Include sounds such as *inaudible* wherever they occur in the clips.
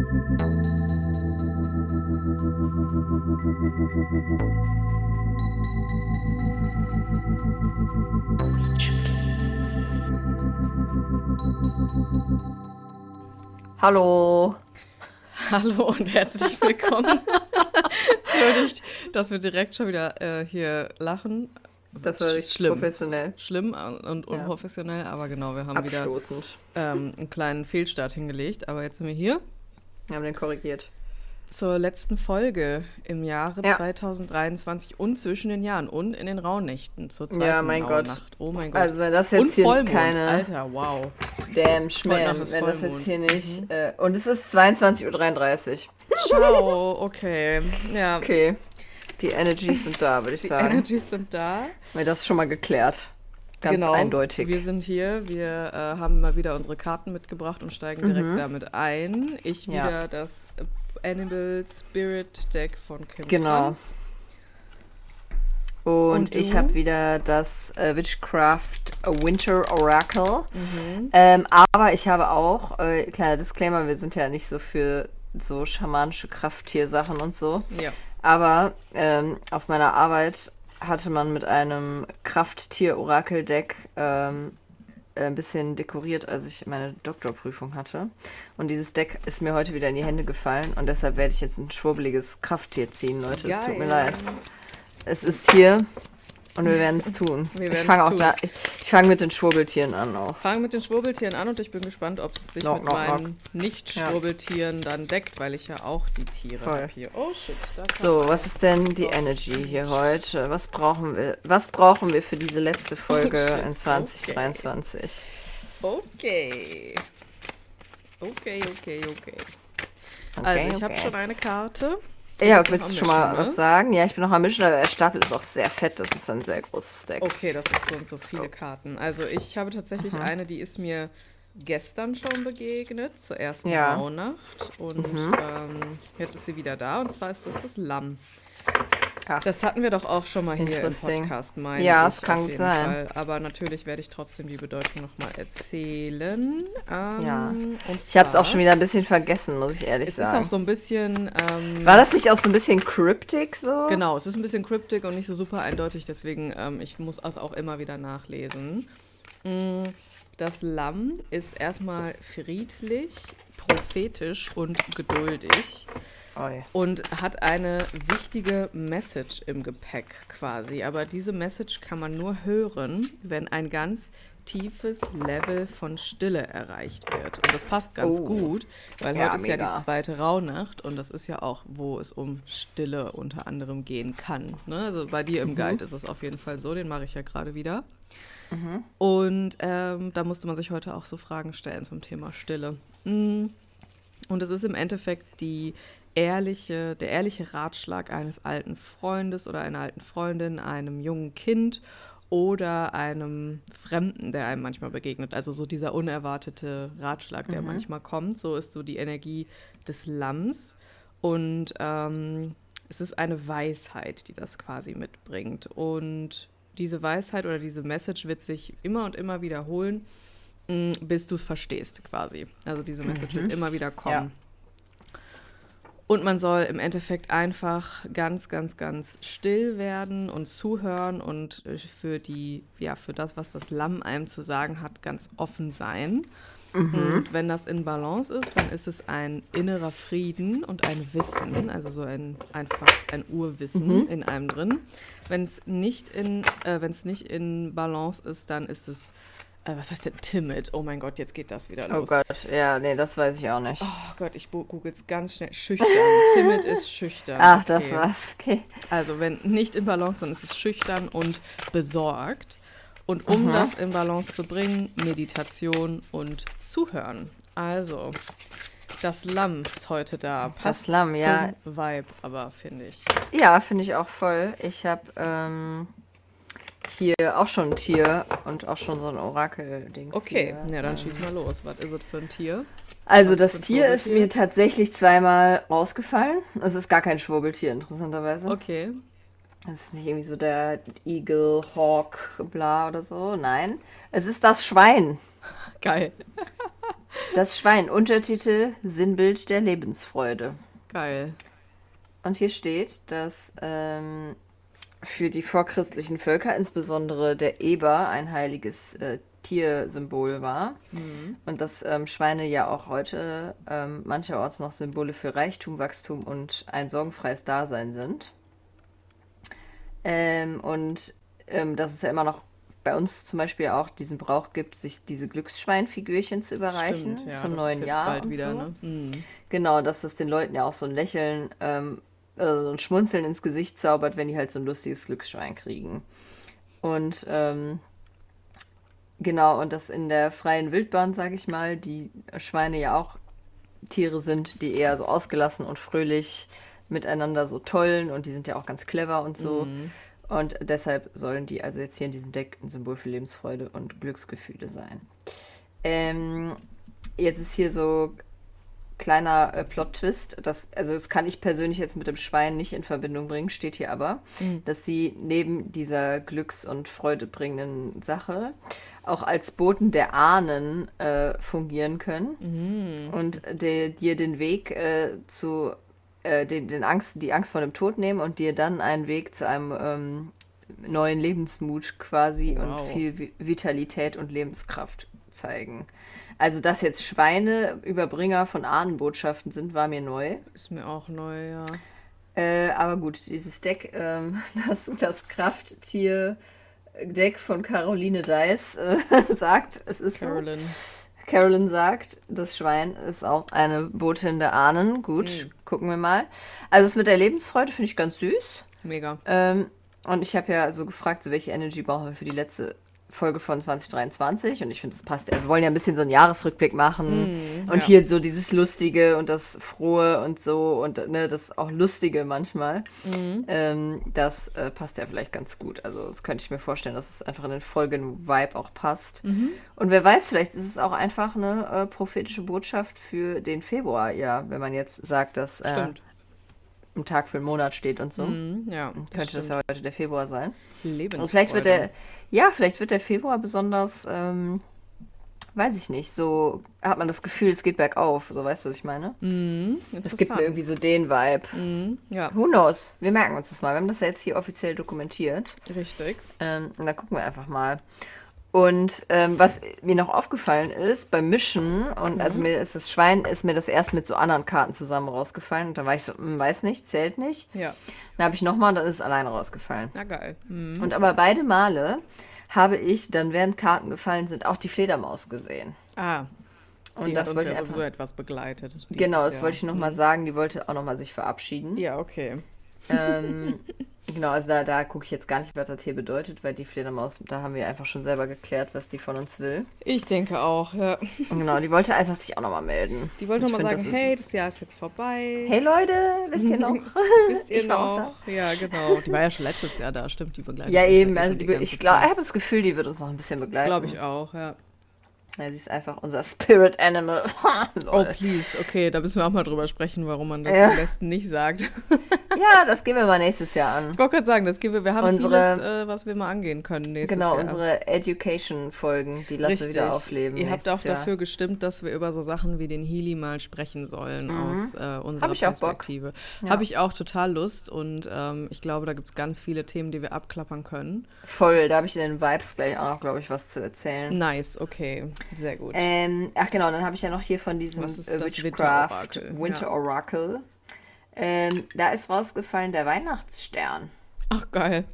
Hallo. Hallo und herzlich willkommen. Entschuldigt, dass wir direkt schon wieder äh, hier lachen. Das war richtig schlimm. professionell. Schlimm und Ja. unprofessionell, aber genau, wir haben wieder ähm, einen kleinen Fehlstart hingelegt. Aber jetzt sind wir hier Wir haben den korrigiert. zur letzten Folge im Jahre Ja. 2023 und zwischen den Jahren und in den Rauhnächten zur zweiten Ja, mein Gott. Rauhnacht. Oh mein Gott. Also wenn das und jetzt hier Vollmond, keine Alter, wow. Damn Schmäh, wenn ist das jetzt Vollmond. hier nicht... Äh, und es ist 22.33 Uhr. Ciao, *laughs* okay. Ja, Okay. Die Energies sind da, würde ich die sagen. Energies sind da. Weil das ist schon mal geklärt. Ganz genau. eindeutig. Wir sind hier, wir äh, haben mal wieder unsere Karten mitgebracht und steigen direkt damit ein. Ich Mhm. Ja. wieder das Animal Spirit Deck von Kim Genau. Kranz. Und, Und ich habe wieder das äh, Witchcraft Winter Oracle. Mhm. Ähm, aber ich habe auch, äh, kleiner Disclaimer, wir sind ja nicht so für so schamanische Krafttiersachen und so. Ja. Aber ähm, auf meiner Arbeit hatte man mit einem Krafttier-Orakel-Deck ähm, äh, ein bisschen dekoriert, als ich meine Doktorprüfung hatte. Und dieses Deck ist mir heute wieder in die Hände gefallen und deshalb werde ich jetzt ein schwurbeliges Krafttier ziehen, Leute. Es tut mir Geil. leid. Es ist hier und wir werden es *laughs* tun. Wir ich fange auch da, ich, ich fange mit den Schwurbeltieren an auch. Fangen mit den Schwurbeltieren an und ich bin gespannt, ob es sich Knock, mit knock, meinen Nicht-Schwurbeltieren dann deckt, weil ich ja auch die Tiere habe hier. Oh shit. So, was ist denn die Energy hier heute? Was brauchen wir? Was brauchen wir für diese letzte Folge Oh, *laughs* shit. in 2023? Okay. Okay, okay, okay. Okay, Also, ich habe okay. schon eine Karte. Ja, willst du schon mal Mischen, was ne? sagen? Ja, ich bin noch am Mischen, aber der Stapel ist auch sehr fett. Das ist ein sehr großes Deck. Okay, das ist so und so viele Karten. Also ich habe tatsächlich eine, die ist mir gestern schon begegnet, zur ersten Ja. Rauhnacht. Und ähm, jetzt ist sie wieder da. Und zwar ist das das Lamm. Ach. Das hatten wir doch auch schon mal hier im. Podcast, meine Ja, es kann gut sein. Fall. Aber natürlich werde ich trotzdem die Bedeutung nochmal erzählen. Ähm, Ja. Ich habe es auch schon wieder ein bisschen vergessen, muss ich ehrlich Es ist sagen. auch so ein bisschen... Ähm, War das nicht auch so ein bisschen cryptic so? Genau, es ist ein bisschen cryptic und nicht so super eindeutig, deswegen ähm, ich muss es auch immer wieder nachlesen. Mm, Das Lamm ist erstmal friedlich, prophetisch und geduldig Oi. und hat eine wichtige Message im Gepäck quasi. Aber diese Message kann man nur hören, wenn ein ganz tiefes Level von Stille erreicht wird. Und das passt ganz Oh. gut, weil Ja, heute ist ja mega. die zweite Rauhnacht und das ist ja auch, wo es um Stille unter anderem gehen kann. Ne? Also bei dir Mhm. im Guide ist es auf jeden Fall so, den mache ich ja gerade wieder. Mhm. Und ähm, da musste man sich heute auch so Fragen stellen zum Thema Stille. Mm. Und es ist im Endeffekt die ehrliche, der ehrliche Ratschlag eines alten Freundes oder einer alten Freundin, einem jungen Kind oder einem Fremden, der einem manchmal begegnet. Also so dieser unerwartete Ratschlag, der manchmal kommt. So ist so die Energie des Lamms. Und ähm, es ist eine Weisheit, die das quasi mitbringt. Und diese Weisheit oder diese Message wird sich immer und immer wiederholen, mh, bis du es verstehst quasi. Also diese Message wird immer wieder kommen. Und man soll im Endeffekt einfach ganz, ganz, ganz still werden und zuhören und äh, für die, ja, für das, was das Lamm einem zu sagen hat, ganz offen sein. Und wenn das in Balance ist, dann ist es ein innerer Frieden und ein Wissen, also so ein einfach ein Urwissen in einem drin. Wenn es nicht in, äh, wenn es nicht in Balance ist, dann ist es, äh, was heißt denn timid? Oh mein Gott, jetzt geht das wieder Oh los. Gott, ja, nee, das weiß ich auch nicht. Oh Gott, ich google es ganz schnell. Schüchtern. *laughs* Timid ist schüchtern. Ach, das Okay. war's. Okay. Also wenn nicht in Balance, dann ist es schüchtern und besorgt. Und um Mhm. das in Balance zu bringen, Meditation und Zuhören. Also, das Lamm ist heute da. Passt Lamm, zum ja. Vibe, aber finde ich. Ja, finde ich auch voll. Ich habe ähm, hier auch schon ein Tier und auch schon so ein Orakel-Ding. Okay, ja, dann schieß mal los. Was ist es für ein Tier? Also Was das Tier ist mir tatsächlich zweimal rausgefallen. Es ist gar kein Schwurbeltier, interessanterweise. Okay. Es ist nicht irgendwie so der Eagle, Hawk, bla oder so. Nein. Es ist das Schwein. *laughs* Geil. Das Schwein, Untertitel Sinnbild der Lebensfreude. Geil. Und hier steht, dass ähm, für die vorchristlichen Völker insbesondere der Eber ein heiliges äh, Tiersymbol war. Mhm. Und dass ähm, Schweine ja auch heute ähm, mancherorts noch Symbole für Reichtum, Wachstum und ein sorgenfreies Dasein sind. Ähm, und ähm, dass es ja immer noch bei uns zum Beispiel auch diesen Brauch gibt, sich diese Glücksschweinfigürchen zu überreichen Stimmt, ja, zum neuen Jahr. bald und wieder, so. ne? Mhm. Genau, dass das den Leuten ja auch so ein Lächeln, ähm, äh, so ein Schmunzeln ins Gesicht zaubert, wenn die halt so ein lustiges Glücksschwein kriegen. Und ähm, genau, und dass in der freien Wildbahn, sage ich mal, die Schweine ja auch Tiere sind, die eher so ausgelassen und fröhlich miteinander so tollen und die sind ja auch ganz clever und so. Mhm. Und deshalb sollen die also jetzt hier in diesem Deck ein Symbol für Lebensfreude und Glücksgefühle sein. Ähm, jetzt ist hier so kleiner äh, Plot-Twist. Das, also das kann ich persönlich jetzt mit dem Schwein nicht in Verbindung bringen, steht hier aber, Mhm. dass sie neben dieser glücks- und freudebringenden Sache auch als Boten der Ahnen äh, fungieren können Mhm. und dir den Weg äh, zu äh, den, den Angst, die Angst vor dem Tod nehmen und dir dann einen Weg zu einem ähm, neuen Lebensmut quasi Wow. und viel Vi- Vitalität und Lebenskraft zeigen. Also, dass jetzt Schweine Überbringer von Ahnenbotschaften sind, war mir neu. Ist mir auch neu, ja. Äh, aber gut, dieses Deck, ähm, *laughs* das, das Krafttier-Deck von Caroline Deiss äh, *laughs* sagt, es ist so. Carolyn. Carolyn sagt, das Schwein ist auch eine Botin der Ahnen. Gut, Mhm. gucken wir mal. Also das mit der Lebensfreude finde ich ganz süß. Mega. Ähm, und ich habe ja so gefragt, so welche Energy brauchen wir für die letzte Folge von 2023. Und ich finde, das passt. ja. Wir wollen ja ein bisschen so einen Jahresrückblick machen. und ja. hier so dieses Lustige und das Frohe und so und ne, das auch Lustige manchmal. Ähm, das äh, passt ja vielleicht ganz gut. Also das könnte ich mir vorstellen, dass es einfach in den Folgen-Vibe auch passt. Und wer weiß, vielleicht ist es auch einfach eine äh, prophetische Botschaft für den Februar, ja, wenn man jetzt sagt, dass äh, Stimmt. ein Tag für einen Monat steht und so. Mhm, ja, Könnte das ja heute der Februar sein. Und vielleicht wird der, ja, vielleicht wird der Februar besonders, ähm, weiß ich nicht, so hat man das Gefühl, es geht bergauf. So weißt du, was ich meine? Mhm, Es gibt mir irgendwie so den Vibe. Mhm, ja, Who knows? Wir merken uns das mal. Wir haben das ja jetzt hier offiziell dokumentiert. richtig. Ähm, und dann gucken wir einfach mal. Und ähm, was mir noch aufgefallen ist beim Mischen, und also mir ist das Schwein, ist mir das erst mit so anderen Karten zusammen rausgefallen. Und da war ich so, hm, weiß nicht, zählt nicht. Ja, Dann habe ich nochmal und dann ist es alleine rausgefallen. na geil. Mhm. Und aber beide Male habe ich dann, während Karten gefallen sind, auch die Fledermaus gesehen. Ah, Und die das hat uns wollte ja ich einfach, sowieso etwas begleitet. Genau, das Jahr. wollte ich nochmal sagen. Die wollte auch nochmal sich verabschieden. Ja, okay. Ähm, *laughs* genau, also da, da gucke ich jetzt gar nicht, was das hier bedeutet, weil die Fledermaus, da haben wir einfach schon selber geklärt, was die von uns will. Ich denke auch, ja. Genau, die wollte einfach sich auch nochmal melden. Die wollte nochmal sagen, das hey, das Jahr ist jetzt vorbei. Hey Leute, wisst ihr noch? *laughs* Wisst ihr ich war auch noch? Ja, genau. Die war ja schon letztes Jahr da, stimmt, die begleitet Ja, eben. ja Also die, die ich glaube, ich habe das Gefühl, die wird uns noch ein bisschen begleiten. Glaube ich auch, ja. Ja, sie ist einfach unser *laughs* Spirit Animal. *laughs* Oh, Lol. please. Okay, da müssen wir auch mal drüber sprechen, warum man das Ja. am besten nicht sagt. *laughs* Ja, das gehen wir mal nächstes Jahr an. Ich wollte gerade sagen, das geben wir, wir haben Unsere- vieles, äh, was wir mal angehen können nächstes Genau, Jahr. unsere Education-Folgen, die lassen wir wieder aufleben. Ihr habt auch Jahr. dafür gestimmt, dass wir über so Sachen wie den Healy mal sprechen sollen aus äh, unserer Hab ich auch Bock. Perspektive. Ja. Habe ich auch total Lust und ähm, ich glaube, da gibt es ganz viele Themen, die wir abklappern können. Voll, da habe ich in den Vibes gleich auch glaube ich, was zu erzählen. Nice, okay, sehr gut. Ähm, ach genau, dann habe ich ja noch hier von diesem äh, Witchcraft Winter-Orakel? Winter Ja. Oracle. Ähm, da ist rausgefallen der Weihnachtsstern. Ach geil.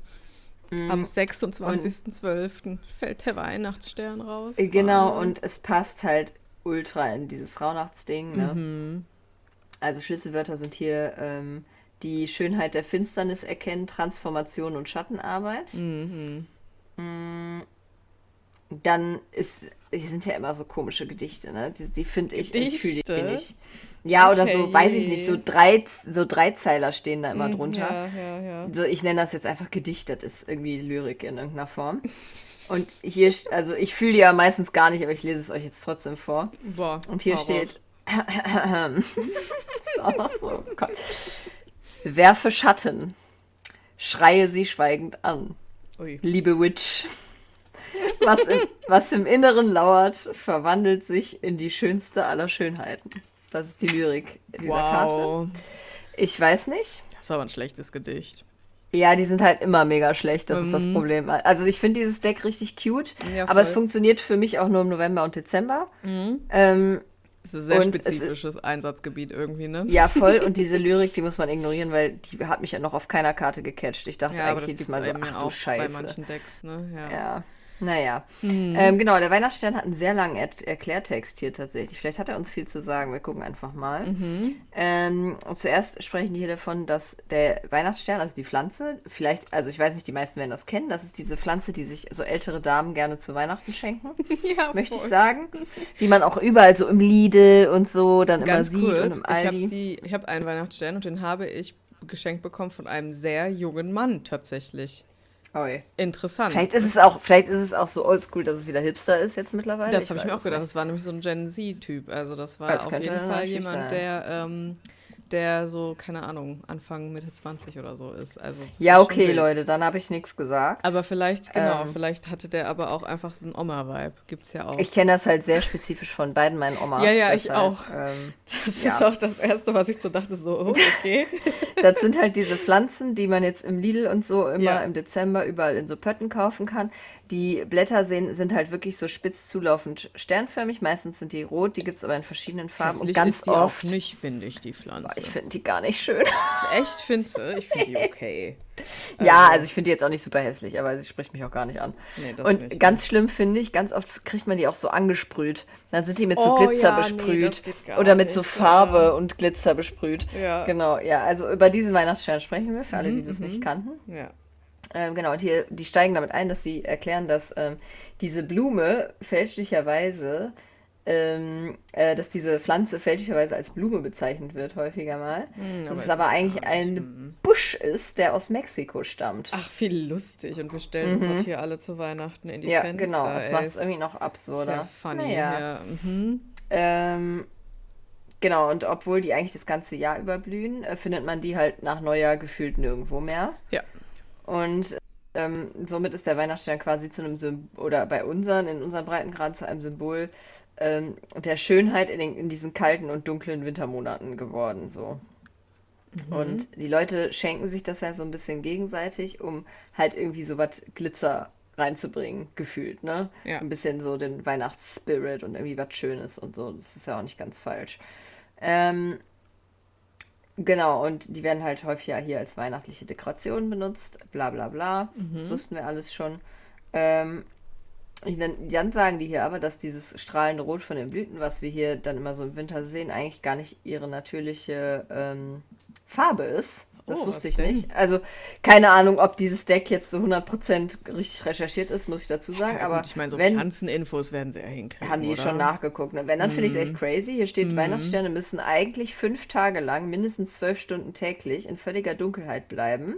Mhm. Am 26.12. fällt der Weihnachtsstern raus. Äh, Genau, Wahnsinn. und es passt halt ultra in dieses Rauhnachtsding. Ne? Mhm. Also Schlüsselwörter sind hier ähm, die Schönheit der Finsternis erkennen, Transformation und Schattenarbeit. Mhm. Dann ist, die sind ja immer so komische Gedichte, ne? Die, die finde ich, ich fühle die nicht. Ja, oder so, Okay. weiß ich nicht, so drei, so Dreizeiler stehen da immer Mhm, drunter. Ja, ja, ja. So, ich nenne das jetzt einfach Gedicht, das ist irgendwie Lyrik in irgendeiner Form. Und hier, also ich fühle die ja meistens gar nicht, aber ich lese es euch jetzt trotzdem vor. Boah, Und hier steht. das *laughs* ist auch noch so. Werfe Schatten. Schreie sie schweigend an. Ui. Liebe Witch. Was, im, was im Inneren lauert, verwandelt sich in die schönste aller Schönheiten. Das ist die Lyrik dieser wow. Karte. Ich weiß nicht. Das war aber ein schlechtes Gedicht. Ja, die sind halt immer mega schlecht, das mhm. ist das mhm. Problem. Also ich finde dieses Deck richtig cute, ja, aber es funktioniert für mich auch nur im November und Dezember. Mhm. Ähm, es ist ein sehr spezifisches Einsatzgebiet irgendwie, ne? Ja, voll. *laughs* Und diese Lyrik, die muss man ignorieren, weil die hat mich ja noch auf keiner Karte gecatcht. Ich dachte ja, eigentlich jedes Mal so, ach du Scheiße. bei manchen Decks, ne? Ja. ja. Naja. Mhm. Ähm, genau, der Weihnachtsstern hat einen sehr langen er Erklärtext hier tatsächlich. Vielleicht hat er uns viel zu sagen. Wir gucken einfach mal. Mhm. Ähm, zuerst sprechen die hier davon, dass der Weihnachtsstern, also die Pflanze, vielleicht, also ich weiß nicht, die meisten werden das kennen, das ist diese Pflanze, die sich so ältere Damen gerne zu Weihnachten schenken. *laughs* ja, möchte ich sagen. Die man auch überall so im Lidl und so dann Ganz immer sieht und im Aldi. Ich habe hab einen Weihnachtsstern und den habe ich geschenkt bekommen von einem sehr jungen Mann tatsächlich. Oi. Interessant. Vielleicht ist es auch, vielleicht ist es auch so oldschool, dass es wieder hipster ist jetzt mittlerweile. Das habe ich mir auch gedacht. Nicht. Das war nämlich so ein Gen Z-Typ. Also das war das auf jeden Fall jemand, sein. der ähm, der so, keine Ahnung, Anfang, Mitte 20 oder so ist. Also, ja, ist okay, Leute, dann habe ich nichts gesagt. Aber vielleicht, genau, ähm, vielleicht hatte der aber auch einfach so einen Oma-Vibe. Gibt's ja auch. Ich kenne das halt sehr spezifisch von beiden meinen Omas. ja, ja, ich halt, auch. Ähm, *laughs* das ja. ist auch das Erste, was ich so dachte, so, oh, okay. *laughs* das sind halt diese Pflanzen, die man jetzt im Lidl und so immer ja. im Dezember überall in so Pötten kaufen kann. Die Blätter sehen, sind halt wirklich so spitz zulaufend sternförmig. Meistens sind die rot, die gibt es aber in verschiedenen Farben. Hässlich und ganz ist die oft. Auch nicht, finde ich, die Pflanze. ich finde die gar nicht schön. *laughs* Echt, findest du? Ich finde die okay. ja, also, also ich finde die jetzt auch nicht super hässlich, aber sie spricht mich auch gar nicht an. Nee, und ganz nicht. schlimm finde ich, ganz oft kriegt man die auch so angesprüht. Dann sind die mit so oh, Glitzer ja, besprüht. Nee, oder mit so Farbe ja. und Glitzer besprüht. Ja. Genau, ja. Also über diesen Weihnachtsstern sprechen wir, für alle, die das mhm. nicht kannten. Ja. Ähm, genau, und hier, die steigen damit ein, dass sie erklären, dass ähm, diese Blume fälschlicherweise, ähm, äh, dass diese Pflanze fälschlicherweise als Blume bezeichnet wird, häufiger mal. Mm, dass es aber eigentlich ein mhm. Busch ist, der aus Mexiko stammt. Ach, viel lustig. Und wir stellen mhm. uns das hier alle zu Weihnachten in die ja, Fenster. Ja, genau. Das macht es irgendwie noch absurder. Sehr funny, naja. ja. Mhm. Ähm, Genau, und obwohl die eigentlich das ganze Jahr überblühen, äh, findet man die halt nach Neujahr gefühlt nirgendwo mehr. Ja. Und ähm, somit ist der Weihnachtsstern quasi zu einem Symbol, oder bei unseren, in unseren Breitengraden zu einem Symbol ähm, der Schönheit in, den, in diesen kalten und dunklen Wintermonaten geworden. So. Mhm. Und die Leute schenken sich das ja so ein bisschen gegenseitig, um halt irgendwie so was Glitzer reinzubringen, gefühlt, ne? Ja. Ein bisschen so den Weihnachtsspirit und irgendwie was Schönes und so. Das ist ja auch nicht ganz falsch. Ähm, Genau, und die werden halt häufig ja hier als weihnachtliche Dekoration benutzt, bla bla bla. Mhm. Das wussten wir alles schon. Ähm, dann, dann, sagen die hier aber, dass dieses strahlende Rot von den Blüten, was wir hier dann immer so im Winter sehen, eigentlich gar nicht ihre natürliche ähm, Farbe ist. Das oh, wusste ich denn? nicht. Also, keine Ahnung, ob dieses Deck jetzt zu so 100% richtig recherchiert ist, muss ich dazu sagen. Ja, aber gut, ich meine, so wenn, Pflanzeninfos werden sie ja hinkriegen. Haben die oder? schon nachgeguckt. Ne? Wenn, dann mm. finde ich es echt mhm. crazy. Hier steht, mm. Weihnachtssterne müssen eigentlich fünf Tage lang, mindestens zwölf Stunden täglich in völliger Dunkelheit bleiben.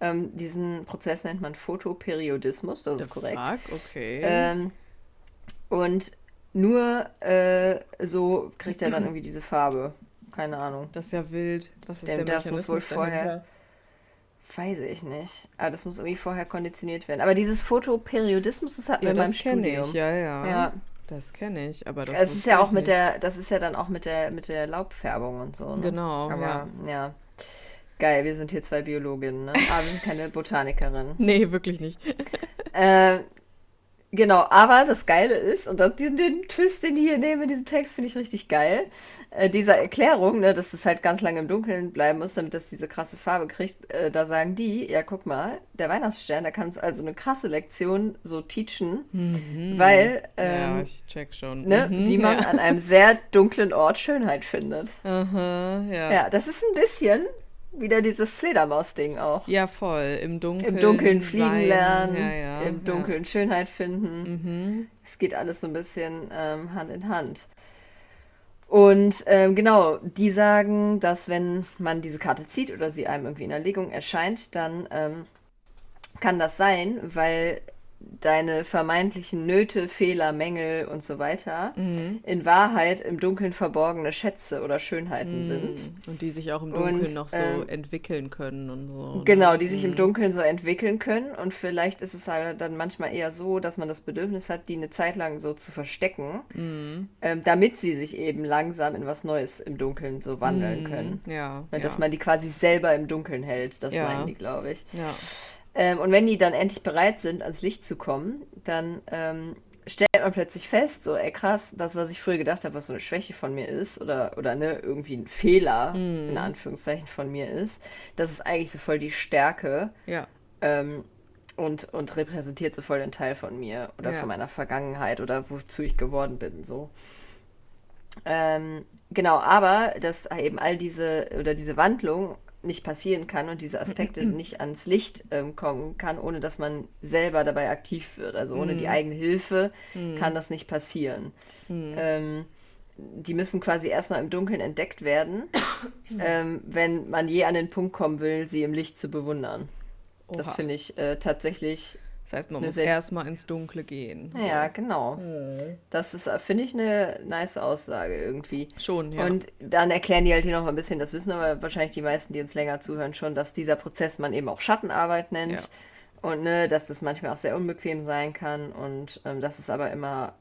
Ähm, diesen Prozess nennt man Photoperiodismus, das The ist korrekt. Fuck? Okay. Ähm, und nur äh, so kriegt er dann irgendwie diese Farbe. Keine Ahnung. Das ist ja wild. Was ist der, der Das muss wohl vorher. Weiß ich nicht. Aber das muss irgendwie vorher konditioniert werden. Aber dieses Fotoperiodismus, das hatten ja, wir beim Studium. Ich, ja, ja. ja. Das kenne ich, aber das, das ist ja auch mit nicht. der, das ist ja dann auch mit der mit der Laubfärbung und so. Ne? Genau. Aber ja. ja. Geil, wir sind hier zwei Biologinnen, ne? Aber wir sind keine *laughs* Botanikerinnen. nee, wirklich nicht. äh, Genau, aber das Geile ist, und den, den Twist, den die hier nehmen in diesem Text, finde ich richtig geil. Äh, dieser Erklärung, ne, dass es halt ganz lange im Dunkeln bleiben muss, damit das diese krasse Farbe kriegt, äh, da sagen die, ja, guck mal, der Weihnachtsstern, der kann uns also eine krasse Lektion so teachen, mhm. weil, ähm, ja, ich check schon. Ne, mhm, wie man ja. an einem sehr dunklen Ort Schönheit findet. Aha, ja. Ja, das ist ein bisschen wieder dieses Fledermaus-Ding auch. Ja, voll. Im Dunkeln. Im Dunkeln fliegen sein. lernen, ja, ja, im Dunkeln ja. Schönheit finden. Mhm. Es geht alles so ein bisschen ähm, Hand in Hand. Und ähm, genau, die sagen, dass wenn man diese Karte zieht oder sie einem irgendwie in der Legung erscheint, dann ähm, kann das sein, weil deine vermeintlichen Nöte, Fehler, Mängel und so weiter Mhm. in Wahrheit im Dunkeln verborgene Schätze oder Schönheiten sind. Und die sich auch im Dunkeln Und, noch so ähm, entwickeln können und so. ne? Genau, die sich im Mhm. Dunkeln so entwickeln können. Und vielleicht ist es halt dann manchmal eher so, dass man das Bedürfnis hat, die eine Zeit lang so zu verstecken, Mhm. ähm, damit sie sich eben langsam in was Neues im Dunkeln so wandeln können. Ja. Ja. Dass man die quasi selber im Dunkeln hält, das Ja. meinen die, glaube ich. ja. Ähm, und wenn die dann endlich bereit sind, ans Licht zu kommen, dann ähm, stellt man plötzlich fest, so, ey krass, das, was ich früher gedacht habe, was so eine Schwäche von mir ist, oder, oder ne, irgendwie ein Fehler, Mhm. in Anführungszeichen, von mir ist, das ist eigentlich so voll die Stärke Ja. ähm, und, und repräsentiert so voll den Teil von mir oder Ja. von meiner Vergangenheit oder wozu ich geworden bin, so. Ähm, genau, aber dass eben all diese oder diese Wandlung nicht passieren kann und diese Aspekte *clears throat* nicht ans Licht ähm, kommen kann, ohne dass man selber dabei aktiv wird. Also ohne die eigene Hilfe kann das nicht passieren. Ähm, die müssen quasi erstmal im Dunkeln entdeckt werden, *clears throat* ähm, wenn man je an den Punkt kommen will, sie im Licht zu bewundern. Das Oha. finde ich äh, tatsächlich Das heißt, man eine muss erstmal ins Dunkle gehen. ja, genau. Das ist, äh, finde ich, eine nice Aussage irgendwie. Schon, ja. Und dann erklären die halt hier noch ein bisschen, das wissen aber wahrscheinlich die meisten, die uns länger zuhören, schon, dass dieser Prozess man eben auch Schattenarbeit nennt. Ja. Und ne, dass das manchmal auch sehr unbequem sein kann und ähm, dass es aber immer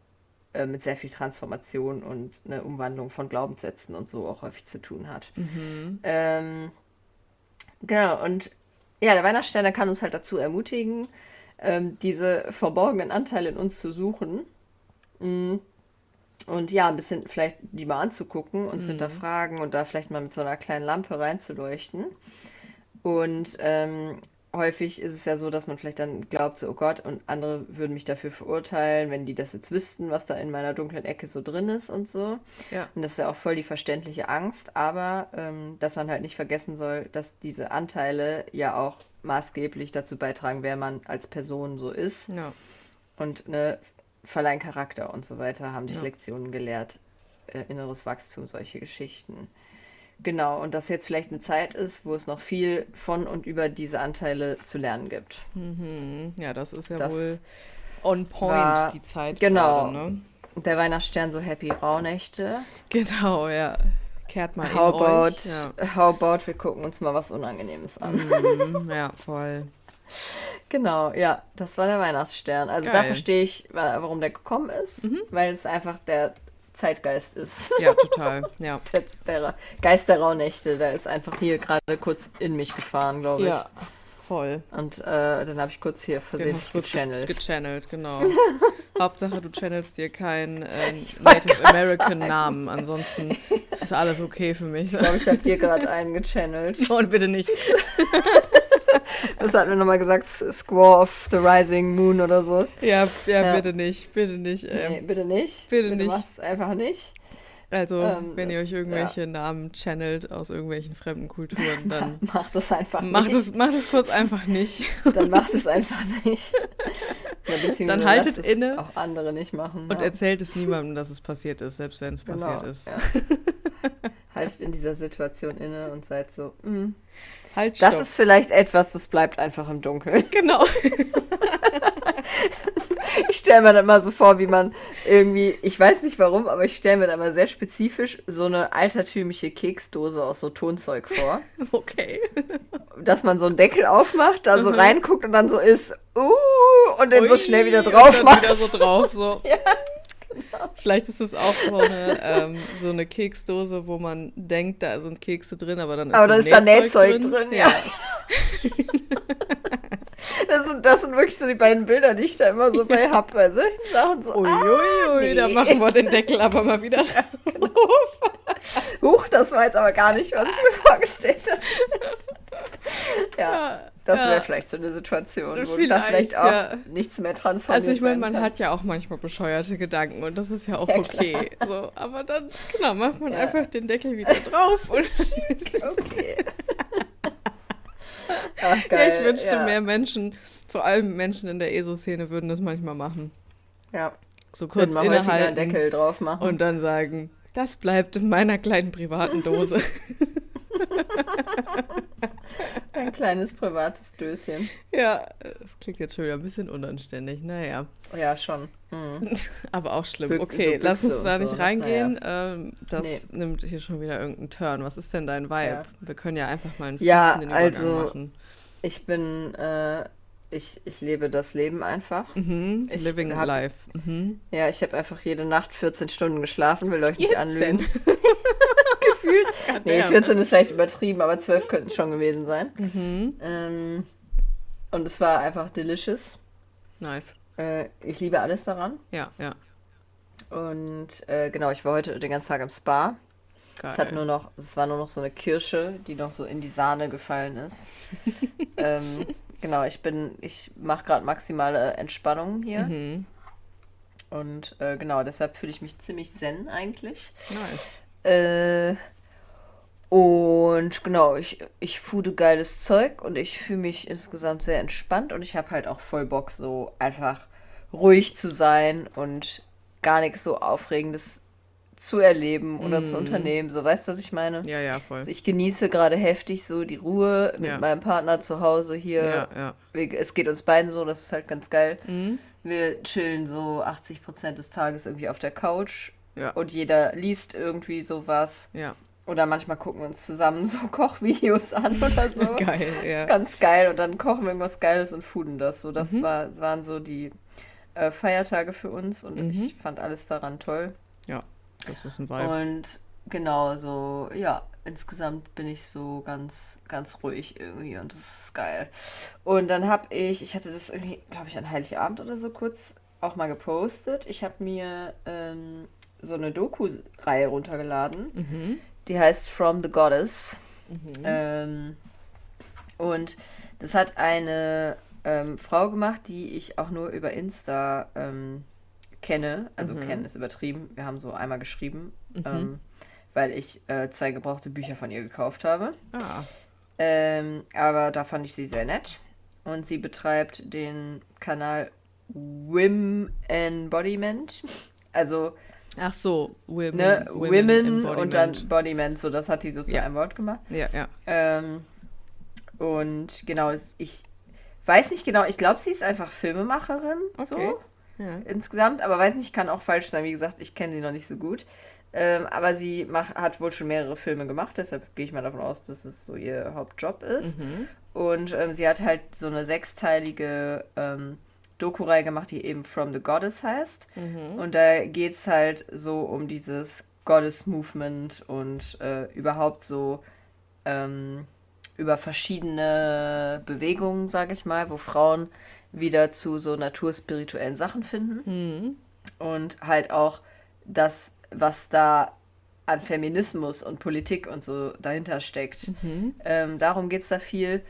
äh, mit sehr viel Transformation und eine Umwandlung von Glaubenssätzen und so auch häufig zu tun hat. Mhm. Ähm, genau, und ja, der Weihnachtsstern, der kann uns halt dazu ermutigen, ähm, diese verborgenen Anteile in uns zu suchen. Mm. Und ja, ein bisschen vielleicht die mal anzugucken und zu hinterfragen und da vielleicht mal mit so einer kleinen Lampe reinzuleuchten. Und ähm, häufig ist es ja so, dass man vielleicht dann glaubt, so, oh Gott, und andere würden mich dafür verurteilen, wenn die das jetzt wüssten, was da in meiner dunklen Ecke so drin ist und so. ja. Und das ist ja auch voll die verständliche Angst, aber ähm, dass man halt nicht vergessen soll, dass diese Anteile ja auch maßgeblich dazu beitragen, wer man als Person so ist Ja. und ne, verleihen Charakter und so weiter, haben dich Ja. Lektionen gelehrt, äh, inneres Wachstum, solche Geschichten. Genau, und dass jetzt vielleicht eine Zeit ist, wo es noch viel von und über diese Anteile zu lernen gibt. Mhm. Ja, das ist ja Das wohl on point, war- die Zeit genau. gerade, ne? Und der Weihnachtsstern so Happy Rauhnächte. Genau, ja. Kehrt mal How in about, euch. Ja. how about, wir gucken uns mal was Unangenehmes an. Mhm, ja, voll. Genau, ja, das war der Weihnachtsstern. Also da Geil. verstehe ich, wa- warum der gekommen ist, weil es einfach der Zeitgeist ist. Ja, total. *laughs* Ja. Der, der Geist der Rauhnächte, der ist einfach hier gerade kurz in mich gefahren, glaube ich. Ja, voll. Und äh, dann habe ich kurz hier versehentlich gechannelt. Gechannelt, genau. *laughs* Hauptsache, du channelst dir keinen äh, Native American Namen. Ansonsten *laughs* ist alles okay für mich. ich glaube, ich habe dir gerade einen gechannelt. Und bitte nicht. Das hat mir nochmal gesagt, Squaw of the Rising Moon oder so. Ja, ja, Ja. bitte nicht. Bitte nicht. Ähm, nee, bitte nicht. bitte nicht. mach's einfach nicht. Also, ähm, wenn ihr das- euch irgendwelche Namen channelt aus irgendwelchen fremden Kulturen, dann *laughs* Mach das einfach macht nicht. es, macht es kurz einfach nicht. *laughs* Dann macht es einfach nicht. Ja, Dann haltet es inne. Auch andere nicht machen. Und ja. erzählt es niemandem, dass es passiert ist, selbst wenn es Genau, passiert ist. Ja. *laughs* Haltet in dieser Situation inne und seid so, mm, Halt, das ist vielleicht etwas, das bleibt einfach im Dunkeln. *laughs* *laughs* genau. Ich stelle mir dann immer so vor, wie man irgendwie, ich weiß nicht warum, aber ich stelle mir dann mal sehr spezifisch so eine altertümliche Keksdose aus so Tonzeug vor. *laughs* Okay. Dass man so einen Deckel aufmacht, da so Mhm. reinguckt und dann so ist, uh, und den so Ui, schnell wieder und drauf dann macht. wieder so drauf, so. Ja, *laughs* Vielleicht ist es auch so eine, ähm, so eine Keksdose, wo man denkt, da sind Kekse drin, aber dann ist, Aber so da ist da Nähzeug drin, ja. *laughs* Das sind, das sind wirklich so die beiden Bilder, die ich da immer so bei hab, bei solchen Sachen. So, ah, Uiuiui, da nee. machen wir den Deckel aber mal wieder *laughs* drauf. huch, das war jetzt aber gar nicht, was ich mir vorgestellt hatte. ja, das ja. wäre vielleicht so eine Situation, wo Vielleicht, da vielleicht auch ja. nichts mehr transformiert Also ich meine, man kann. hat ja auch manchmal bescheuerte Gedanken und das ist ja auch Ja, okay. So, aber dann, genau, macht man Ja. einfach den Deckel wieder drauf und *laughs* Okay. Ach, geil. ich wünschte, ja. mehr Menschen, vor allem Menschen in der ESO-Szene, würden das manchmal machen. Ja, So kurz einen innehalten Deckel drauf machen. und dann sagen, das bleibt in meiner kleinen privaten Dose. *laughs* *laughs* *laughs* Ein kleines privates Döschen. Ja, das klingt jetzt schon wieder ein bisschen unanständig. Naja. Ja, schon. Mhm. *laughs* Aber auch schlimm. Bü- Okay, so lass uns da nicht so, ne? reingehen. Ähm, das Nee. nimmt hier schon wieder irgendeinen Turn. Was ist denn dein Vibe? Ja. Wir können ja einfach mal einen Ja, fließenden Übergang also- machen. Ich bin, äh, ich, ich lebe das Leben einfach. Mhm. ich Living hab- life. Mhm. Ja, ich habe einfach jede Nacht 14 Stunden geschlafen, will euch nicht 14? anlügen. *laughs* Gefühlt. *laughs* Nee, Goddamn. 14 ist vielleicht übertrieben, aber 12 könnten es schon gewesen sein. Mhm. Ähm, und es war einfach delicious. Nice. Äh, ich liebe alles daran. Ja, ja. Und äh, genau, ich war heute den ganzen Tag im Spa. Geil. Es hat nur noch, es war nur noch so eine Kirsche, die noch so in die Sahne gefallen ist. *laughs* ähm, genau, ich bin, ich mache gerade maximale Entspannung hier. mhm. Und äh, genau, deshalb fühle ich mich ziemlich zen eigentlich. Nice. Äh, und genau, ich, ich foode geiles Zeug und ich fühle mich insgesamt sehr entspannt und ich habe halt auch voll Bock, so einfach ruhig zu sein und gar nichts so Aufregendes zu erleben oder zu Mhm. unternehmen. So, weißt du, was ich meine? Ja, ja, voll. Also ich genieße gerade heftig so die Ruhe mit Ja. meinem Partner zu Hause hier. ja, ja. Es geht uns beiden so, das ist halt ganz geil. Mhm. Wir chillen so 80% des Tages irgendwie auf der Couch Ja. und jeder liest irgendwie sowas. Ja. Oder manchmal gucken wir uns zusammen *laughs* so Kochvideos an oder so. *laughs* Geil, Das ja. ist ganz geil und dann kochen wir irgendwas Geiles und fooden das. So, das Mhm. war, das waren so die äh, Feiertage für uns und Mhm. ich fand alles daran toll. Das ist ein Vibe. Und genau, so, ja, insgesamt bin ich so ganz, ganz ruhig irgendwie und das ist geil. Und dann habe ich, ich hatte das irgendwie, glaube ich, an Heiligabend oder so kurz auch mal gepostet. Ich habe mir ähm, so eine Doku-Reihe runtergeladen. Mhm. Die heißt From the Goddess. Mhm. Ähm, und das hat eine ähm, Frau gemacht, die ich auch nur über Insta ähm, kenne. Also Mhm. kennen ist übertrieben. Wir haben so einmal geschrieben, Mhm. ähm, weil ich äh, zwei gebrauchte Bücher von ihr gekauft habe. Ah, Ähm, aber da fand ich sie sehr nett. Und sie betreibt den Kanal Wim Embodiment. Also ach so, Women, ne, Women, und dann. Embodiment. So, das hat die so zu Ja. einem Wort gemacht. Ja, ja. Ähm, und genau, ich weiß nicht genau, ich glaube, sie ist einfach Filmemacherin Okay. so ja. insgesamt, aber weiß nicht, kann auch falsch sein. Wie gesagt, ich kenne sie noch nicht so gut. Ähm, aber sie mach, hat wohl schon mehrere Filme gemacht, deshalb gehe ich mal davon aus, dass es so ihr Hauptjob ist. Mhm. Und ähm, sie hat halt so eine sechsteilige ähm, Doku-Reihe gemacht, die eben From the Goddess heißt. Mhm. Und da geht es halt so um dieses Goddess-Movement und äh, überhaupt so ähm, über verschiedene Bewegungen, sage ich mal, wo Frauen wieder zu so naturspirituellen Sachen finden. Mhm. Und halt auch das, was da an Feminismus und Politik und so dahinter steckt. Mhm. Ähm, darum geht es da viel.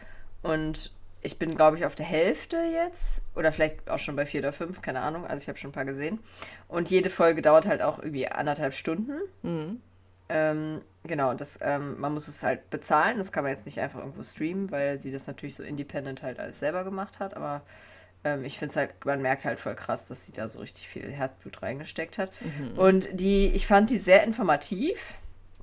Und ich bin, glaube ich, auf der Hälfte jetzt. Oder vielleicht auch schon bei vier oder fünf, keine Ahnung. Also ich habe schon ein paar gesehen. Und jede Folge dauert halt auch irgendwie anderthalb Stunden. Mhm. Ähm, genau, das, ähm, man muss es halt bezahlen. Das kann man jetzt nicht einfach irgendwo streamen, weil sie das natürlich so independent halt alles selber gemacht hat. Aber ähm, ich finde es halt, man merkt halt voll krass, dass sie da so richtig viel Herzblut reingesteckt hat. Mhm. Und die, ich fand die sehr informativ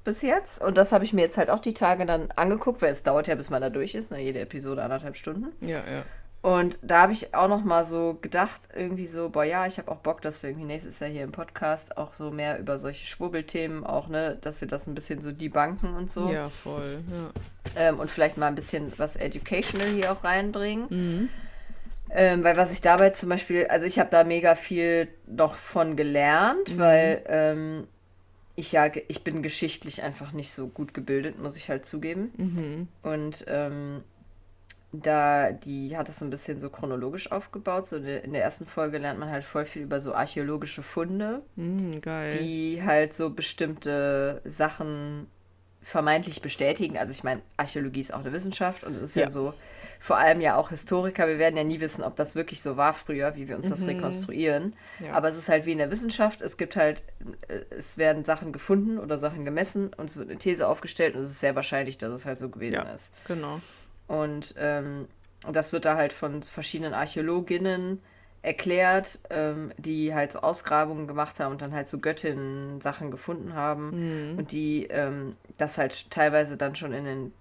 bis jetzt. Und das habe ich mir jetzt halt auch die Tage dann angeguckt, weil es dauert ja, bis man da durch ist. Ne? Jede Episode anderthalb Stunden. Ja, ja. Und da habe ich auch noch mal so gedacht, irgendwie so, boah, ja, ich habe auch Bock, dass wir irgendwie nächstes Jahr hier im Podcast auch so mehr über solche Schwurbelthemen auch, ne, dass wir das ein bisschen so debunken und so. Ja, voll. Ja. Ähm, und vielleicht mal ein bisschen was Educational hier auch reinbringen. Mhm. Ähm, weil was ich dabei zum Beispiel, also ich habe da mega viel noch von gelernt, Mhm. weil ähm, ich ja, ich bin geschichtlich einfach nicht so gut gebildet, muss ich halt zugeben. Mhm. Und ähm, da, die hat das ein bisschen so chronologisch aufgebaut. So in der ersten Folge lernt man halt voll viel über so archäologische Funde, geil. die halt so bestimmte Sachen vermeintlich bestätigen. Also ich meine, Archäologie ist auch eine Wissenschaft und es ist ja. Ja. so, vor allem ja auch Historiker, wir werden ja nie wissen, ob das wirklich so war früher, wie wir uns das Mhm. rekonstruieren. Ja. Aber es ist halt wie in der Wissenschaft, es gibt halt, äh, es werden Sachen gefunden oder Sachen gemessen und es wird eine These aufgestellt und es ist sehr wahrscheinlich, dass es halt so gewesen Ja. ist. Genau. Und ähm, das wird da halt von verschiedenen Archäologinnen erklärt, ähm, die halt so Ausgrabungen gemacht haben und dann halt so Göttinnen-Sachen gefunden haben Mhm. und die ähm, das halt teilweise dann schon in den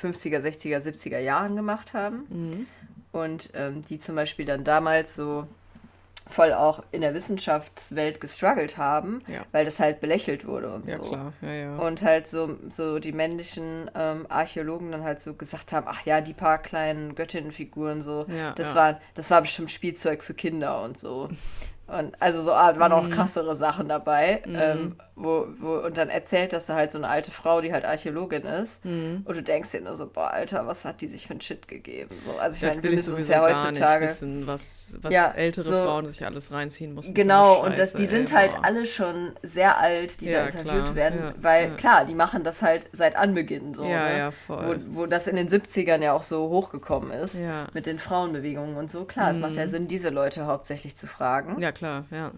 50er, 60er, 70er Jahren gemacht haben Mhm. und ähm, die zum Beispiel dann damals so voll auch in der Wissenschaftswelt gestruggelt haben, Ja. weil das halt belächelt wurde und Ja, so. klar. Ja, ja. Und halt so, so die männlichen ähm, Archäologen dann halt so gesagt haben, ach ja, die paar kleinen Göttinnenfiguren so, Ja, das war das war bestimmt Spielzeug für Kinder und so. *laughs* Und also so ah, waren Mhm. auch krassere Sachen dabei, ähm, wo, wo, und dann erzählt das da halt so eine alte Frau, die halt Archäologin ist. Mhm. Und du denkst dir nur so, boah, Alter, was hat die sich für ein Shit gegeben? So, also ich Das meine, wir müssen uns ja heutzutage. wissen, was, was Ja, ältere so- Frauen sich alles reinziehen mussten. Genau, eine und das, Scheiße, die sind ey, halt boah. alle schon sehr alt, die da Ja, interviewt klar, werden, ja, weil ja. klar, die machen das halt seit Anbeginn so. Ja, ne? ja, voll. Wo, wo das in den 70ern ja auch so hochgekommen ist, Ja. mit den Frauenbewegungen und so. Klar, es macht ja Sinn, diese Leute hauptsächlich zu fragen. Ja, klar, ja.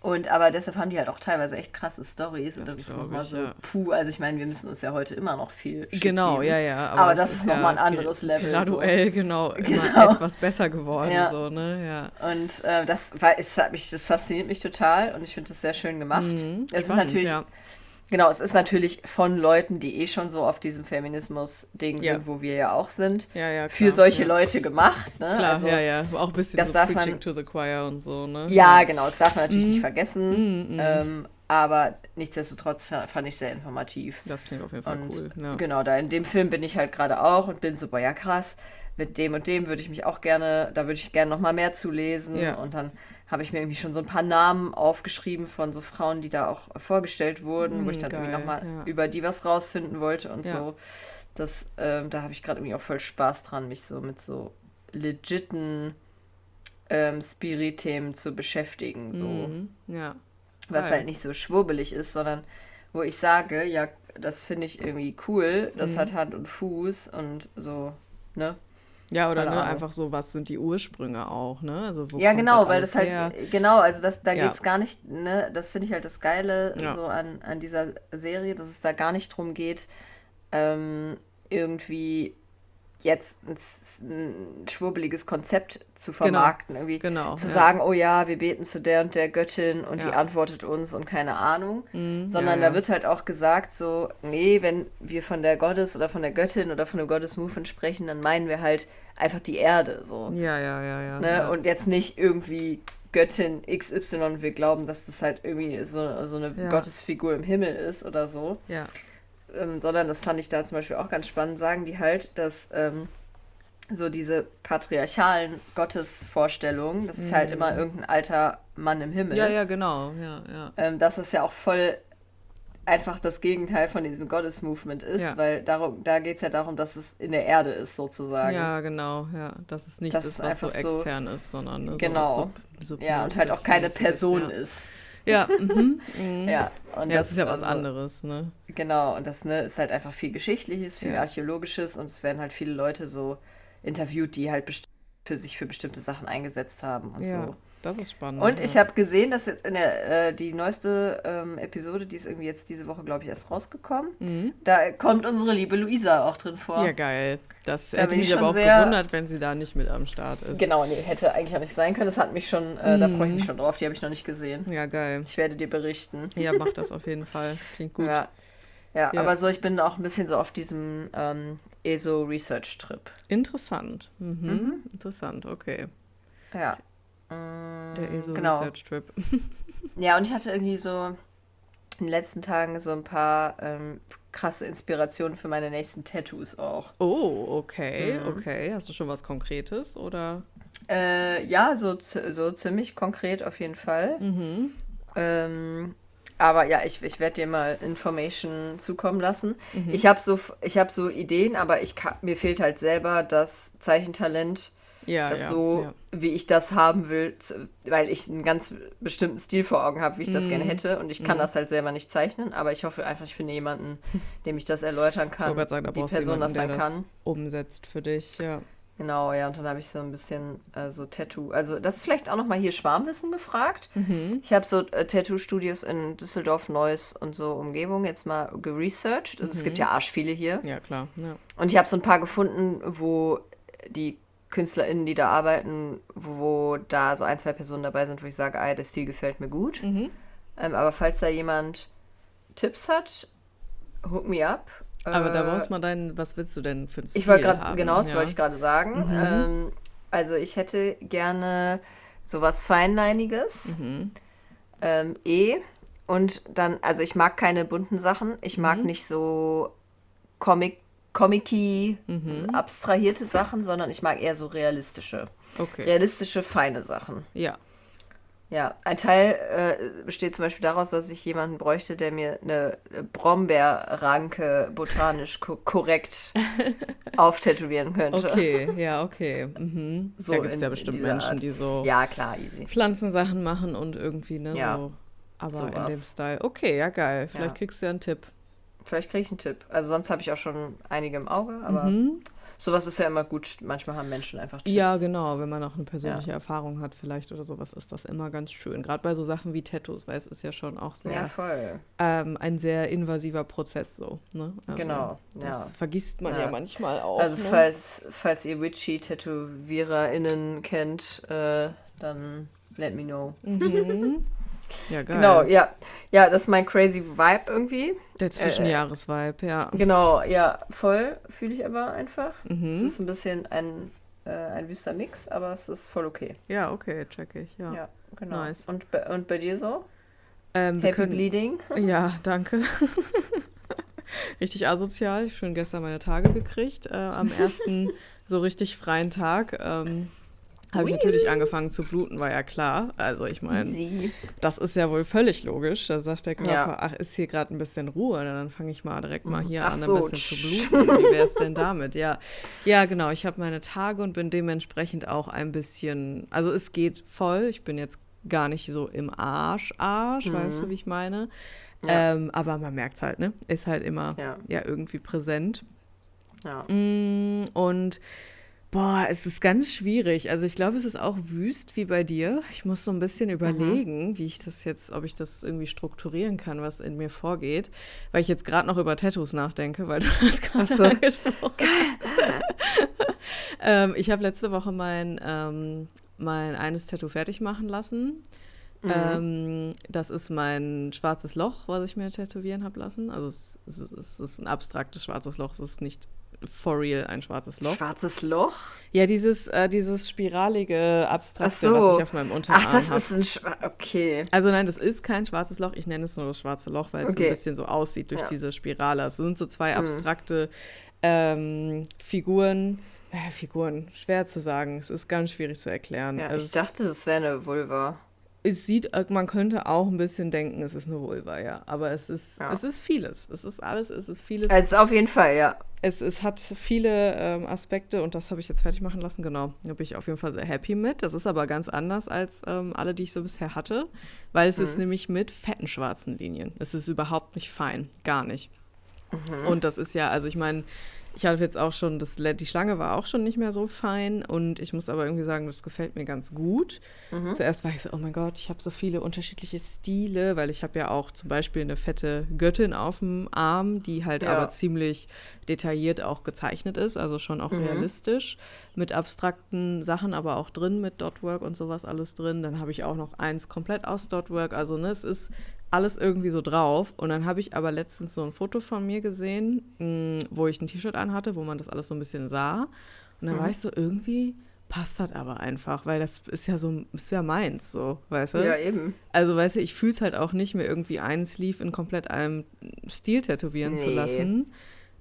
Und aber deshalb haben die halt auch teilweise echt krasse Stories. Und Das das ist nochmal so, ja. puh, also ich meine, wir müssen uns ja heute immer noch viel Genau, geben. ja, ja. Aber, es das ist nochmal ein anderes Level. Graduell, genau, *laughs* immer Genau. etwas besser geworden, Ja. so, ne, ja. So. Und äh, das, war, es hat mich, das fasziniert mich total und ich finde das sehr schön gemacht. Mhm, Es ist spannend, natürlich ja. Genau, es ist natürlich von Leuten, die eh schon so auf diesem Feminismus-Ding Ja. sind, wo wir ja auch sind, Ja, ja, für solche. Leute gemacht. Ne? Klar, also, ja, ja. Auch ein bisschen das so darf man- to the Choir und so, ne? Ja, genau, das darf man natürlich Mhm. nicht vergessen. Mhm, mhm. Ähm, aber nichtsdestotrotz fa- fand ich sehr informativ. Das klingt auf jeden Fall Und cool. Ja. genau, da in dem Film bin ich halt gerade auch und bin so, boah, ja krass, mit dem und dem würde ich mich auch gerne, da würde ich gerne noch mal mehr zulesen. Ja. Und dann habe ich mir irgendwie schon so ein paar Namen aufgeschrieben von so Frauen, die da auch vorgestellt wurden, wo ich Mm, dann irgendwie geil, noch mal ja. über die was rausfinden wollte und Ja. so. Das, ähm, da habe ich gerade irgendwie auch voll Spaß dran, mich so mit so legiten ähm, Spirit-Themen zu beschäftigen. So Mhm, ja. was Geil. halt nicht so schwurbelig ist, sondern wo ich sage, ja, das finde ich irgendwie cool, das Mhm. hat Hand und Fuß und so, ne? Ja, oder ne, einfach so, was sind die Ursprünge auch, ne? Also ja, genau, weil das halt, her? genau, also das, da Ja. geht's gar nicht, ne, das finde ich halt das Geile Ja. so an, an dieser Serie, dass es da gar nicht drum geht, ähm, irgendwie jetzt ein, ein schwurbeliges Konzept zu vermarkten, irgendwie Genau. zu ja. sagen, oh ja, wir beten zu der und der Göttin und die Ja. antwortet uns und keine Ahnung, Mhm, sondern ja, da wird halt auch gesagt so, nee, wenn wir von der Gottes oder von der Göttin oder von dem Goddess Movement sprechen, dann meinen wir halt einfach die Erde so, Ja, ja, ja, ja. ne? ja. Und jetzt nicht irgendwie Göttin XY und wir glauben, dass das halt irgendwie so, so eine. Gottesfigur im Himmel ist oder so, ja. Ähm, sondern das fand ich da zum Beispiel auch ganz spannend, sagen die halt, dass ähm, so diese patriarchalen Gottesvorstellungen, das ist halt immer irgendein alter Mann im Himmel. Mhm. Ja, ja, genau. Ja, ja. ähm, dass es ja auch voll einfach das Gegenteil von diesem Goddess-Movement ist, Ja. weil darum, da geht es ja darum, dass es in der Erde ist, sozusagen. Ja, genau, ja. Dass es nichts Das ist, ist was so einfach so- extern ist, sondern ne, Genau. sowas sub, Ja, und halt auch keine Person ja. ist. Ja, *laughs* mhm. mhm. Ja, und ja, das ist ja was also, anderes, ne? Genau, und das ne, ist halt einfach viel Geschichtliches, viel Ja. Archäologisches und es werden halt viele Leute so interviewt, die halt für sich für bestimmte Sachen eingesetzt haben und Ja, so. Das ist spannend. Und ja. ich habe gesehen, dass jetzt in der äh, die neueste ähm, Episode, die ist irgendwie jetzt diese Woche, glaube ich, erst rausgekommen. Mhm. Da kommt unsere liebe Luisa auch drin vor. Ja, geil. Das Da hätte mich aber auch gewundert, wenn sie da nicht mit am Start ist. Genau, nee, hätte eigentlich auch nicht sein können. Das hat mich schon, äh, da freue ich mich Mhm. schon drauf. Die habe ich noch nicht gesehen. Ja, geil. Ich werde dir berichten. Ja, mach das auf jeden Fall. Das klingt gut. Ja. ja. Ja. aber so, ich bin auch ein bisschen so auf diesem ähm, ESO-Research-Trip. Interessant. Mhm. Mhm. Interessant, okay. Ja. Der ESO genau. Research Trip. *laughs* Ja, und ich hatte irgendwie so in den letzten Tagen so ein paar ähm, krasse Inspirationen für meine nächsten Tattoos auch. Oh, okay, Mhm. okay. Hast du schon was Konkretes oder? Äh, ja, so, so ziemlich konkret auf jeden Fall. Mhm. Ähm, aber ja, ich, ich werde dir mal Information zukommen lassen. Mhm. Ich habe so, ich hab so Ideen, aber ich kann, mir fehlt halt selber das Zeichentalent, Ja, das ja. so, ja. wie ich das haben will, weil ich einen ganz bestimmten Stil vor Augen habe, wie ich das Mhm. gerne hätte. Und ich kann Mhm. das halt selber nicht zeichnen, aber ich hoffe einfach, ich finde jemanden, *laughs* dem ich das erläutern Ich kann. gerade sagen, da die Person jemanden, das dann das kann. umsetzt für dich, ja. Genau, ja, und dann habe ich so ein bisschen äh, so Tattoo. Also, das ist vielleicht auch nochmal hier Schwarmwissen gefragt. Mhm. Ich habe so äh, Tattoo-Studios in Düsseldorf, Neuss und so Umgebung jetzt mal geresearched. Und es gibt ja arsch viele hier. Ja, klar. Ja. Und ich habe so ein paar gefunden, wo die KünstlerInnen, die da arbeiten, wo da so ein, zwei Personen dabei sind, wo ich sage, ah, der Stil gefällt mir gut. Mhm. Ähm, aber falls da jemand Tipps hat, hook me up. Aber da Äh, brauchst man deinen, was willst du denn für einen Stil Ich wollte gerade, genau, das ja. wollte ich gerade sagen. Mhm. Ähm, also ich hätte gerne sowas Feinleiniges. Mhm. Ähm, eh. Und dann, also ich mag keine bunten Sachen. Ich mag Mhm. nicht so Comic, comicy, Mhm. abstrahierte Sachen, sondern ich mag eher so realistische. Okay. Realistische, feine Sachen. Ja. Ja, ein Teil äh, besteht zum Beispiel daraus, dass ich jemanden bräuchte, der mir eine Brombeerranke botanisch ko korrekt *laughs* auftätowieren könnte. Okay, ja, okay. Mhm. So da gibt es ja in bestimmt Menschen, Art. die so Ja, klar, easy. Pflanzensachen machen und irgendwie, ne, Ja, so. Aber in sowas. dem Style. Okay, ja, geil. Vielleicht Ja. kriegst du ja einen Tipp. Vielleicht kriege ich einen Tipp. Also sonst habe ich auch schon einige im Auge, aber Mhm. sowas ist ja immer gut. Manchmal haben Menschen einfach Tipps. Ja, genau. Wenn man auch eine persönliche Erfahrung hat, vielleicht oder sowas, ist das immer ganz schön. Gerade bei so Sachen wie Tattoos, weil es ist ja schon auch sehr Ja, voll. ähm, ein sehr invasiver Prozess so. Ne? Also, Genau, Das ja. vergisst man ja, Ja. manchmal auch. Also ne? falls, falls ihr Witchy-TätowiererInnen kennt, äh, dann let me know. Mhm. Ja, geil. Genau, ja. Ja, das ist mein crazy Vibe irgendwie. Der Zwischenjahresvibe, ja. Genau, ja, voll fühle ich aber einfach. Es Mhm. ist ein bisschen ein, äh, ein wüster Mix, aber es ist voll okay. Ja, okay, check ich, ja. Ja, genau. Nice. Und, bei- und bei dir so? Ähm, Happy können, Bleeding? *laughs* Ja, danke. *laughs* richtig asozial. Ich habe schon gestern meine Tage gekriegt. Äh, am ersten *laughs* so richtig freien Tag ähm, habe ich natürlich angefangen zu bluten, war ja klar. Also ich meine, das ist ja wohl völlig logisch. Da sagt der Körper, Ja. ach, ist hier gerade ein bisschen Ruhe. Dann fange ich mal direkt mal hier Ach an, so. ein bisschen zu bluten. Wie wäre es denn damit? Ja, ja genau. Ich habe meine Tage und bin dementsprechend auch ein bisschen, also es geht voll. Ich bin jetzt gar nicht so im Arsch, Arsch, weißt du, wie ich meine? Mhm. Ja. Ähm, aber man merkt es halt, ne? Ist halt immer Ja. ja irgendwie präsent. Ja. Mm, Und boah, es ist ganz schwierig. Also ich glaube, es ist auch wüst wie bei dir. Ich muss so ein bisschen überlegen, wie ich das jetzt, ob ich das irgendwie strukturieren kann, was in mir vorgeht, weil ich jetzt gerade noch über Tattoos nachdenke, weil du *laughs* das gerade so. angesprochen ähm, ich habe letzte Woche mein, ähm, mein eines Tattoo fertig machen lassen. Mhm. Ähm, das ist mein schwarzes Loch, was ich mir tätowieren habe lassen. Also es, es, ist- es ist ein abstraktes schwarzes Loch, es ist nicht for real ein schwarzes Loch. Schwarzes Loch? Ja, dieses, äh, dieses spiralige, abstrakte, so. was ich auf meinem Unterarm Ach, das hab. ist ein Schwa Okay. Also nein, das ist kein schwarzes Loch. Ich nenne es nur das schwarze Loch, weil es Okay. ein bisschen so aussieht durch Ja. diese Spirale. Es sind so zwei Mhm. abstrakte ähm, Figuren. Äh, Figuren, schwer zu sagen. Es ist ganz schwierig zu erklären. Ja, Also ich dachte, das wäre eine Vulva. Es sieht, äh, man könnte auch ein bisschen denken, es ist eine Vulva, ja. Aber es ist, Ja. es ist vieles. Es ist alles, es ist vieles. Also auf jeden Fall, ja. Es, es hat viele ähm, Aspekte und das habe ich jetzt fertig machen lassen, genau. Da bin ich auf jeden Fall sehr happy mit. Das ist aber ganz anders als ähm, alle, die ich so bisher hatte, weil es ist nämlich mit fetten schwarzen Linien. Es ist überhaupt nicht fein, gar nicht. Und das ist ja, also ich meine, ich hatte jetzt auch schon, das, die Schlange war auch schon nicht mehr so fein und ich muss aber irgendwie sagen, das gefällt mir ganz gut. Zuerst war ich so, oh mein Gott, ich habe so viele unterschiedliche Stile, weil ich habe ja auch zum Beispiel eine fette Göttin auf dem Arm, die halt Ja. aber ziemlich detailliert auch gezeichnet ist, also schon auch realistisch, mit abstrakten Sachen aber auch drin, mit Dotwork und sowas alles drin. Dann habe ich auch noch eins komplett aus Dotwork, also ne, es ist alles irgendwie so drauf. Und dann habe ich aber letztens so ein Foto von mir gesehen, mh, wo ich ein T-Shirt anhatte, wo man das alles so ein bisschen sah. Und dann war ich so, irgendwie passt das aber einfach, weil das ist ja so, ist ja meins, so, weißt du? Ja, eben. Also, weißt du, ich fühle es halt auch nicht mehr irgendwie einen Sleeve in komplett einem Stil tätowieren zu Nee. lassen.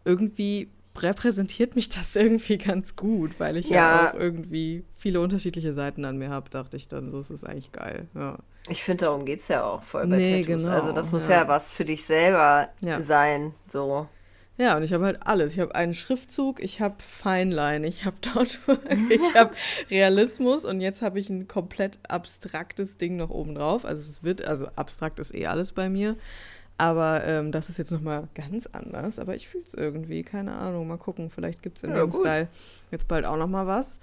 Irgendwie repräsentiert mich das *laughs* irgendwie ganz gut, weil ich ja, Ja. auch irgendwie viele unterschiedliche Seiten an mir habe, dachte ich dann, so ist es eigentlich geil. Ja. Ich finde, darum geht es ja auch voll bei Nee, Tattoos. genau, also das muss ja. ja. was für dich selber Ja. sein. So. Ja, und ich habe halt alles. Ich habe einen Schriftzug, ich habe Feinline, ich habe *laughs* Dotwork, ich habe Realismus und jetzt habe ich ein komplett abstraktes Ding noch oben drauf. Also es wird, also abstrakt ist eh alles bei mir. Aber ähm, das ist jetzt nochmal ganz anders. Aber ich fühle es irgendwie, keine Ahnung. Mal gucken, vielleicht gibt es in Ja, dem gut. Style jetzt bald auch nochmal was.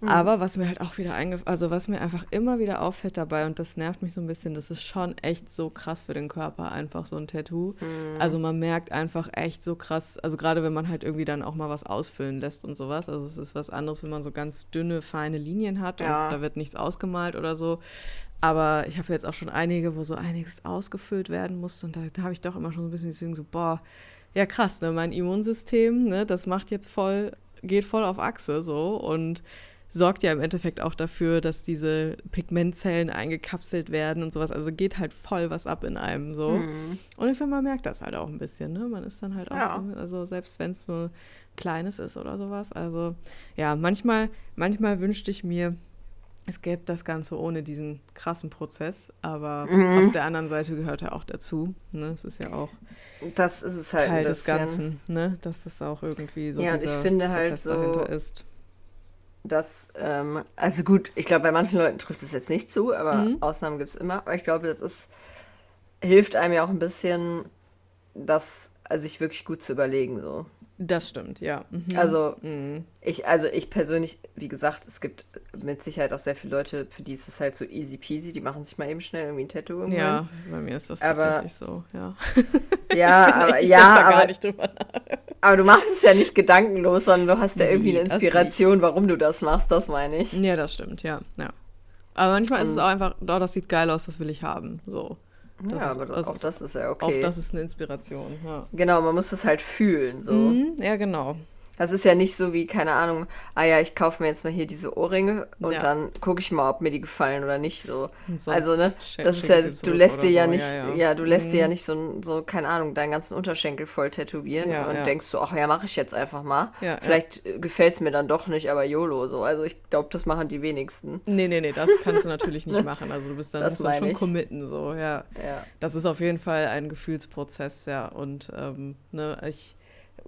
Mhm. Aber was mir halt auch wieder eingefallen, also was mir einfach immer wieder auffällt dabei, und das nervt mich so ein bisschen, das ist schon echt so krass für den Körper, einfach so ein Tattoo. Mhm. Also man merkt einfach echt so krass, also gerade wenn man halt irgendwie dann auch mal was ausfüllen lässt und sowas. Also es ist was anderes, wenn man so ganz dünne, feine Linien hat ja. und da wird nichts ausgemalt oder so. Aber ich habe jetzt auch schon einige, wo so einiges ausgefüllt werden muss. Und da, da habe ich doch immer schon so ein bisschen deswegen so, boah, ja krass, ne? Mein Immunsystem, ne, das macht jetzt voll, geht voll auf Achse so. Und sorgt ja im Endeffekt auch dafür, dass diese Pigmentzellen eingekapselt werden und sowas. Also geht halt voll was ab in einem so. Mhm. Und ich finde, man merkt das halt auch ein bisschen. Ne? Man ist dann halt auch ja. so, also selbst wenn es so kleines ist oder sowas. Also ja, manchmal, manchmal wünschte ich mir, es gäbe das Ganze ohne diesen krassen Prozess, aber mhm. auf der anderen Seite gehört er auch dazu. Ne? Es ist ja auch das ist es halt Teil des Ganzen, ne? dass das auch irgendwie so ja, dieser ich finde halt Prozess so, dahinter ist dass, ähm, also gut, ich glaube, bei manchen Leuten trifft es jetzt nicht zu, aber mhm. Ausnahmen gibt es immer. Aber ich glaube, das ist, hilft einem ja auch ein bisschen, das also sich wirklich gut zu überlegen. So. Das stimmt, ja. Mhm. Also, mhm. ich, also ich persönlich, wie gesagt, es gibt mit Sicherheit auch sehr viele Leute, für die ist es halt so easy peasy, die machen sich mal eben schnell irgendwie ein Tattoo. Irgendwann. Ja, bei mir ist das aber, tatsächlich so, ja. *laughs* Ja, *laughs* aber, ja, aber, aber du machst es ja nicht gedankenlos, sondern du hast ja irgendwie eine Inspiration, warum du das machst, das meine ich. Ja, das stimmt, ja, ja. Aber manchmal ist es auch einfach, oh, das sieht geil aus, das will ich haben, so. Das ja, ist, aber das auch das ist ja okay. Auch das ist eine Inspiration, ja. Genau, man muss es halt fühlen, so. Mhm, ja, genau. Das ist ja nicht so wie, keine Ahnung, ah ja, ich kaufe mir jetzt mal hier diese Ohrringe und ja. dann gucke ich mal, ob mir die gefallen oder nicht so. Also, ne, das ist ja, du lässt dir ja so. nicht, ja, ja. ja, du lässt mhm. dir ja nicht so, so, keine Ahnung, deinen ganzen Unterschenkel voll tätowieren und denkst so, ach ja, mache ich jetzt einfach mal. Vielleicht ja. gefällt es mir dann doch nicht, aber YOLO so. Also ich glaube, das machen die wenigsten. Nee, nee, nee, das kannst du natürlich nicht *laughs* machen. Also du bist dann, musst dann schon ich. committen, so, ja. Das ist auf jeden Fall ein Gefühlsprozess, ja. Und ähm, ne, ich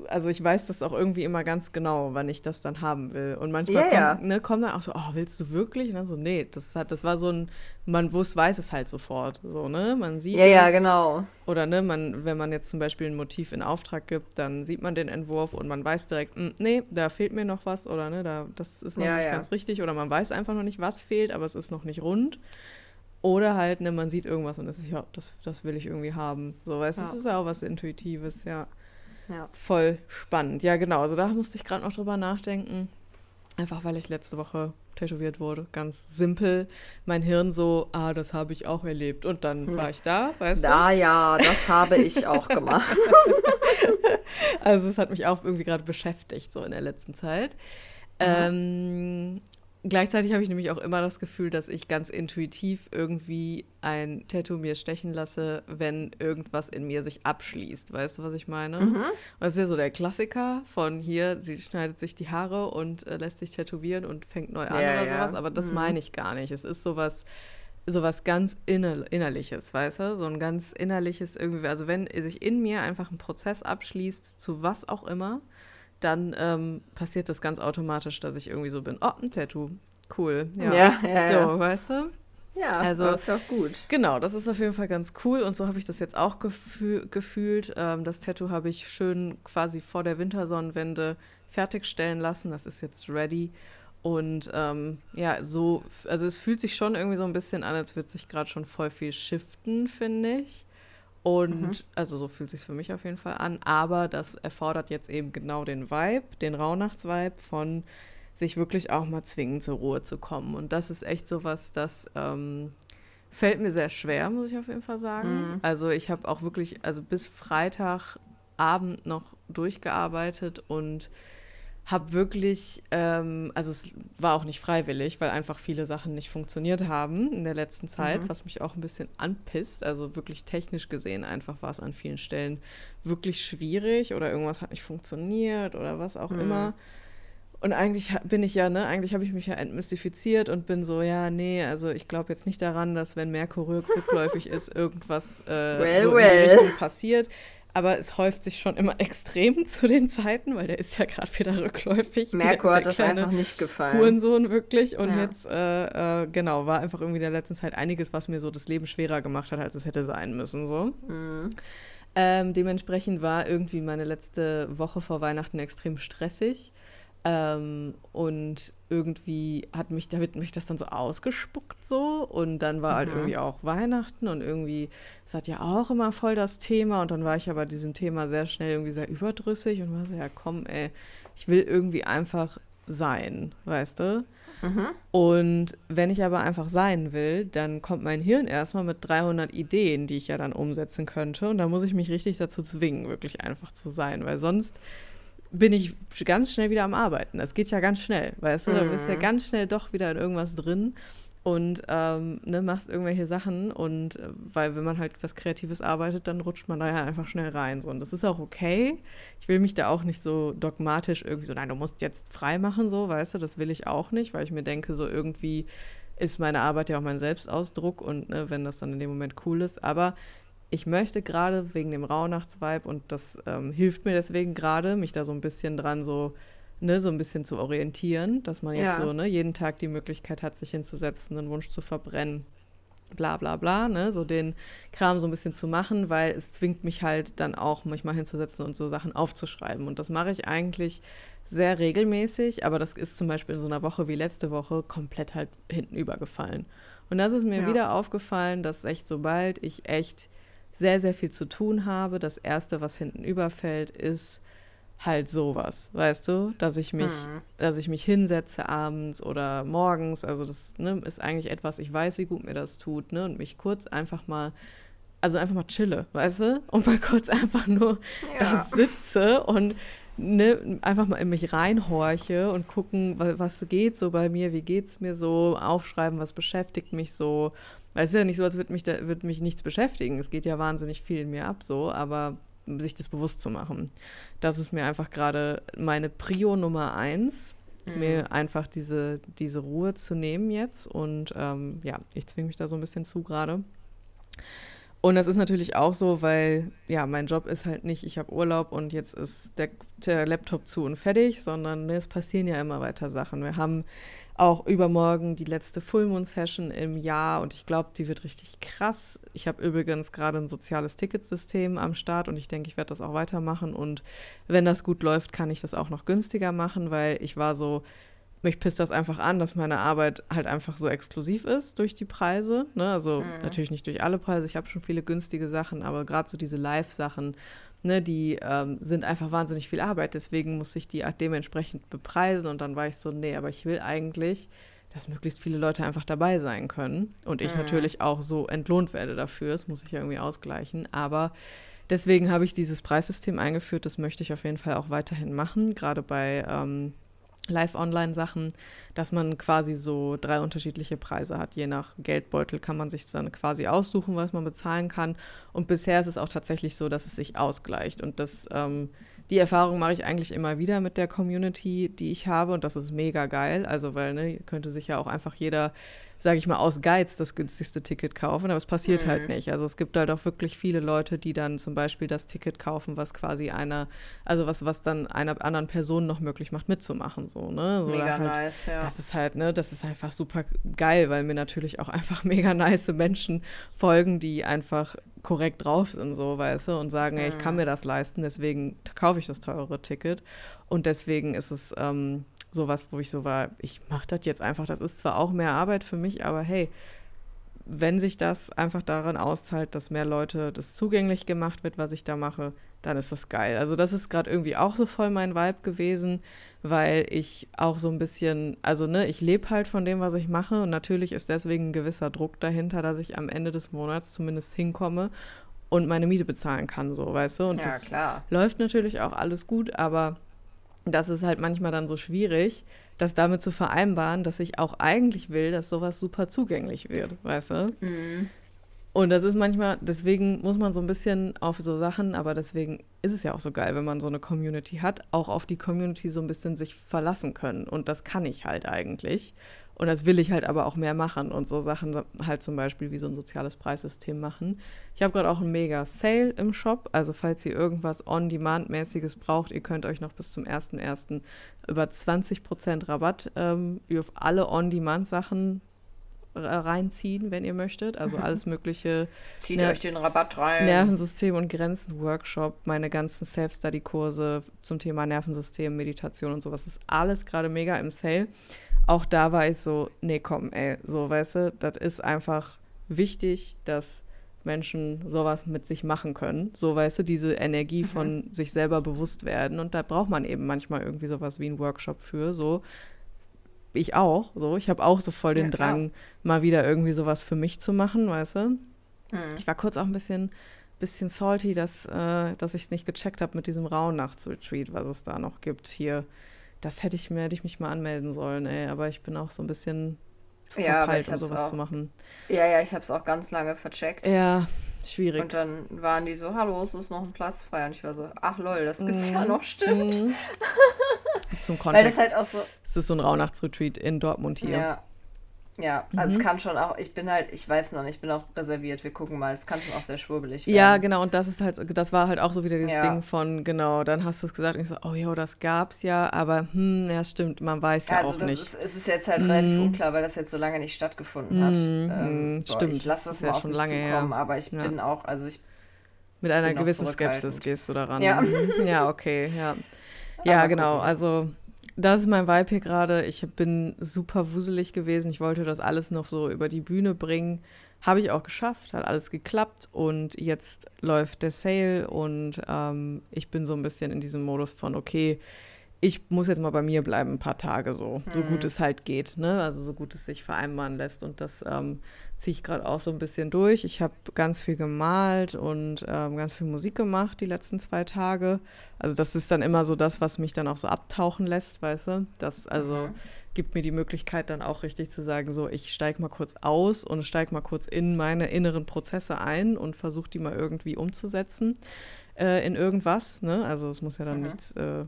also ich weiß das auch irgendwie immer ganz genau, wann ich das dann haben will. Und manchmal yeah, kommt, ne, kommt dann auch so, oh, willst du wirklich? Und dann so, nee, das hat, das war so ein, man wusste, weiß es halt sofort. So, ne? Man sieht ja, es. Ja, genau. Oder ne, man, wenn man jetzt zum Beispiel ein Motiv in Auftrag gibt, dann sieht man den Entwurf und man weiß direkt, mh, hm, nee, da fehlt mir noch was oder ne, da, das ist noch ja, nicht ja. ganz richtig. Oder man weiß einfach noch nicht, was fehlt, aber es ist noch nicht rund. Oder halt, ne, man sieht irgendwas und ist ja, das, das will ich irgendwie haben. So, weißt du, ja. das ist ja auch was Intuitives, ja. Ja. Voll spannend. Ja, genau. Also da musste ich gerade noch drüber nachdenken. Einfach weil ich letzte Woche tätowiert wurde. Ganz simpel. Mein Hirn so, ah, das habe ich auch erlebt. Und dann hm. war ich da, weißt da, du? Ja, ja, das habe ich auch gemacht. *laughs* also es hat mich auch irgendwie gerade beschäftigt, so in der letzten Zeit. Mhm. Ähm, Gleichzeitig habe ich nämlich auch immer das Gefühl, dass ich ganz intuitiv irgendwie ein Tattoo mir stechen lasse, wenn irgendwas in mir sich abschließt. Weißt du, was ich meine? Mhm. Das ist ja so der Klassiker von hier, sie schneidet sich die Haare und äh, lässt sich tätowieren und fängt neu an ja, oder sowas. Aber das mhm. meine ich gar nicht. Es ist sowas, sowas ganz inner innerliches, weißt du? So ein ganz innerliches irgendwie. Also wenn sich in mir einfach ein Prozess abschließt, zu was auch immer, dann ähm, passiert das ganz automatisch, dass ich irgendwie so bin, oh, ein Tattoo, cool. Ja, ja, ja. ja. So, weißt du? Ja, also, das ist auch gut. Genau, das ist auf jeden Fall ganz cool und so habe ich das jetzt auch gefühl, gefühlt. Ähm, das Tattoo habe ich schön quasi vor der Wintersonnenwende fertigstellen lassen. Das ist jetzt ready. Und ähm, ja, so, also es fühlt sich schon irgendwie so ein bisschen an, als würde sich gerade schon voll viel shiften, finde ich. Und mhm. also so fühlt sich für mich auf jeden Fall an. Aber das erfordert jetzt eben genau den Vibe, den Rauhnachtsvibe von sich wirklich auch mal zwingen, zur Ruhe zu kommen. Und das ist echt so was, das ähm, fällt mir sehr schwer, muss ich auf jeden Fall sagen. Mhm. Also ich habe auch wirklich, also bis Freitagabend noch durchgearbeitet und habe wirklich, ähm, also es war auch nicht freiwillig, weil einfach viele Sachen nicht funktioniert haben in der letzten Zeit, mhm. was mich auch ein bisschen anpisst. Also wirklich technisch gesehen einfach war es an vielen Stellen wirklich schwierig oder irgendwas hat nicht funktioniert oder was auch mhm. immer. Und eigentlich bin ich ja, ne, eigentlich habe ich mich ja entmystifiziert und bin so, ja, nee, also ich glaube jetzt nicht daran, dass wenn Merkur rückläufig ist, irgendwas äh, well, so well. in die Richtung passiert. Aber es häuft sich schon immer *laughs* extrem zu den Zeiten, weil der ist ja gerade wieder rückläufig. Merkur hat das einfach nicht gefallen. Hurensohn wirklich. Und ja. jetzt, äh, äh, genau, war einfach irgendwie in der letzten Zeit einiges, was mir so das Leben schwerer gemacht hat, als es hätte sein müssen. So. Mhm. Ähm, dementsprechend war irgendwie meine letzte Woche vor Weihnachten extrem stressig. Ähm, und irgendwie hat mich, da wird mich das dann so ausgespuckt so. Und dann war halt mhm. halt irgendwie auch Weihnachten und irgendwie, es hat ja auch immer voll das Thema. Und dann war ich aber diesem Thema sehr schnell irgendwie sehr überdrüssig und war so, ja komm, ey, ich will irgendwie einfach sein, weißt du? Mhm. Und wenn ich aber einfach sein will, dann kommt mein Hirn erstmal mit 300 Ideen, die ich ja dann umsetzen könnte. Und da muss ich mich richtig dazu zwingen, wirklich einfach zu sein, weil sonst bin ich ganz schnell wieder am Arbeiten. Das geht ja ganz schnell, weißt du? Mhm. Da bist du ja mhm. ganz schnell doch wieder in irgendwas drin und ähm, ne, machst irgendwelche Sachen und äh, weil wenn man halt was Kreatives arbeitet, dann rutscht man da ja einfach schnell rein. So. Und das ist auch okay. Ich will mich da auch nicht so dogmatisch irgendwie so, nein, du musst jetzt frei machen, so, weißt du, das will ich auch nicht, weil ich mir denke, so irgendwie ist meine Arbeit ja auch mein Selbstausdruck und ne, wenn das dann in dem Moment cool ist. Aber ich möchte gerade wegen dem Rauhnachtsvibe und das ähm, hilft mir deswegen gerade, mich da so ein bisschen dran so ne, so ein bisschen zu orientieren, dass man jetzt ja. so ne, jeden Tag die Möglichkeit hat, sich hinzusetzen, einen Wunsch zu verbrennen, bla bla bla, ne, so den Kram so ein bisschen zu machen, weil es zwingt mich halt dann auch manchmal hinzusetzen und so Sachen aufzuschreiben. Und das mache ich eigentlich sehr regelmäßig, aber das ist zum Beispiel in so einer Woche wie letzte Woche komplett halt hinten übergefallen. Und das ist mir ja. wieder aufgefallen, dass echt sobald ich echt sehr, sehr viel zu tun habe, das Erste, was hinten überfällt, ist halt sowas, weißt du, dass ich mich, mhm. dass ich mich hinsetze abends oder morgens, also das ne, ist eigentlich etwas, ich weiß, wie gut mir das tut, ne, und mich kurz einfach mal, also einfach mal chille, weißt du, und mal *laughs* kurz einfach nur ja. da sitze und ne, einfach mal in mich reinhorche und gucken, was geht so bei mir, wie geht's mir so, aufschreiben, was beschäftigt mich so. Weil es ist ja nicht so, als würde mich, da, würde mich nichts beschäftigen. Es geht ja wahnsinnig viel in mir ab so, aber sich das bewusst zu machen. Das ist mir einfach gerade meine Prio Nummer eins, mhm. mir einfach diese, diese Ruhe zu nehmen jetzt. Und ähm, ja, ich zwinge mich da so ein bisschen zu gerade. Und das ist natürlich auch so, weil ja, mein Job ist halt nicht, ich habe Urlaub und jetzt ist der, der Laptop zu und fertig, sondern ne, es passieren ja immer weiter Sachen. Wir haben auch übermorgen die letzte Full Moon Session im Jahr und ich glaube, die wird richtig krass. Ich habe übrigens gerade ein soziales Ticketsystem am Start und ich denke, ich werde das auch weitermachen und wenn das gut läuft, kann ich das auch noch günstiger machen, weil ich war so, mich pisst das einfach an, dass meine Arbeit halt einfach so exklusiv ist durch die Preise. Ne? Also mhm. natürlich nicht durch alle Preise, ich habe schon viele günstige Sachen, aber gerade so diese Live-Sachen ne, die ähm, sind einfach wahnsinnig viel Arbeit. Deswegen muss ich die dementsprechend bepreisen. Und dann war ich so, nee, aber ich will eigentlich, dass möglichst viele Leute einfach dabei sein können. Und ich mhm. natürlich auch so entlohnt werde dafür. Das muss ich ja irgendwie ausgleichen. Aber deswegen habe ich dieses Preissystem eingeführt. Das möchte ich auf jeden Fall auch weiterhin machen. Gerade bei ähm, Live-Online-Sachen, dass man quasi so drei unterschiedliche Preise hat. Je nach Geldbeutel kann man sich dann quasi aussuchen, was man bezahlen kann. Und bisher ist es auch tatsächlich so, dass es sich ausgleicht. Und das, ähm, die Erfahrung mache ich eigentlich immer wieder mit der Community, die ich habe. Und das ist mega geil. Also, weil, ne, könnte sich ja auch einfach jeder sage ich mal, aus Geiz das günstigste Ticket kaufen, aber es passiert halt mhm. halt nicht. Also es gibt halt auch wirklich viele Leute, die dann zum Beispiel das Ticket kaufen, was quasi einer, also was, was dann einer anderen Person noch möglich macht, mitzumachen. So, ne? So mega halt, nice, ja. Das ist halt, ne, das ist einfach super geil, weil mir natürlich auch *laughs* einfach mega nice Menschen folgen, die einfach korrekt drauf sind, so, weißt du, und sagen, mhm. ey, ich kann mhm. mir das leisten, deswegen kaufe ich das teure Ticket. Und deswegen ist es, ähm, sowas, wo ich so war, ich mache das jetzt einfach. Das ist zwar auch mehr Arbeit für mich, aber hey, wenn sich das einfach daran auszahlt, dass mehr Leute das zugänglich gemacht wird, was ich da mache, dann ist das geil. Also das ist gerade irgendwie auch so voll mein Vibe gewesen, weil ich auch so ein bisschen, also ne, ich lebe halt von dem, was ich mache und natürlich ist deswegen ein gewisser Druck dahinter, dass ich am Ende des Monats zumindest hinkomme und meine Miete bezahlen kann, so, weißt du? Und ja, das klar. läuft natürlich auch alles gut, aber das ist halt manchmal dann so schwierig, das damit zu vereinbaren, dass ich auch eigentlich will, dass sowas super zugänglich wird, weißt du? Mhm. Und das ist manchmal, deswegen muss man so ein bisschen auf so Sachen, aber deswegen ist es ja auch so geil, wenn man so eine Community hat, auch auf die Community so ein bisschen sich verlassen können. Und das kann ich halt eigentlich. Und das will ich halt aber auch mehr machen und so Sachen halt zum Beispiel wie so ein soziales Preissystem machen. Ich habe gerade auch einen mega Sale im Shop. Also falls ihr irgendwas On-Demand-mäßiges braucht, ihr könnt euch noch bis zum 1.1. über 20% Rabatt ähm, auf alle On-Demand-Sachen reinziehen, wenn ihr möchtet. Also *laughs* alles mögliche. Zieht Ner euch den Rabatt rein. Nervensystem und Grenzen Workshop, meine ganzen Self-Study-Kurse zum Thema Nervensystem, Meditation und sowas ist alles gerade mega im Sale. Auch da war ich so, nee, komm, ey, so, weißt du, das ist einfach wichtig, dass Menschen sowas mit sich machen können. So, weißt du, diese Energie von mhm. sich selber bewusst werden. Und da braucht man eben manchmal irgendwie sowas wie einen Workshop für. So, ich auch. So, ich habe auch so voll den ja, Drang, mal wieder irgendwie sowas für mich zu machen, weißt du. Mhm. Ich war kurz auch ein bisschen, bisschen salty, dass, äh, dass ich es nicht gecheckt habe mit diesem Rauhnachtsretreat, was es da noch gibt hier. Das hätte ich mir, hätte ich mich mal anmelden sollen, ey. Aber ich bin auch so ein bisschen zu ja, verpeilt, um sowas auch, zu machen. Ja, ja, ich habe es auch ganz lange vercheckt. Ja, schwierig. Und dann waren die so, hallo, es ist noch ein Platz frei. Und ich war so, ach lol, das gibt's mm. ja noch, stimmt. Mm. *laughs* Zum Kontext. Weil das halt auch so. Es ist so ein Rauhnachtsretreat in Dortmund hier. Ja, ja, also mhm. es kann schon auch, ich bin halt, ich weiß noch nicht, ich bin auch reserviert, wir gucken mal, es kann schon auch sehr schwurbelig werden. Ja, genau, und das ist halt, das war halt auch so wieder dieses ja. Ding von, genau, dann hast du es gesagt und ich so, oh jo, das gab's ja, aber hm, ja stimmt, man weiß ja, also auch nicht. Ist, es ist jetzt halt mhm. relativ unklar, weil das jetzt so lange nicht stattgefunden hat. Mhm. Ähm, boah, stimmt. Ich lasse es ja schon lange her. aber ich ja. bin auch, also ich Mit einer gewissen Skepsis gehst du daran. Ja. Mhm. ja, okay, ja. *laughs* Ja, genau, also das ist mein Vibe hier gerade. Ich bin super wuselig gewesen. Ich wollte das alles noch so über die Bühne bringen. Habe ich auch geschafft, hat alles geklappt und jetzt läuft der Sale und ähm, ich bin so ein bisschen in diesem Modus von, okay, ich muss jetzt mal bei mir bleiben, ein paar Tage so, so gut mhm. es halt geht, ne? Also so gut es sich vereinbaren lässt. Und das ähm, ziehe ich gerade auch so ein bisschen durch. Ich habe ganz viel gemalt und ähm, ganz viel Musik gemacht die letzten zwei Tage. Also das ist dann immer so das, was mich dann auch so abtauchen lässt, weißt du? Das also mhm. gibt mir die Möglichkeit dann auch richtig zu sagen, so ich steige mal kurz aus und steige mal kurz in meine inneren Prozesse ein und versuche die mal irgendwie umzusetzen äh, in irgendwas. Ne? Also es muss ja dann mhm. nichts äh,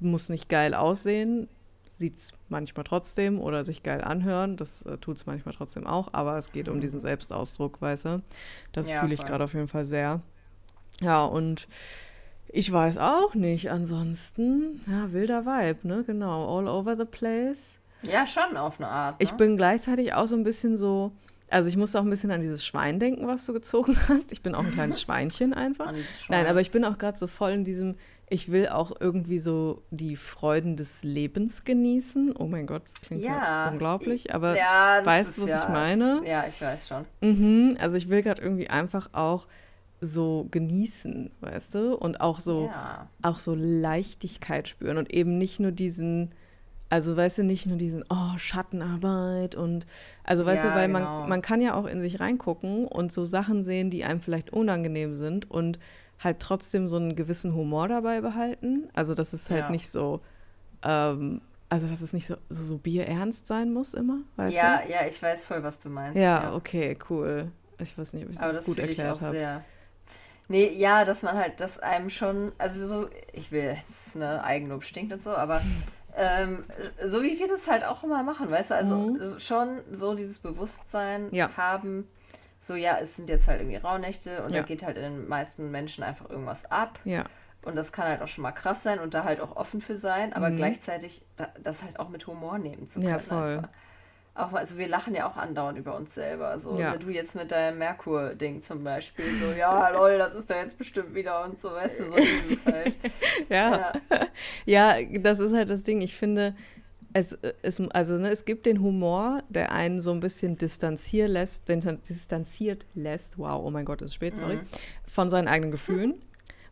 muss nicht geil aussehen, sieht es manchmal trotzdem oder sich geil anhören. Das äh, tut es manchmal trotzdem auch, aber es geht um diesen Selbstausdruck, weißt du? Das ja, fühle ich gerade auf jeden Fall sehr. Ja, und ich weiß auch nicht. Ansonsten, ja, wilder Vibe, ne? Genau, all over the place. Ja, schon auf eine Art. Ne? Ich bin gleichzeitig auch so ein bisschen so, also ich musste auch ein bisschen an dieses Schwein denken, was du gezogen *laughs* hast. Ich bin auch ein kleines *laughs* Schweinchen einfach. Nein, aber ich bin auch gerade so voll in diesem, ich will auch irgendwie so die Freuden des Lebens genießen. Oh mein Gott, das klingt ja, ja unglaublich, aber ja, weißt du, was ja, ich meine? Ja, ich weiß schon. Mhm, also ich will gerade irgendwie einfach auch so genießen, weißt du? Und auch so, auch so Leichtigkeit spüren und eben nicht nur diesen, also weißt du, nicht nur diesen, oh, Schattenarbeit und, also weißt du, weil genau. man, man kann ja auch in sich reingucken und so Sachen sehen, die einem vielleicht unangenehm sind und halt trotzdem so einen gewissen Humor dabei behalten. Also, dass es halt ja. nicht so, ähm, also, dass es nicht so, so, so bierernst sein muss immer, weißt ja, du? Ja, ich weiß voll, was du meinst. Ja, ja. okay, cool. Ich weiß nicht, ob ich das, das gut erklärt habe. Nee, ja, dass man halt, dass einem schon, also so, ich will jetzt eine Eigenlob stinkt und so, aber *laughs* ähm, so wie wir das halt auch immer machen, weißt du, also mhm. schon so dieses Bewusstsein ja. haben, so, ja, es sind jetzt halt irgendwie Rauhnächte und ja. da geht halt in den meisten Menschen einfach irgendwas ab. Ja. Und das kann halt auch schon mal krass sein und da halt auch offen für sein, aber mhm. gleichzeitig da, das halt auch mit Humor nehmen zu können. Ja, voll. Einfach. Auch, also wir lachen ja auch andauernd über uns selber. So, ja. du jetzt mit deinem Merkur-Ding zum Beispiel, so, ja, *laughs* lol, das ist da jetzt bestimmt wieder und so, weißt du, so dieses halt. *laughs* ja. ja. ja, das ist halt das Ding. Ich finde, es, es, also, ne, es gibt den Humor, der einen so ein bisschen distanziert lässt, distanziert lässt, wow, oh mein Gott, ist spät, sorry, mhm. von seinen eigenen Gefühlen.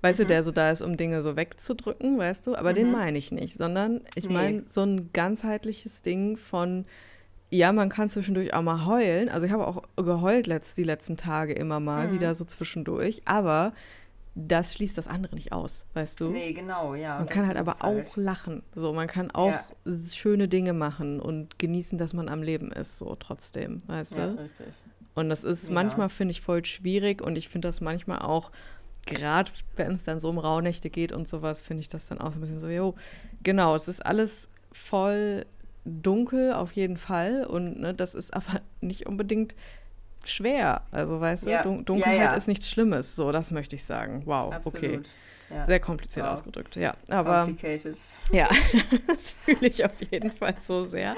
Weißt mhm. du, der so da ist, um Dinge so wegzudrücken, weißt du? Aber mhm. den meine ich nicht, sondern ich nee. meine so ein ganzheitliches Ding von, ja, man kann zwischendurch auch mal heulen. Also ich habe auch geheult letzt, die letzten Tage immer mal, mhm. wieder so zwischendurch. Aber das schließt das andere nicht aus, weißt du? Nee, genau, ja. Man kann halt aber halt. auch lachen. So, man kann auch ja. schöne Dinge machen und genießen, dass man am Leben ist, so trotzdem, weißt ja, du? Richtig. Und das ist ja. manchmal, finde ich, voll schwierig und ich finde das manchmal auch, gerade wenn es dann so um Rauhnächte geht und sowas, finde ich das dann auch so ein bisschen so, jo, genau, es ist alles voll dunkel auf jeden Fall und ne, das ist aber nicht unbedingt schwer. Also weißt ja. du, Dun Dunkelheit ja, ja. ist nichts Schlimmes. So, das möchte ich sagen. Wow, Absolut. okay. Sehr kompliziert wow. ausgedrückt, ja. Aber ja, *laughs* das fühle ich auf jeden Fall so sehr.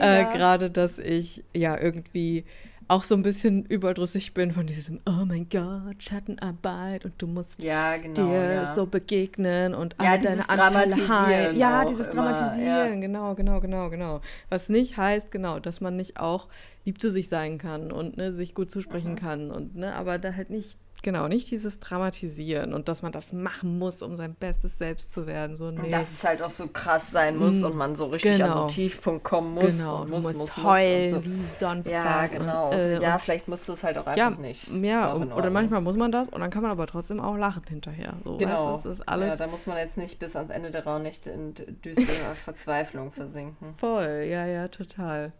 Äh, Gerade, dass ich ja irgendwie auch so ein bisschen überdrüssig bin von diesem Oh mein Gott, Schattenarbeit und du musst ja, genau, dir ja. so begegnen und ja, all deine Anteile heilen. Ja, dieses immer, Dramatisieren, ja. genau, genau, genau, genau. Was nicht heißt, genau, dass man nicht auch lieb zu sich sein kann und ne, sich gut zusprechen mhm. kann und ne, aber da halt nicht Genau, nicht dieses Dramatisieren und dass man das machen muss, um sein bestes Selbst zu werden. So, nee. Dass es halt auch so krass sein muss mm, und man so richtig genau. an den Tiefpunkt kommen muss. Genau, und muss, du musst muss, heulen muss so. wie sonst ja, was. Genau. Und, äh, ja, vielleicht musst du es halt auch einfach ja, nicht. Ja, oder manchmal muss man das und dann kann man aber trotzdem auch lachen hinterher. So, genau. Weißt, das ist alles ja, da muss man jetzt nicht bis ans Ende der Raunicht in düstere *laughs* Verzweiflung versinken. Voll, ja, ja, total.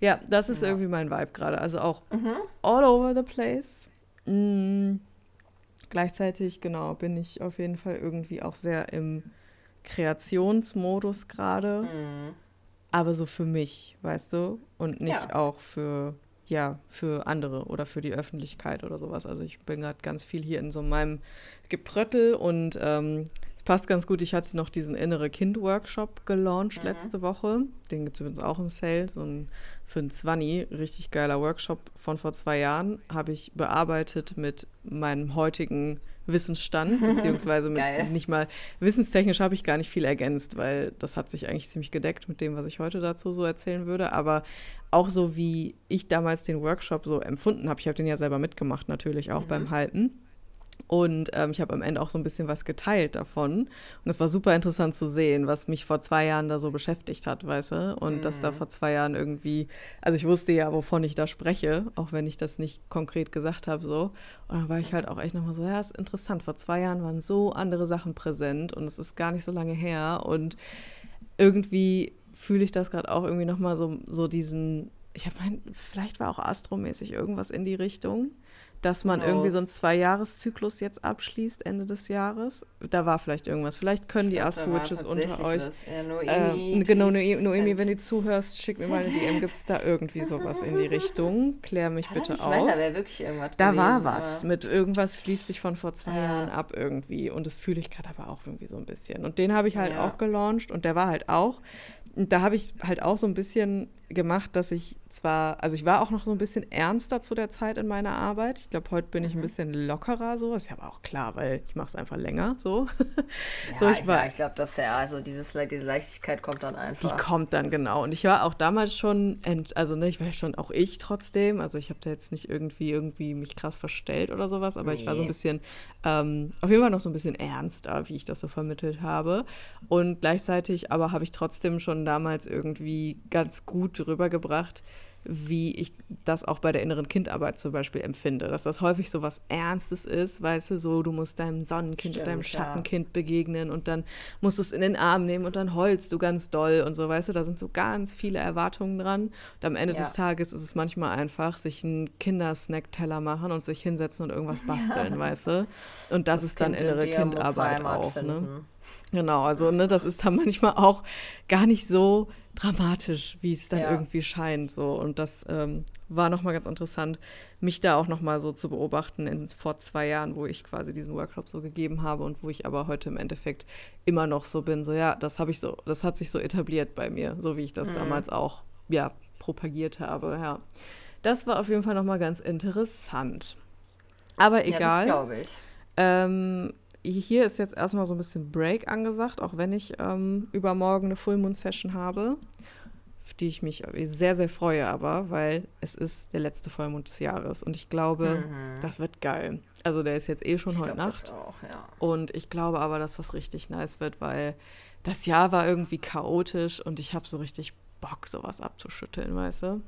Ja, das ist ja. irgendwie mein Vibe gerade. Also auch mhm. all over the place. Mm, gleichzeitig, genau, bin ich auf jeden Fall irgendwie auch sehr im Kreationsmodus gerade. Mhm. Aber so für mich, weißt du? Und nicht ja. auch für, ja, für andere oder für die Öffentlichkeit oder sowas. Also ich bin gerade ganz viel hier in so meinem Gepröttel und ähm, passt ganz gut. Ich hatte noch diesen Innere Kind-Workshop gelauncht mhm. letzte Woche. Den gibt es übrigens auch im Sale. So ein für ein Zwanni, richtig geiler Workshop von vor zwei Jahren, habe ich bearbeitet mit meinem heutigen Wissensstand, *laughs* beziehungsweise mit nicht mal wissenstechnisch habe ich gar nicht viel ergänzt, weil das hat sich eigentlich ziemlich gedeckt mit dem, was ich heute dazu so erzählen würde. Aber auch so wie ich damals den Workshop so empfunden habe, ich habe den ja selber mitgemacht, natürlich auch mhm. beim Halten und ähm, ich habe am Ende auch so ein bisschen was geteilt davon. Und es war super interessant zu sehen, was mich vor zwei Jahren da so beschäftigt hat, weißt du? Und mm. dass da mhm. vor zwei Jahren irgendwie, also ich wusste ja, wovon ich da spreche, auch wenn ich das nicht konkret gesagt habe, so. Und dann war ich halt auch echt nochmal so, ja, ist interessant. Vor zwei Jahren waren so andere Sachen präsent und es ist gar nicht so lange her. Und irgendwie fühle ich das gerade auch irgendwie nochmal so, so diesen, ich habe mein, vielleicht war auch astromäßig irgendwas in die Richtung dass man irgendwie so einen Zwei-Jahres-Zyklus jetzt abschließt, Ende des Jahres. Da war vielleicht irgendwas. Vielleicht können die Astro-Witches unter euch. Ja, Noemi, äh, genau, Noemi, Noemi, wenn du zuhörst, schick mir mal eine DM. Gibt es da irgendwie sowas in die Richtung? Klär mich ja, bitte ich auf. Meine, da wäre wirklich irgendwas. Da gewesen, war was. Mit irgendwas schließt sich von vor zwei ja. Jahren ab irgendwie. Und das fühle ich gerade aber auch irgendwie so ein bisschen. Und den habe ich halt ja. auch gelauncht und der war halt auch da habe ich halt auch so ein bisschen gemacht, dass ich zwar, also ich war auch noch so ein bisschen ernster zu der Zeit in meiner Arbeit. Ich glaube, heute bin ich ein mhm. bisschen lockerer so. Ist ja aber auch klar, weil ich mache es einfach länger so. Ja, *laughs* so ich, ja, ich glaube, dass ja, also dieses, diese Leichtigkeit kommt dann einfach. Die kommt dann, genau. Und ich war auch damals schon, also ne, ich war schon auch ich trotzdem. Also ich habe da jetzt nicht irgendwie irgendwie mich krass verstellt oder sowas, aber nee. ich war so ein bisschen, ähm, auf jeden Fall noch so ein bisschen ernster, wie ich das so vermittelt habe. Und gleichzeitig aber habe ich trotzdem schon damals irgendwie ganz gut rübergebracht, wie ich das auch bei der inneren Kindarbeit zum Beispiel empfinde. Dass das häufig so was Ernstes ist, weißt du, so, du musst deinem Sonnenkind Stimmt, deinem Schattenkind ja. begegnen und dann musst du es in den Arm nehmen und dann heulst du ganz doll und so, weißt du, da sind so ganz viele Erwartungen dran. Und am Ende ja. des Tages ist es manchmal einfach, sich einen Kindersnack-Teller machen und sich hinsetzen und irgendwas *laughs* basteln, ja. weißt du. Und das, das ist dann kind innere Kindarbeit auch, ne? Genau, also ne, das ist dann manchmal auch gar nicht so dramatisch, wie es dann ja. irgendwie scheint. So. Und das ähm, war nochmal ganz interessant, mich da auch nochmal so zu beobachten in, vor zwei Jahren, wo ich quasi diesen Workshop so gegeben habe und wo ich aber heute im Endeffekt immer noch so bin. So, ja, das habe ich so, das hat sich so etabliert bei mir, so wie ich das mhm. damals auch, ja, propagiert habe. Ja. Das war auf jeden Fall nochmal ganz interessant. Aber egal. Ja, das glaube ich. Ähm, hier ist jetzt erstmal so ein bisschen Break angesagt, auch wenn ich ähm, übermorgen eine Full Moon Session habe, auf die ich mich sehr, sehr freue, aber weil es ist der letzte Vollmond des Jahres und ich glaube, mhm. das wird geil. Also der ist jetzt eh schon ich heute Nacht. Auch, ja. Und ich glaube aber, dass das richtig nice wird, weil das Jahr war irgendwie chaotisch und ich habe so richtig Bock, sowas abzuschütteln, weißt du?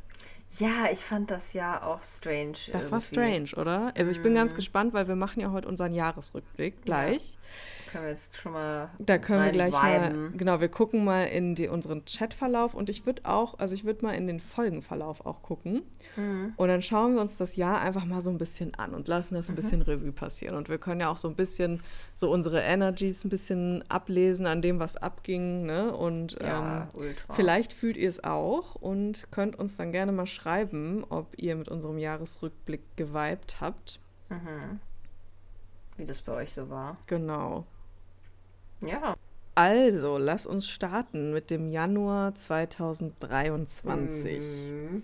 Ja, ich fand das ja auch strange. Das irgendwie. war strange, oder? Also ich bin ganz mhm. gespannt, weil wir machen ja heute unseren Jahresrückblick gleich. Ja können wir jetzt schon mal. Da können wir gleich viben. mal. Genau, wir gucken mal in die, unseren Chatverlauf und ich würde auch, also ich würde mal in den Folgenverlauf auch gucken. Mhm. Und dann schauen wir uns das Jahr einfach mal so ein bisschen an und lassen das ein mhm. bisschen Revue passieren. Und wir können ja auch so ein bisschen so unsere Energies ein bisschen ablesen an dem, was abging. Ne? Und ja, ähm, vielleicht fühlt ihr es auch und könnt uns dann gerne mal schreiben, ob ihr mit unserem Jahresrückblick geweibt habt. Mhm. wie das bei euch so war. Genau. Ja. Also, lass uns starten mit dem Januar 2023. Mhm.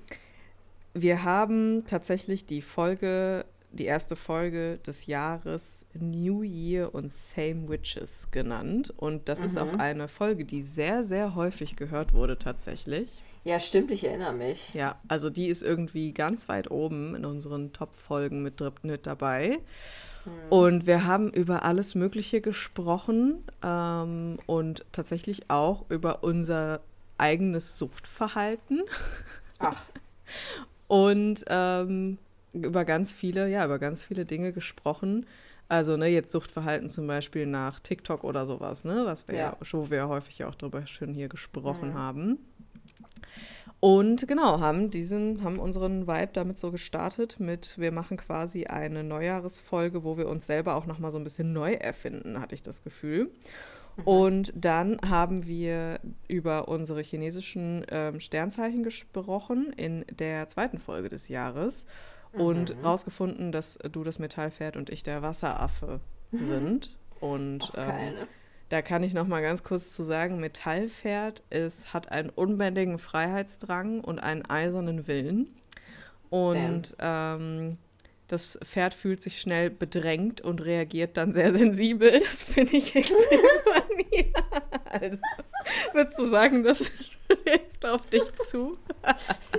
Wir haben tatsächlich die Folge, die erste Folge des Jahres New Year und Same Witches genannt. Und das ist auch Mhm. eine Folge, die sehr, sehr häufig gehört wurde tatsächlich. Ja, stimmt, ich erinnere mich. Ja, also die ist irgendwie ganz weit oben in unseren Top-Folgen mit, mit dabei. Und wir haben über alles Mögliche gesprochen ähm, und tatsächlich auch über unser eigenes Suchtverhalten Ach, *laughs* und ähm, über ganz viele, ja, über ganz viele Dinge gesprochen. Also, ne, jetzt Suchtverhalten zum Beispiel nach TikTok oder sowas, ne, was wir ja, Ja. wo wir häufig auch drüber schon hier gesprochen Mhm. haben. Und genau, haben diesen, haben unseren Vibe damit so gestartet mit, wir machen quasi eine Neujahresfolge, wo wir uns selber auch nochmal so ein bisschen neu erfinden, hatte ich das Gefühl. Und dann haben wir über unsere chinesischen ähm, Sternzeichen gesprochen in der zweiten Folge des Jahres und rausgefunden, dass du das Metallpferd und ich der Wasseraffe *laughs* sind. Und ähm, keine. Da kann ich noch mal ganz kurz zu sagen, Metallpferd ist, hat einen unbändigen Freiheitsdrang und einen eisernen Willen. Und ähm, das Pferd fühlt sich schnell bedrängt und reagiert dann sehr *laughs* sensibel. Das finde ich extrem. *laughs* Also, würdest du sagen, das *laughs* trifft auf dich zu?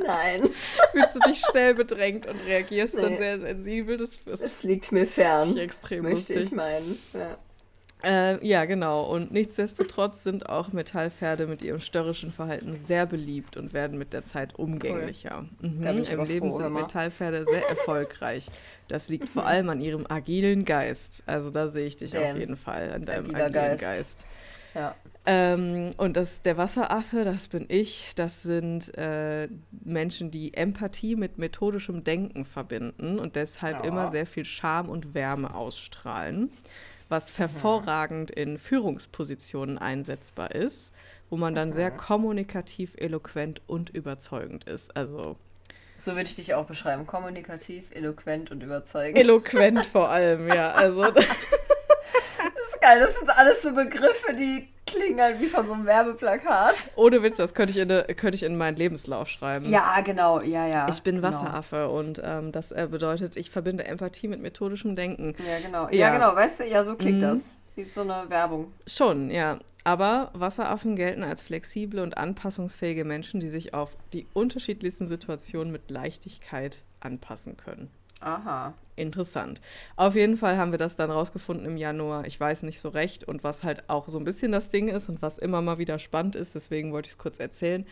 Nein, Fühlst du dich schnell bedrängt und reagierst dann Nee. sehr sensibel? Das ist es liegt mir fern. extrem Möchte lustig. ich meinen. Ja. Äh, ja, genau. Und nichtsdestotrotz sind auch Metallpferde mit ihrem störrischen Verhalten sehr beliebt und werden mit der Zeit umgänglicher. Mhm. Bin ich Im Leben froh, sind mal. Metallpferde sehr erfolgreich. Das liegt vor allem an ihrem agilen Geist. Also da sehe ich dich auf Damn. jeden Fall, an deinem Agiler agilen Geist. Geist. ja. Ähm, und das, der Wasseraffe, das bin ich. Das sind äh, Menschen, die Empathie mit methodischem Denken verbinden und deshalb Ja. immer sehr viel Charme und Wärme ausstrahlen, was hervorragend in Führungspositionen einsetzbar ist, wo man dann sehr kommunikativ, eloquent und überzeugend ist. Also So würde ich dich auch beschreiben. Kommunikativ, eloquent und überzeugend. eloquent vor allem, ja. Also *laughs* Das ist geil. Das sind alles so Begriffe, die klingen halt wie von so einem Werbeplakat. ohne Witz, das könnte ich in, könnte ich in meinen Lebenslauf schreiben. Ja, genau. Ja, ja. Ich bin genau. Wasseraffe und ähm, das äh, bedeutet, ich verbinde Empathie mit methodischem Denken. Ja, genau. Ja. Ja, genau. Weißt du, ja, so klingt Mhm. das. Wie so eine Werbung. Schon, ja. Aber Wasseraffen gelten als flexible und anpassungsfähige Menschen, die sich auf die unterschiedlichsten Situationen mit Leichtigkeit anpassen können. Aha. Interessant. Auf jeden Fall haben wir das dann rausgefunden im Januar. Ich weiß nicht so recht und was halt auch so ein bisschen das Ding ist und was immer mal wieder spannend ist, deswegen wollte ich es kurz erzählen.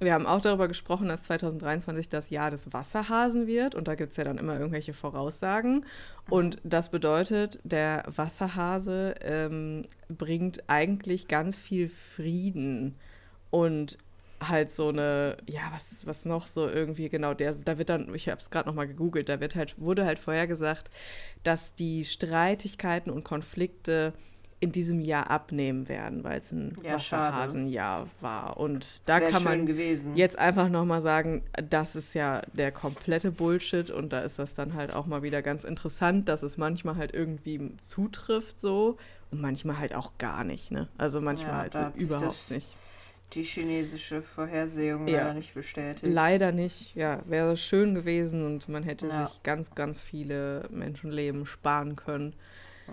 Wir haben auch darüber gesprochen, dass 2023 das Jahr des Wasserhasen wird und da gibt es ja dann immer irgendwelche Voraussagen. Und das bedeutet, der Wasserhase ähm, bringt eigentlich ganz viel Frieden und halt so eine, ja, was, was noch so irgendwie, genau, der, da wird dann, ich habe es gerade nochmal gegoogelt, da wird halt, wurde halt vorhergesagt, dass die Streitigkeiten und Konflikte in diesem Jahr abnehmen werden, weil es ein Ja. Wasserhasenjahr war. Und da kann man gewesen. jetzt einfach nochmal sagen, das ist ja der komplette Bullshit und da ist das dann halt auch mal wieder ganz interessant, dass es manchmal halt irgendwie zutrifft so und manchmal halt auch gar nicht, ne? Also manchmal Ja, halt so überhaupt nicht. Die chinesische Vorhersehung Ja. leider nicht bestätigt. Leider nicht, ja, wäre schön gewesen und man hätte Ja. sich ganz, ganz viele Menschenleben sparen können.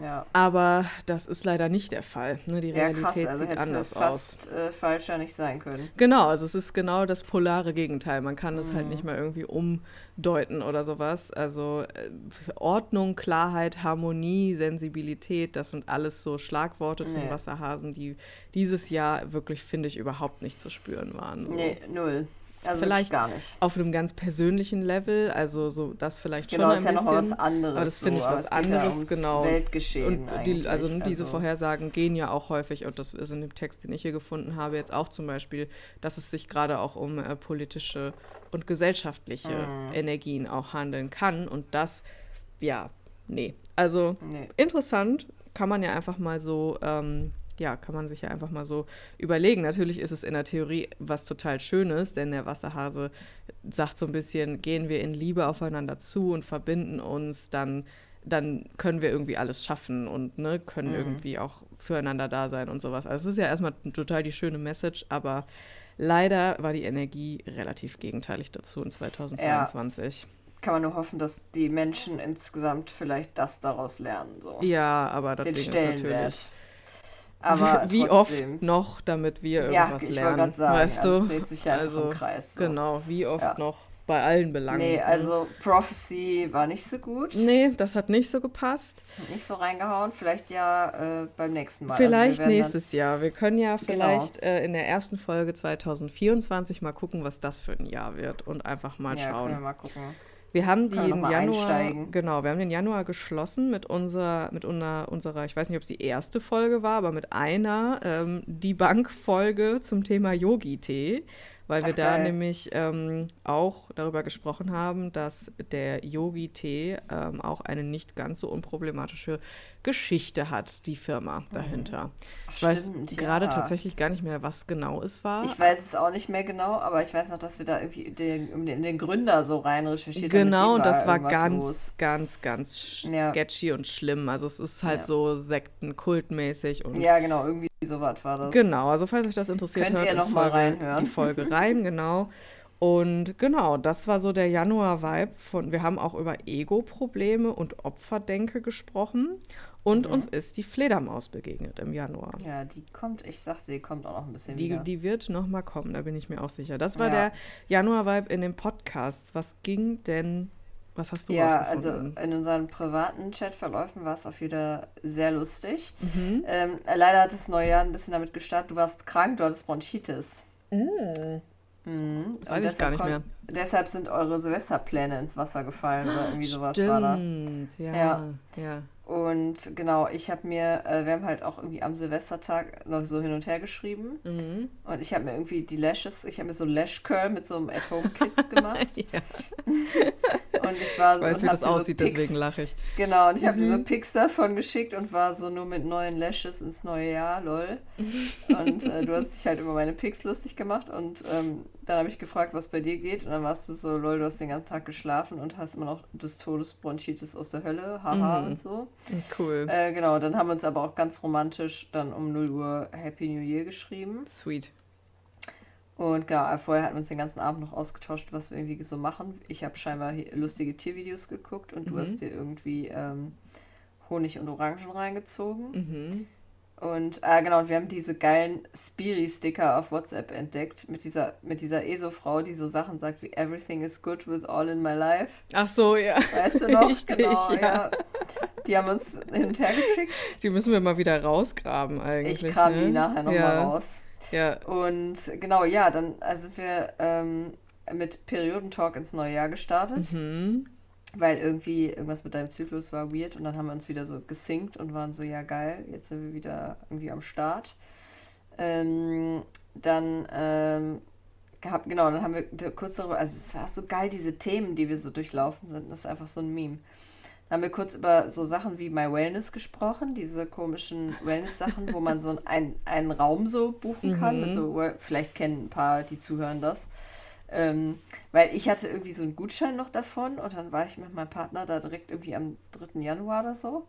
Ja. Aber das ist leider nicht der Fall. Ne? Die Ja, Realität krass, also sieht anders aus. fast äh, falscher nicht sein können. Genau, also es ist genau das polare Gegenteil. Man kann es halt Mhm. nicht mal irgendwie umdeuten oder sowas. Also äh, Ordnung, Klarheit, Harmonie, Sensibilität, das sind alles so Schlagworte zum Nee. Wasserhasen, die dieses Jahr wirklich, finde ich, überhaupt nicht zu spüren waren. So. Nee, null. Also Vielleicht gar nicht. Auf einem ganz persönlichen Level, also so das vielleicht Genau, schon ist ein ja nochmal bisschen. was anderes. aber das finde ich so, was ja anderes, ums genau. Weltgeschehen Und die, eigentlich, also diese also- Vorhersagen gehen ja auch häufig, und das ist in dem Text, den ich hier gefunden habe, jetzt auch zum Beispiel, dass es sich gerade auch um äh, politische und gesellschaftliche Mhm. Energien auch handeln kann. Und das, ja, nee. Also Nee. interessant, kann man ja einfach mal so, ähm, ja, kann man sich ja einfach mal so überlegen. Natürlich ist es in der Theorie was total Schönes, denn der Wasserhase sagt so ein bisschen, gehen wir in Liebe aufeinander zu und verbinden uns, dann dann können wir irgendwie alles schaffen und ne, können Mhm. irgendwie auch füreinander da sein und sowas. Also es ist ja erstmal total die schöne Message, aber leider war die Energie relativ gegenteilig dazu in 2023. Kann man nur hoffen, dass die Menschen insgesamt vielleicht das daraus lernen. So. Ja, aber das Den Ding ist natürlich. Aber wie trotzdem. oft noch, damit wir Ja, irgendwas ich wollte lernen. sagen, weißt also du? dreht sich ja Also, im Kreis. So. Genau, wie oft Ja. noch bei allen Belangen. Nee, ne? also Prophecy war nicht so gut. Nee, das hat nicht so gepasst. Hat Nicht so reingehauen. Vielleicht ja äh, beim nächsten Mal. Vielleicht also wir werden nächstes Jahr. Wir können ja Genau. vielleicht äh, in der ersten Folge 2024 mal gucken, was das für ein Jahr wird und einfach mal ja, können wir schauen. mal gucken. Wir haben wir noch mal Januar, einsteigen. genau, wir haben den Januar geschlossen mit unserer, mit unserer, unserer, ich weiß nicht, ob es die erste Folge war, aber mit einer ähm, Debunk-Folge zum Thema Yogi-Tee, weil wir Ach, da geil. nämlich ähm, auch darüber gesprochen haben, dass der Yogi-Tee ähm, auch eine nicht ganz so unproblematische Geschichte hat, die Firma dahinter. Ach, Ich weiß stimmt, gerade ja. tatsächlich gar nicht mehr, was genau es war. Ich weiß es auch nicht mehr genau, aber ich weiß noch, dass wir da irgendwie den, den, den Gründer so rein recherchiert haben. Genau, und das war ganz, los. ganz, ganz Ja. sketchy und schlimm. Also es ist halt Ja. so sektenkultmäßig und Ja, genau, irgendwie sowas war das. genau. Also falls euch das interessiert, Könnt hört ihr in noch mal Folge, reinhören. die Folge rein, *laughs* genau. Und genau, das war so der Januar-Vibe von, wir haben auch über Ego-Probleme und Opferdenke gesprochen und Mhm. uns ist die Fledermaus begegnet im Januar. Ja, die kommt, ich sagte, die kommt auch noch ein bisschen Die, wieder. die wird noch mal kommen, da bin ich mir auch sicher. Das war Ja. der Januar-Vibe in den Podcasts. Was ging denn, was hast du ja, also rausgefunden? in unseren privaten Chatverläufen war es auf jeden Fall sehr lustig. Mhm. Ähm, leider hat das neue Jahr ein bisschen damit gestartet, du warst krank, du hattest Bronchitis. Mhm. Das weiß ich gar nicht mehr. Deshalb sind eure Silvesterpläne ins Wasser gefallen oder irgendwie sowas war da. Stimmt, ja. Ja. ja. Und genau, ich habe mir, äh, wir haben halt auch irgendwie am Silvestertag noch so hin und her geschrieben. Mhm. Und ich habe mir irgendwie die Lashes, ich habe mir so Lash Curl mit so einem At-Home-Kit *laughs* gemacht. ja. Und ich war Ich so. weiß, und wie das dir so aussieht, Pics- deswegen lache ich. Genau, und ich habe dir Mhm. so Pics davon geschickt und war so nur mit neuen Lashes ins neue Jahr, lol. *laughs* Und äh, du hast dich halt über meine Pics lustig gemacht und ähm, dann habe ich gefragt, was bei dir geht. Und dann warst du so, lol, du hast den ganzen Tag geschlafen und hast immer noch des Todes Bronchitis aus der Hölle, haha Mhm. und so. Cool. Äh, genau, dann haben wir uns aber auch ganz romantisch dann um 0 Uhr Happy New Year geschrieben. Sweet. Und genau, vorher hatten wir uns den ganzen Abend noch ausgetauscht, was wir irgendwie so machen. Ich habe scheinbar lustige Tiervideos geguckt und du Mhm. hast dir irgendwie ähm, Honig und Orangen reingezogen. Mhm. Und äh, genau, und wir haben diese geilen Spiri-Sticker auf WhatsApp entdeckt mit dieser, mit dieser ESO-Frau, die so Sachen sagt wie Everything is good with all in my life. Ach so, ja. Weißt du noch? *laughs* Richtig, genau, ja. Die haben uns hin und her geschickt. Die müssen wir mal wieder rausgraben eigentlich. Ich kram ne? die nachher nochmal ja. raus. Ja. Und genau, ja, dann äh, sind wir ähm, mit Periodentalk ins neue Jahr gestartet, Mhm. Weil irgendwie irgendwas mit deinem Zyklus war weird und dann haben wir uns wieder so gesinkt und waren so, ja geil, jetzt sind wir wieder irgendwie am Start. Ähm, dann ähm, gehabt, genau, dann haben wir kurz darüber, also es war so geil, diese Themen, die wir so durchlaufen sind, das ist einfach so ein Meme. Dann haben wir kurz über so Sachen wie My Wellness gesprochen, diese komischen Wellness-Sachen, wo man so ein, einen Raum so buchen kann. Mhm. So, vielleicht kennen ein paar, die zuhören das. Ähm, weil ich hatte irgendwie so einen Gutschein noch davon und dann war ich mit meinem Partner da direkt irgendwie am 3. Januar oder so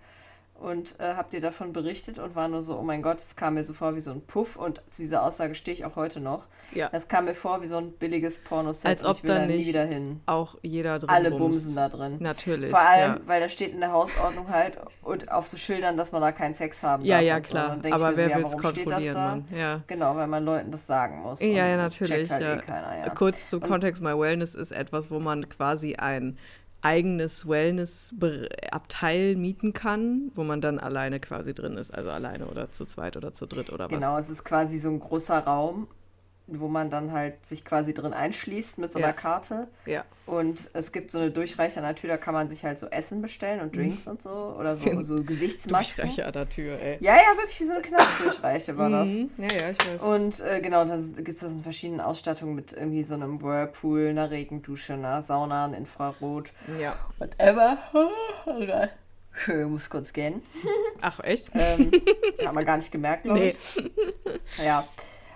und äh, hab dir davon berichtet und war nur so, oh mein Gott, es kam mir so vor wie so ein Puff und zu dieser Aussage stehe ich auch heute noch. Ja. Es kam mir vor wie so ein billiges Pornoset Als ob ich will da da nie nicht wieder hin. Auch jeder drin Alle bumst. bumsen da drin. Natürlich. Vor allem, ja. weil da steht in der Hausordnung halt und auf so Schildern, dass man da keinen Sex haben Ja, darf. ja, so. klar. Dann ich Aber wer so, ja, will es warum steht das kontrollieren, da? Mann? Ja. Genau, weil man Leuten das sagen muss. Ja, ja, natürlich. Halt ja. eh keiner, ja. Kurz zum Und- Kontext, My Wellness ist etwas, wo man quasi ein eigenes Wellness-Abteil mieten kann, wo man dann alleine quasi drin ist, also alleine oder zu zweit oder zu dritt oder was. Genau, es ist quasi so ein großer Raum, wo man dann halt sich quasi drin einschließt mit so einer Ja. Karte. Ja. Und es gibt so eine Durchreiche an der Tür, da kann man sich halt so Essen bestellen und Drinks und so. Oder so, so Gesichtsmasken. Durchreiche an der Tür, ey. Ja, ja, wirklich wie so eine Knastdurchreiche war das. Mhm. Ja, ja, ich weiß. Und äh, genau, da gibt es das in verschiedenen Ausstattungen mit irgendwie so einem Whirlpool, einer Regendusche, einer Sauna, ein Infrarot. Ja. Whatever. Schön, muss kurz gehen. Ach, echt? Ähm, *laughs* haben wir gar nicht gemerkt, glaube Nee. ich. Ja.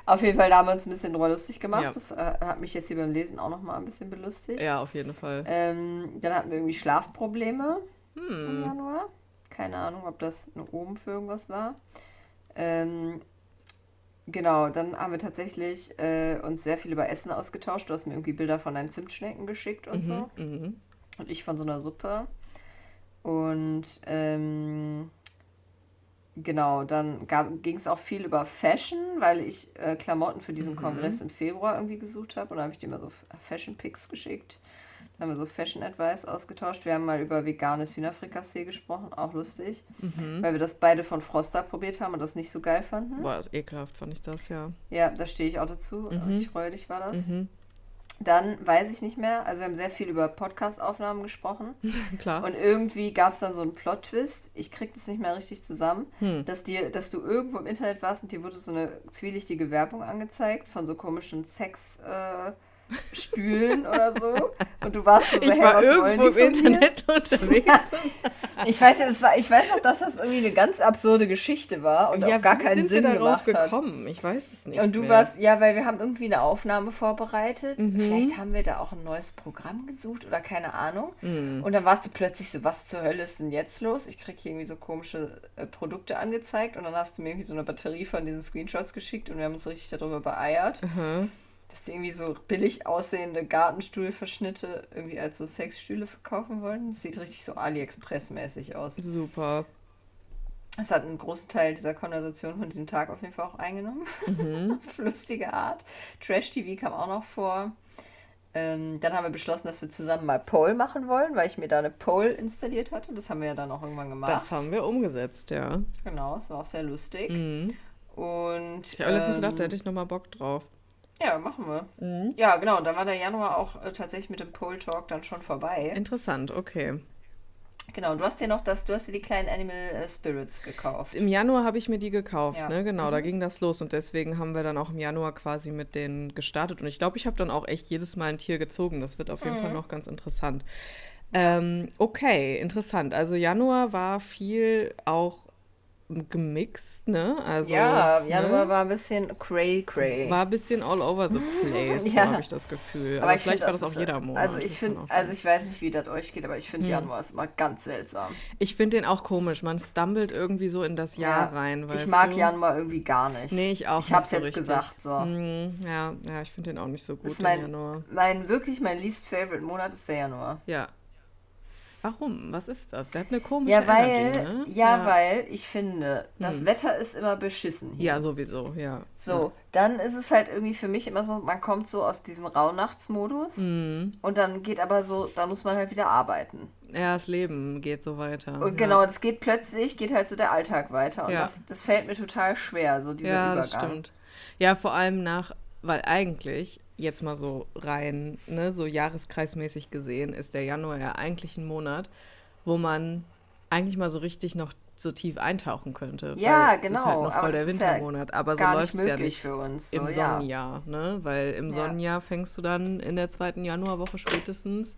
Auf jeden Fall, da haben wir uns ein bisschen drüber lustig gemacht. Ja. Das äh, hat mich jetzt hier beim Lesen auch nochmal ein bisschen belustigt. Ja, auf jeden Fall. Ähm, dann hatten wir irgendwie Schlafprobleme. im Januar. Keine Ahnung, ob das eine oben für irgendwas war. Ähm, genau, dann haben wir tatsächlich äh, uns sehr viel über Essen ausgetauscht. Du hast mir irgendwie Bilder von deinen Zimtschnecken geschickt und so. Mhm. Und ich von so einer Suppe. Und ähm, genau, dann ging es auch viel über Fashion, weil ich äh, Klamotten für diesen Mhm. Kongress im Februar irgendwie gesucht habe. Und da habe ich dir mal so Fashion Pics geschickt. Dann haben wir so Fashion Advice ausgetauscht. Wir haben mal über veganes Hühnerfrikassee gesprochen, auch lustig. Mhm. Weil wir das beide von Froster probiert haben und das nicht so geil fanden. Boah, ekelhaft, fand ich das, ja. Ja, da stehe ich auch dazu. Mhm. Richtig räudig war das. Mhm. Dann weiß ich nicht mehr. Also wir haben sehr viel über Podcast-Aufnahmen gesprochen. *laughs* Klar. Und irgendwie gab es dann so einen Plot-Twist. Ich krieg das nicht mehr richtig zusammen. Hm. Dass, dir, dass du irgendwo im Internet warst und dir wurde so eine zwielichtige Werbung angezeigt von so komischen Sex... Äh, Stühlen oder so. Und du warst so, ich hey, war irgendwo im? Internet unterwegs. *laughs* Ich weiß, ja, es war, ich weiß auch, dass das irgendwie eine ganz absurde Geschichte war und auch gar keinen sind Sinn wir darauf gemacht hat. gekommen? Ich weiß es nicht Und du mehr. warst, ja, weil wir haben irgendwie eine Aufnahme vorbereitet. Mhm. Vielleicht haben wir da auch ein neues Programm gesucht oder keine Ahnung. Mhm. Und dann warst du plötzlich so, was zur Hölle ist denn jetzt los? Ich krieg hier irgendwie so komische äh, Produkte angezeigt und dann hast du mir irgendwie so eine Batterie von diesen Screenshots geschickt und wir haben uns richtig darüber beeiert, Mhm. Dass die irgendwie so billig aussehende Gartenstuhlverschnitte irgendwie als so Sexstühle verkaufen wollen. Das sieht richtig so AliExpress-mäßig aus. Super. Es hat einen großen Teil dieser Konversation von diesem Tag auf jeden Fall auch eingenommen. Mhm. Auf *laughs* lustige Art. Trash-TV kam auch noch vor. Ähm, dann haben wir beschlossen, dass wir zusammen mal Pole machen wollen, weil ich mir da eine Pole installiert hatte. Das haben wir ja dann auch irgendwann gemacht. Das haben wir umgesetzt, ja. genau, es war auch sehr lustig. Mhm. Und Ich habe letztens ähm, gedacht, da hätte ich nochmal Bock drauf. Ja, machen wir. Mhm. Ja, genau. Und dann war der Januar auch äh, tatsächlich mit dem Pole Talk dann schon vorbei. Interessant, okay. Genau. Und du hast dir noch das, du hast dir die kleinen Animal äh, Spirits gekauft. Im Januar habe ich mir die gekauft, Ja. ne? Genau, da Mhm. ging das los und deswegen haben wir dann auch im Januar quasi mit denen gestartet. Und ich glaube, ich habe dann auch echt jedes Mal ein Tier gezogen. Das wird auf jeden Mhm. Fall noch ganz interessant. Ähm, okay, interessant. Also Januar war viel auch gemixt, ne? Also, ja, Januar ne? war ein bisschen cray cray. War ein bisschen all over the place, so Ja. habe ich das Gefühl. Aber Aber, ich vielleicht find, war das auch jeder äh, Monat. Also ich finde, also ich weiß nicht, wie das euch geht, aber ich finde Hm. Januar ist immer ganz seltsam. ich finde den auch komisch. Man stumbelt irgendwie so in das Jahr rein, weißt ich mag du? Januar irgendwie gar nicht. Nee, ich auch Ich hab's nicht so jetzt richtig. gesagt, so. Mm, ja, ja, ich finde den auch nicht so gut ist mein, Januar. mein wirklich mein least favorite Monat ist der Januar. Ja. Warum? Was ist das? Der hat eine komische Ja, weil, Energy, ne? ja, weil ich finde, das Hm. Wetter ist immer beschissen. Hier. Ja, sowieso, ja. So, dann ist es halt irgendwie für mich immer so, man kommt so aus diesem Rauhnachtsmodus Mhm. und dann geht aber so, dann muss man halt wieder arbeiten. Ja, das Leben geht so weiter. Und ja. genau, das geht plötzlich, geht halt so der Alltag weiter und Ja. das, das fällt mir total schwer, so dieser Ja, Übergang. das stimmt. Ja, vor allem nach, weil eigentlich, jetzt mal so rein, ne, so jahreskreismäßig gesehen, ist der Januar ja eigentlich ein Monat, wo man eigentlich mal so richtig noch so tief eintauchen könnte. Ja, weil Es ist halt genau, noch aber voll der ja Wintermonat. aber so läuft es ja nicht für uns. im so, ja. Sonnenjahr, ne? Weil im Ja. Sonnenjahr fängst du dann in der zweiten Januarwoche spätestens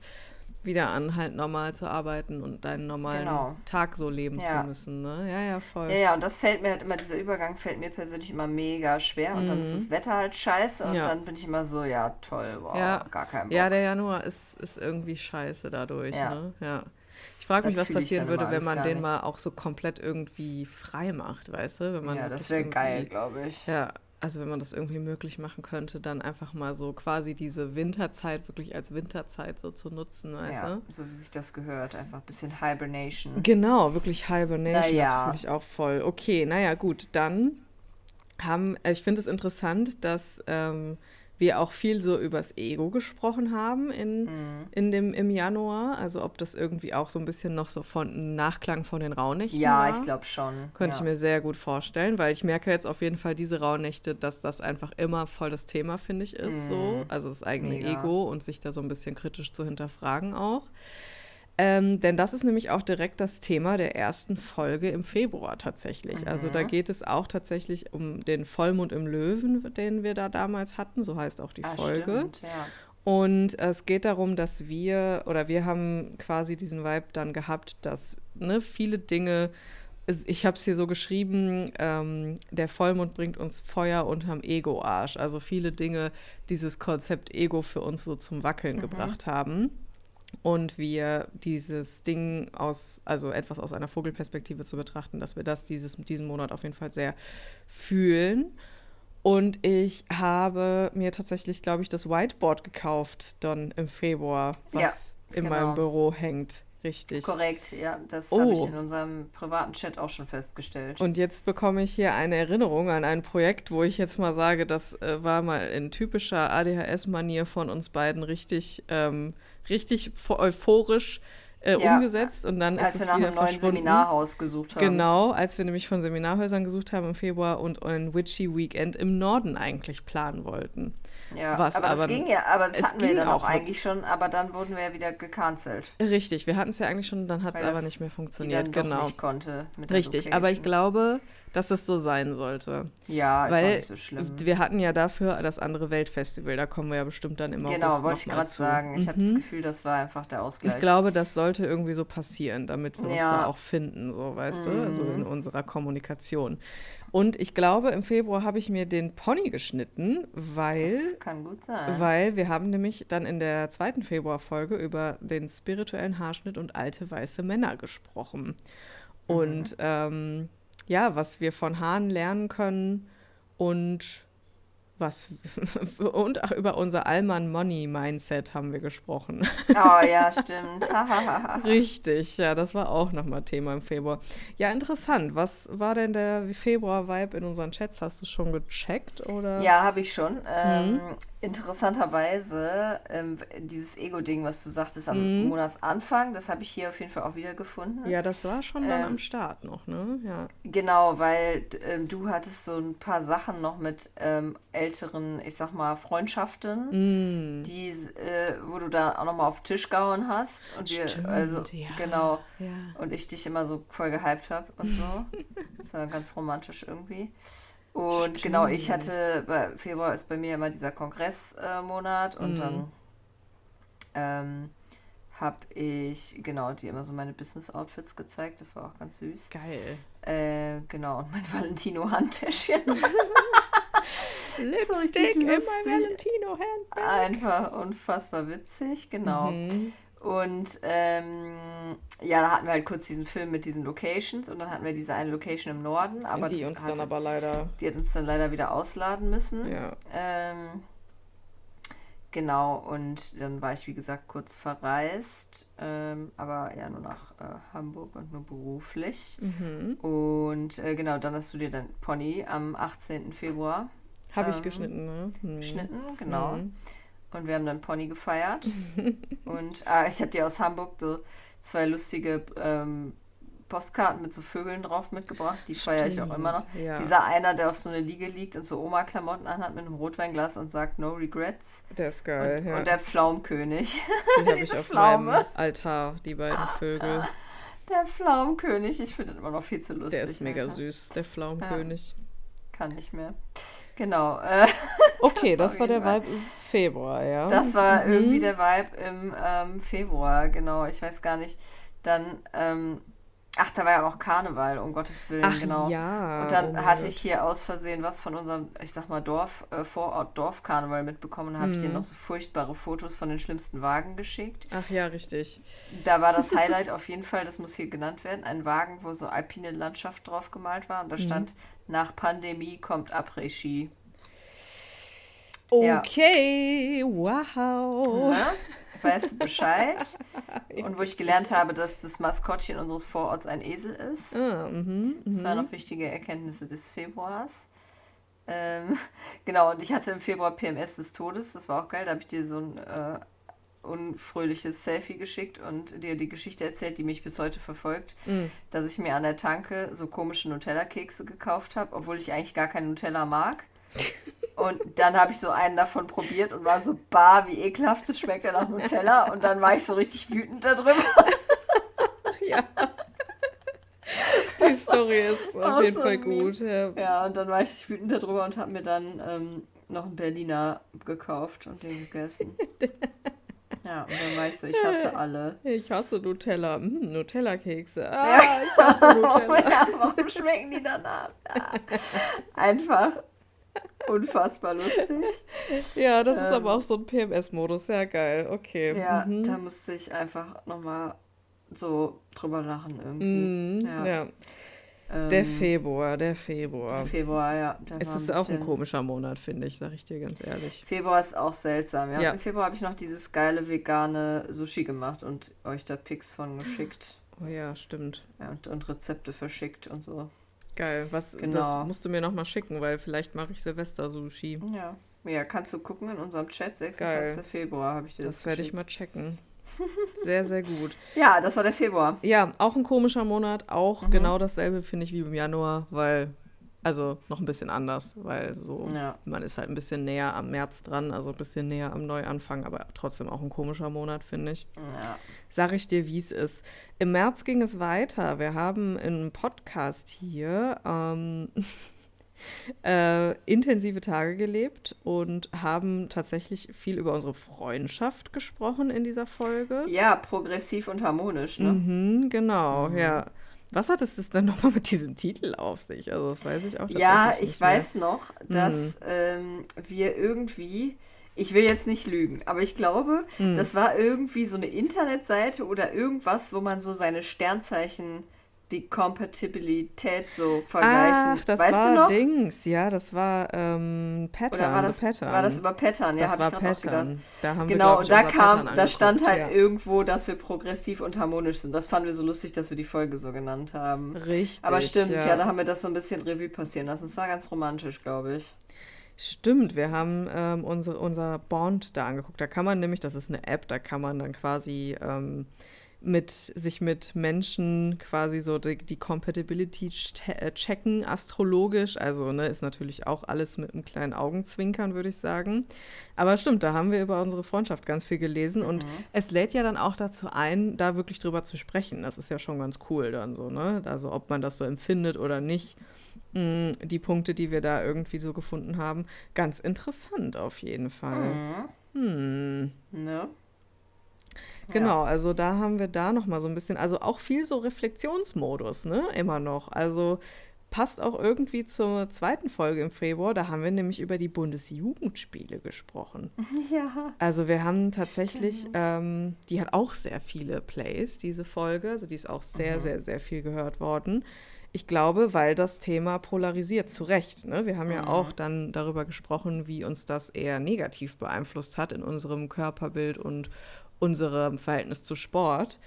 wieder an, halt normal zu arbeiten und deinen normalen Genau. Tag so leben Ja. zu müssen, ne? Ja, ja, voll. Ja, ja, und das fällt mir halt immer, dieser Übergang fällt mir persönlich immer mega schwer und dann ist das Wetter halt scheiße und Mhm. Ja. dann bin ich immer so, ja, toll, wow, Ja. gar kein Bock. Ja, der Januar ist, ist irgendwie scheiße dadurch. Ja. Ne? ja. Ich frage mich, was passieren würde, wenn man den nicht. mal auch so komplett irgendwie frei macht, weißt du? Wenn man ja, das wäre geil, glaube ich. Ja, also wenn man das irgendwie möglich machen könnte, dann einfach mal so quasi diese Winterzeit wirklich als Winterzeit so zu nutzen, weißt Ja, du? so wie sich das gehört, einfach ein bisschen Hibernation. Genau, wirklich Hibernation, Naja. das fühle ich auch voll. Okay, naja, gut, dann haben, äh, ich finde es interessant, dass ähm, wir auch viel so übers Ego gesprochen haben in, Mhm. in dem, im Januar. Also ob das irgendwie auch so ein bisschen noch so von Nachklang von den Rauhnächten Ja, war. ich glaube schon. Könnte ja. ich mir sehr gut vorstellen, weil ich merke jetzt auf jeden Fall diese Rauhnächte, dass das einfach immer voll das Thema, finde ich, ist so. Also das eigene Mhm. Mega. Ego und sich da so ein bisschen kritisch zu hinterfragen auch. Ähm, denn das ist nämlich auch direkt das Thema der ersten Folge im Februar tatsächlich. Also Mhm. da geht es auch tatsächlich um den Vollmond im Löwen, den wir da damals hatten. So heißt auch die Ah, Folge. stimmt, ja. Und es geht darum, dass wir oder wir haben quasi diesen Vibe dann gehabt, dass ne, viele Dinge, ich habe es hier so geschrieben, ähm, der Vollmond bringt uns Feuer unterm Ego-Arsch. Also viele Dinge dieses Konzept Ego für uns so zum Wackeln gebracht haben. Und wir dieses Ding aus, also etwas aus einer Vogelperspektive zu betrachten, dass wir das dieses, diesen Monat auf jeden Fall sehr fühlen. Und ich habe mir tatsächlich, glaube ich, das Whiteboard gekauft dann im Februar, was ja, in genau. meinem Büro hängt. Richtig. Korrekt, ja. Das oh. habe ich in unserem privaten Chat auch schon festgestellt. Und jetzt bekomme ich hier eine Erinnerung an ein Projekt, wo ich jetzt mal sage, das äh, war mal in typischer ADHS-Manier von uns beiden richtig ähm, richtig euphorisch äh, ja, umgesetzt und dann ist es wieder einem verschwunden. neuen Seminarhaus gesucht haben. Genau, als wir nämlich von Seminarhäusern gesucht haben im Februar und ein Witchy Weekend im Norden eigentlich planen wollten. Ja, Was aber, aber das ging ja, aber das hatten wir dann auch eigentlich schon, aber dann wurden wir ja wieder gecancelt. Richtig, wir hatten es ja eigentlich schon, dann hat es aber nicht mehr funktioniert. Genau. nicht konnte. Richtig, aber ich glaube, dass es so sein sollte. Ja, ist Weil nicht so schlimm. Wir hatten ja dafür das andere Weltfestival, da kommen wir ja bestimmt dann immer Genau, wollte ich gerade sagen. Ich mhm. habe das Gefühl, das war einfach der Ausgleich. Ich glaube, das sollte irgendwie so passieren, damit wir ja. uns da auch finden, so weißt mhm. du, also in unserer Kommunikation. Und ich glaube, im Februar habe ich mir den Pony geschnitten, weil. Das kann gut sein. Weil wir haben nämlich dann in der zweiten Februarfolge über den spirituellen Haarschnitt und alte weiße Männer gesprochen. Mhm. Und ähm, ja, was wir von Haaren lernen können und was *laughs* und auch über unser Allman Money Mindset haben wir gesprochen. Oh ja, stimmt. *laughs* Richtig, ja, das war auch nochmal Thema im Februar. Ja, interessant. Was war denn der Februar-Vibe in unseren Chats? Hast du schon gecheckt oder? Ja, habe ich schon. Ähm, mhm interessanterweise ähm, dieses Ego-Ding, was du sagtest am mhm. Monatsanfang, das habe ich hier auf jeden Fall auch wieder gefunden. Ja, das war schon dann ähm, am Start noch, ne? Ja. Genau, weil ähm, du hattest so ein paar Sachen noch mit ähm, älteren, ich sag mal, Freundschaften, mhm. die, äh, wo du da auch nochmal auf den Tisch gehauen hast. Und Stimmt, wir, also, ja. Genau. Ja. Und ich dich immer so voll gehypt habe und so. *laughs* das war ganz romantisch irgendwie. Und Stimmt. genau, ich hatte, bei Februar ist bei mir immer dieser Kongressmonat äh, und mhm. dann ähm, habe ich, genau, die immer so meine Business-Outfits gezeigt. Das war auch ganz süß. Geil. Äh, genau, und mein *laughs* Valentino-Handtäschchen. *laughs* Lipstick in mein Valentino-Handbag. Einfach unfassbar witzig, genau. Mhm. Und ähm, ja, da hatten wir halt kurz diesen Film mit diesen Locations und dann hatten wir diese eine Location im Norden, aber die uns dann aber leider. Die hat uns dann leider wieder ausladen müssen. Ja. Ähm, genau, und dann war ich, wie gesagt, kurz verreist, ähm, aber ja nur nach äh, Hamburg und nur beruflich. Mhm. Und äh, genau, dann hast du dir dein Pony am 18. Februar. Habe ich ähm, geschnitten, ne? Mhm. Geschnitten, genau. Mhm. Und wir haben dann Pony gefeiert. *laughs* und ah, ich habe dir aus Hamburg so zwei lustige ähm, Postkarten mit so Vögeln drauf mitgebracht. Die feiere ich auch immer noch. Ja. Dieser einer, der auf so eine Liege liegt und so Oma-Klamotten anhat mit einem Rotweinglas und sagt No Regrets. Der ist geil, und, ja. Und der Pflaumkönig. *laughs* Den habe ich auf Pflaume. meinem Altar, die beiden Vögel. Der Pflaumkönig, ich finde das immer noch viel zu lustig. Der ist mega Alter. süß, der Pflaumkönig. Ja. Kann nicht mehr. Genau. Äh, *laughs* okay, das, das war der Vibe im Februar, ja. Das war mhm. irgendwie der Vibe im ähm, Februar, genau. Ich weiß gar nicht. Dann, ähm, ach, da war ja auch Karneval, um Gottes Willen, ach, genau. Ja, und dann oh hatte ich hier aus Versehen was von unserem, ich sag mal, Dorf, äh, Vorort Dorfkarneval mitbekommen. Da habe mhm. ich dir noch so furchtbare Fotos von den schlimmsten Wagen geschickt. Ach ja, richtig. Da war das *laughs* Highlight auf jeden Fall, das muss hier genannt werden, ein Wagen, wo so alpine Landschaft drauf gemalt war und da mhm. stand nach Pandemie kommt Après-Ski. Okay, ja. wow. Na, weißt du Bescheid? *laughs* Und wo ich gelernt habe, dass das Maskottchen unseres Vororts ein Esel ist. Ah, mh, das waren noch wichtige Erkenntnisse des Februars. Ähm, *laughs* genau, und ich hatte im Februar PMS des Todes, das war auch geil. Da habe ich dir so ein äh, unfröhliches Selfie geschickt und dir die Geschichte erzählt, die mich bis heute verfolgt, mm. dass ich mir an der Tanke so komische Nutella-Kekse gekauft habe, obwohl ich eigentlich gar kein Nutella mag. *laughs* Und dann habe ich so einen davon probiert und war so, bar, wie ekelhaft, das schmeckt ja nach Nutella. Und dann war ich so richtig wütend darüber. ja. Die Story ist auf jeden Fall gut. Ja. ja, und dann war ich wütend darüber und habe mir dann ähm, noch einen Berliner gekauft und den gegessen. *laughs* Ja, und dann weißt du, ich hasse alle. Ich hasse Nutella. Hm, Nutella-Kekse. Ah, ich hasse *laughs* Nutella. ja, warum schmecken die danach? Ja. *laughs* Einfach Unfassbar lustig. Ja, das ist Ähm. aber auch so ein PMS-Modus. Sehr geil. Okay. Ja, mhm. da musste ich einfach nochmal so drüber lachen irgendwie. Mhm. Ja. ja. Ähm, Der Februar, der Februar. Februar, ja. Es ist auch ein komischer Monat, finde ich, sag ich dir ganz ehrlich. Februar ist auch seltsam, ja. Ja. Im Februar habe ich noch dieses geile vegane Sushi gemacht und euch da Pics von geschickt. Oh ja, stimmt. Ja, und, und Rezepte verschickt und so. Geil. Was, Genau. Das musst du mir nochmal schicken, weil vielleicht mache ich Silvester-Sushi. Ja. Ja, kannst du gucken in unserem Chat, 26. Geil. Februar habe ich dir das Das werde ich mal checken. Sehr, sehr gut. Ja, das war der Februar. Ja, auch ein komischer Monat. Auch Mhm. genau dasselbe finde ich wie im Januar, weil, also noch ein bisschen anders, weil so, Ja. man ist halt ein bisschen näher am März dran, also ein bisschen näher am Neuanfang, aber trotzdem auch ein komischer Monat, finde ich. Ja. Sag ich dir, wie es ist. Im März ging es weiter. Wir haben im Podcast hier ähm, *laughs* äh, intensive Tage gelebt und haben tatsächlich viel über unsere Freundschaft gesprochen in dieser Folge. ja, progressiv und harmonisch, ne? Mhm, genau, Mhm. ja. Was hat es das denn nochmal mit diesem Titel auf sich? Also, das weiß ich auch tatsächlich Ja, ich weiß noch, dass Mhm. ähm, wir irgendwie, ich will jetzt nicht lügen, aber ich glaube, Mhm. das war irgendwie so eine Internetseite oder irgendwas, wo man so seine Sternzeichen, die Kompatibilität so vergleichen. Ach, das weißt war? Dings, ja, das war ähm, Pattern, Oder war das, Pattern. war das über Pattern? Ja, das hab war ich. Pattern. Da haben wir, Genau, glaub und da kam, da stand halt ja. irgendwo, dass wir progressiv und harmonisch sind. Das fanden wir so lustig, dass wir die Folge so genannt haben. Richtig. Aber stimmt, ja. ja da haben wir das so ein bisschen Revue passieren lassen. Es war ganz romantisch, glaube ich. Stimmt, wir haben ähm, unsere, unser Bond da angeguckt. Da kann man nämlich, das ist eine App, da kann man dann quasi ähm, mit sich mit Menschen quasi so die, die Compatibility äh, checken, astrologisch. Also, ne, ist natürlich auch alles mit einem kleinen Augenzwinkern, würde ich sagen. Aber stimmt, da haben wir über unsere Freundschaft ganz viel gelesen und Mhm. es lädt ja dann auch dazu ein, da wirklich drüber zu sprechen. Das ist ja schon ganz cool dann so, ne? Also, ob man das so empfindet oder nicht. Mm, Die Punkte, die wir da irgendwie so gefunden haben, ganz interessant auf jeden Fall. Mhm. Hm. Ne? Genau, also da haben wir da noch mal so ein bisschen, also auch viel so Reflexionsmodus, ne, immer noch. Also passt auch irgendwie zur zweiten Folge im Februar, da haben wir nämlich über die Bundesjugendspiele gesprochen. *laughs* Ja. Also wir haben tatsächlich, ähm, die hat auch sehr viele Plays, diese Folge, also die ist auch sehr, Mhm. sehr, sehr viel gehört worden. Ich glaube, weil das Thema polarisiert, zu Recht. Ne? Wir haben ja Mhm. auch dann darüber gesprochen, wie uns das eher negativ beeinflusst hat in unserem Körperbild und unserem Verhältnis zu Sport.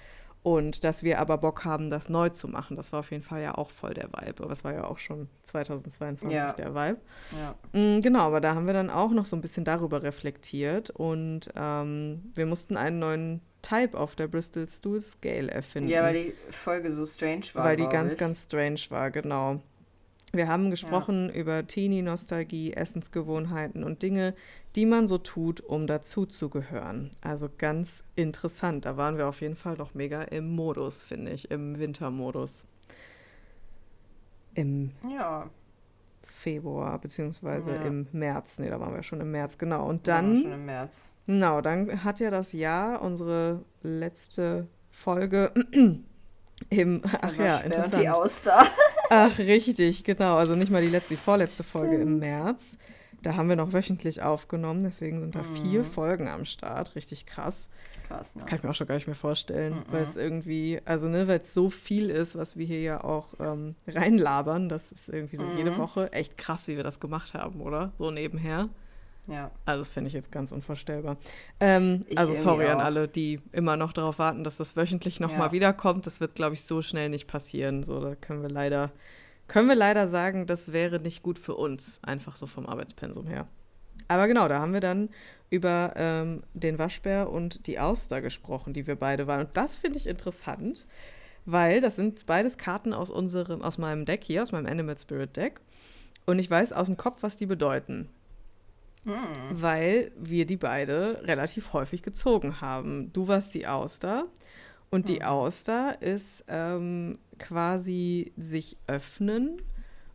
Und dass wir aber Bock haben, das neu zu machen. Das war auf jeden Fall ja auch voll der Vibe. Aber es war ja auch schon 2022 Ja. der Vibe. Ja. Mm, Genau, aber da haben wir dann auch noch so ein bisschen darüber reflektiert und ähm, wir mussten einen neuen Type auf der Bristol Stool Scale erfinden. ja, weil die Folge so strange war. weil die ganz, ich. ganz strange war, genau. Wir haben gesprochen über Teenie-Nostalgie, Essensgewohnheiten und Dinge, die man so tut, um dazuzugehören. Also ganz interessant. Da waren wir auf jeden Fall noch mega im Modus, finde ich, im Wintermodus. Im Ja. Februar, beziehungsweise Ja. im März. Nee, da waren wir schon im März, genau. Und dann, Schon im März. genau, dann hat ja das Jahr unsere letzte Folge im, ach ja, Und die interessant. Auster. Ach, richtig, genau. Also nicht mal die letzte, die vorletzte Folge im Stimmt. März. Da haben wir noch wöchentlich aufgenommen, deswegen sind da vier Mhm. Folgen am Start. Richtig krass. Krass, ne? Kann ich mir auch schon gar nicht mehr vorstellen, Mhm. weil es irgendwie, also ne, weil es so viel ist, was wir hier ja auch ähm, reinlabern. Das ist irgendwie so jede Mhm. Woche echt krass, wie wir das gemacht haben, oder? So nebenher. Ja. Also das finde ich jetzt ganz unvorstellbar. Ähm, also sorry an auch. alle, die immer noch darauf warten, dass das wöchentlich nochmal Ja. mal wiederkommt. Das wird, glaube ich, so schnell nicht passieren. So, da können wir leider, können wir leider sagen, das wäre nicht gut für uns, einfach so vom Arbeitspensum her. Aber genau, da haben wir dann über ähm, den Waschbär und die Auster gesprochen, die wir beide waren. Und das finde ich interessant, weil das sind beides Karten aus unserem, aus meinem Deck hier, aus meinem Animal Spirit Deck. Und ich weiß aus dem Kopf, was die bedeuten Hm. weil wir die beide relativ häufig gezogen haben. Du warst die Auster und die Hm. Auster ist ähm, quasi sich öffnen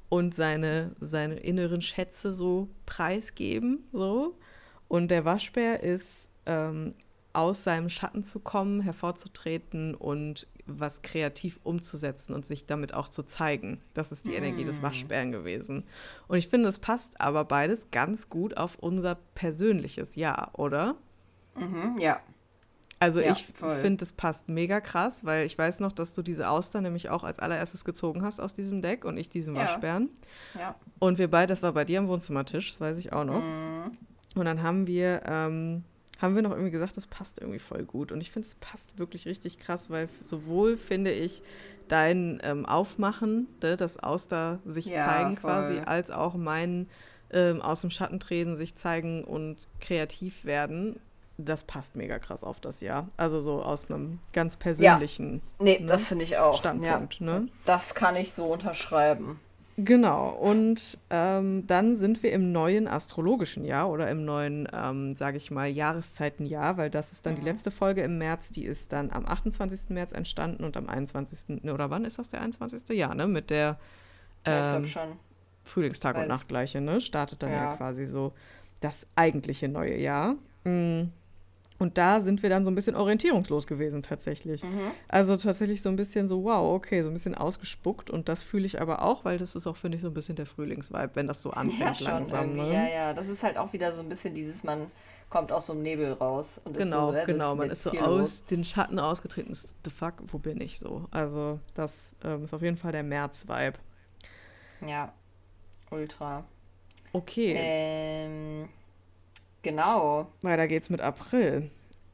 und seine, seine inneren Schätze so preisgeben, so. Und der Waschbär ist ähm, aus seinem Schatten zu kommen, hervorzutreten und was kreativ umzusetzen und sich damit auch zu zeigen. Das ist die Energie des Waschbären gewesen. Und ich finde, es passt aber beides ganz gut auf unser persönliches Jahr, oder? Mhm, ja. Also Ja, ich finde, es passt mega krass, weil ich weiß noch, dass du diese Auster nämlich auch als allererstes gezogen hast aus diesem Deck und ich diesen Ja. Waschbären. Ja. Und wir beide, das war bei dir am Wohnzimmertisch, das weiß ich auch noch. Mhm. Und dann haben wir, ähm, haben wir noch irgendwie gesagt, das passt irgendwie voll gut. Und ich finde, es passt wirklich richtig krass, weil sowohl finde ich dein ähm, Aufmachen, ne, das Auster sich Ja, zeigen voll. quasi, als auch mein ähm, aus dem Schatten treten, sich zeigen und kreativ werden. Das passt mega krass auf das Jahr. Also so aus einem ganz persönlichen Nee, Ne? das finde ich auch. Standpunkt. Ja. Ne? Das kann ich so unterschreiben. Genau, und ähm, dann sind wir im neuen astrologischen Jahr oder im neuen, ähm, sage ich mal, Jahreszeitenjahr, weil das ist dann die letzte Folge im März, die ist dann am 28. März entstanden und am 21. ne, oder wann ist das der 21. Ja, ne, mit der Ja, ähm, schon. Frühlingstag und Weiß- Nachtgleiche, ne, startet dann ja. Ja. quasi so das eigentliche neue Jahr. Mm. Und da sind wir dann so ein bisschen orientierungslos gewesen tatsächlich. Mhm. Also tatsächlich so ein bisschen so, wow, okay, so ein bisschen ausgespuckt. Und das fühle ich aber auch, weil das ist auch, finde ich, so ein bisschen der Frühlingsvibe, wenn das so Ja, anfängt schon langsam. Ne? Ja, ja. Das ist halt auch wieder so ein bisschen dieses, man kommt aus so einem Nebel raus. Und Genau, ist so, äh, genau. Man ist so aus den Schatten ausgetreten. The fuck, wo bin ich so? Also, das ähm, ist auf jeden Fall der März-Vibe. Ja, ultra. Okay, Ähm, genau. weiter geht's mit April.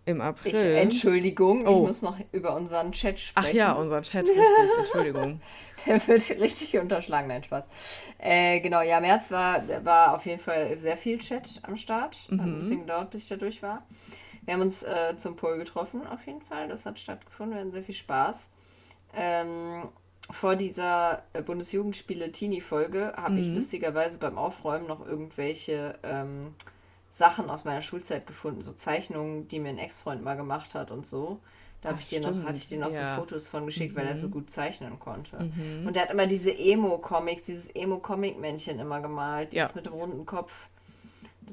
Im Ich, April. Entschuldigung, Oh. ich muss noch über unseren Chat sprechen. Ach ja, unser Chat, richtig, *laughs* Entschuldigung. Der wird richtig unterschlagen, nein, Spaß. Äh, genau, ja, März war, war auf jeden Fall sehr viel Chat am Start. Hat ein bisschen gedauert, bis ich da durch war. Wir haben uns äh, zum Pol getroffen, auf jeden Fall. Das hat stattgefunden, wir hatten sehr viel Spaß. Ähm, vor dieser äh, Bundesjugendspiele-Teenie-Folge habe ich lustigerweise beim Aufräumen noch irgendwelche ähm, Sachen aus meiner Schulzeit gefunden, so Zeichnungen, die mir ein Ex-Freund mal gemacht hat und so. Da habe Ach, ich dir noch, hatte ich dir noch ja. so Fotos von geschickt, weil er so gut zeichnen konnte. Mhm. Und er hat immer diese Emo-Comics, dieses Emo-Comic-Männchen immer gemalt, Ja. dieses mit dem runden Kopf.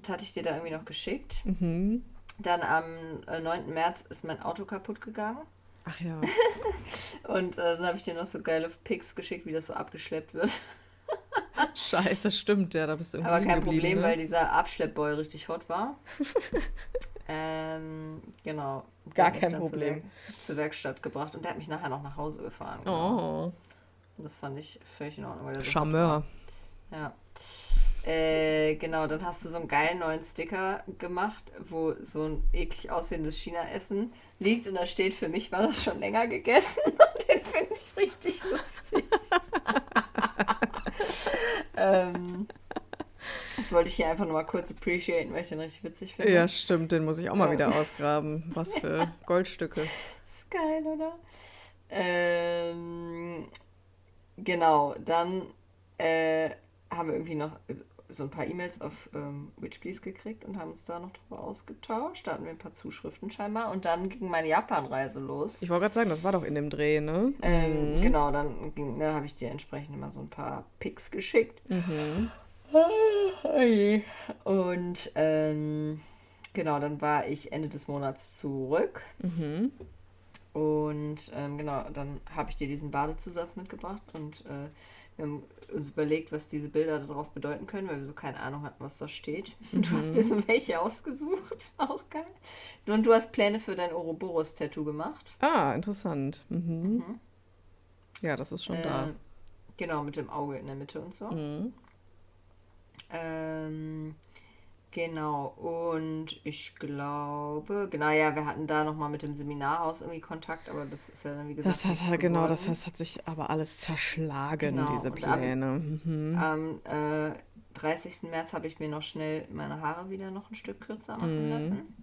Das hatte ich dir da irgendwie noch geschickt. Mhm. Dann am äh, 9. März ist mein Auto kaputt gegangen. Ach ja. *laughs* Und äh, dann habe ich dir noch so geile Pics geschickt, wie das so abgeschleppt wird. Scheiße, das stimmt, ja, da bist du irgendwie Aber kein Problem, ne? weil dieser Abschleppboy richtig hot war. *laughs* ähm, genau. Gar kein zur Problem. Werk- Zur Werkstatt gebracht und der hat mich nachher noch nach Hause gefahren. Genau. Oh, Und das fand ich völlig in Ordnung. Weil so Charmeur. war. Ja. Äh, genau, dann hast du so einen geilen neuen Sticker gemacht, wo so ein eklig aussehendes China-Essen liegt und da steht, für mich war das schon länger gegessen *laughs* und den finde ich richtig lustig. *laughs* *laughs* ähm, das wollte ich hier einfach nur mal kurz appreciaten, weil ich den richtig witzig finde. Ja, stimmt, den muss ich auch mal Ja. wieder ausgraben. Was für *laughs* Goldstücke. ist geil, oder? Ähm, genau, dann äh, haben wir irgendwie noch so ein paar E-Mails auf ähm, Witchplease gekriegt und haben uns da noch drüber ausgetauscht. Da hatten wir ein paar Zuschriften scheinbar. Und dann ging meine Japan-Reise los. Ich wollte gerade sagen, das war doch in dem Dreh, ne? Ähm, Genau, dann ging- ne, habe ich dir entsprechend immer so ein paar Pics geschickt. Mhm. Und ähm, genau, dann war ich Ende des Monats zurück. Mhm. Und ähm, genau, dann habe ich dir diesen Badezusatz mitgebracht und äh, wir haben uns überlegt, was diese Bilder darauf bedeuten können, weil wir so keine Ahnung hatten, was da steht. Und *laughs* du hast dir so welche ausgesucht, *laughs* auch geil. Und du hast Pläne für dein Ouroboros-Tattoo gemacht. Ah, interessant. Mhm. Ja, das ist schon da. Äh, Genau, mit dem Auge in der Mitte und so. Mhm. Ähm, genau, und ich glaube, genau, ja, wir hatten da nochmal mit dem Seminarhaus irgendwie Kontakt, aber das ist ja dann, wie gesagt, Das hat genau, das heißt, hat sich aber alles zerschlagen, Genau, diese und am- Pläne. Mhm. Am äh, 30. März habe ich mir noch schnell meine Haare wieder noch ein Stück kürzer machen Mhm. lassen.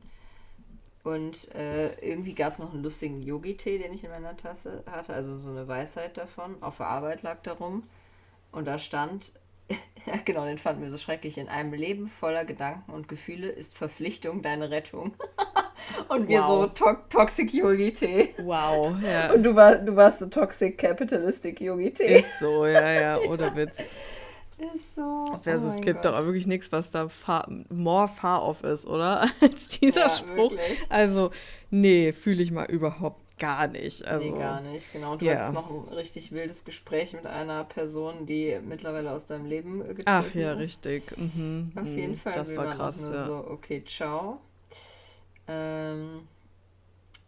Und äh, irgendwie gab es noch einen lustigen Yogi-Tee, den ich in meiner Tasse hatte, also so eine Weisheit davon. Auf der Arbeit lag da rum. Und da stand, *laughs* ja genau, den fanden wir so schrecklich. In einem Leben voller Gedanken und Gefühle ist Verpflichtung deine Rettung. *laughs* und wir Wow. so to Toxic Yogi-Tee. Wow, ja. *laughs* Und du, war, du warst so Toxic Capitalistic Yogi-Tee. Ist so, ja, ja, ohne Witz. Ist so. Also, oh es gibt Gott. doch auch wirklich nichts, was da far, more far off ist, oder? Als dieser Ja, Spruch. wirklich. Also, nee, fühle ich mal überhaupt gar nicht. Also, nee, gar nicht, genau. Du ja. hattest noch ein richtig wildes Gespräch mit einer Person, die mittlerweile aus deinem Leben getreten Ach ja, ist. richtig. Mhm, Auf mhm. jeden Fall Das war krass, auch nur ja. so, okay, ciao. Ähm,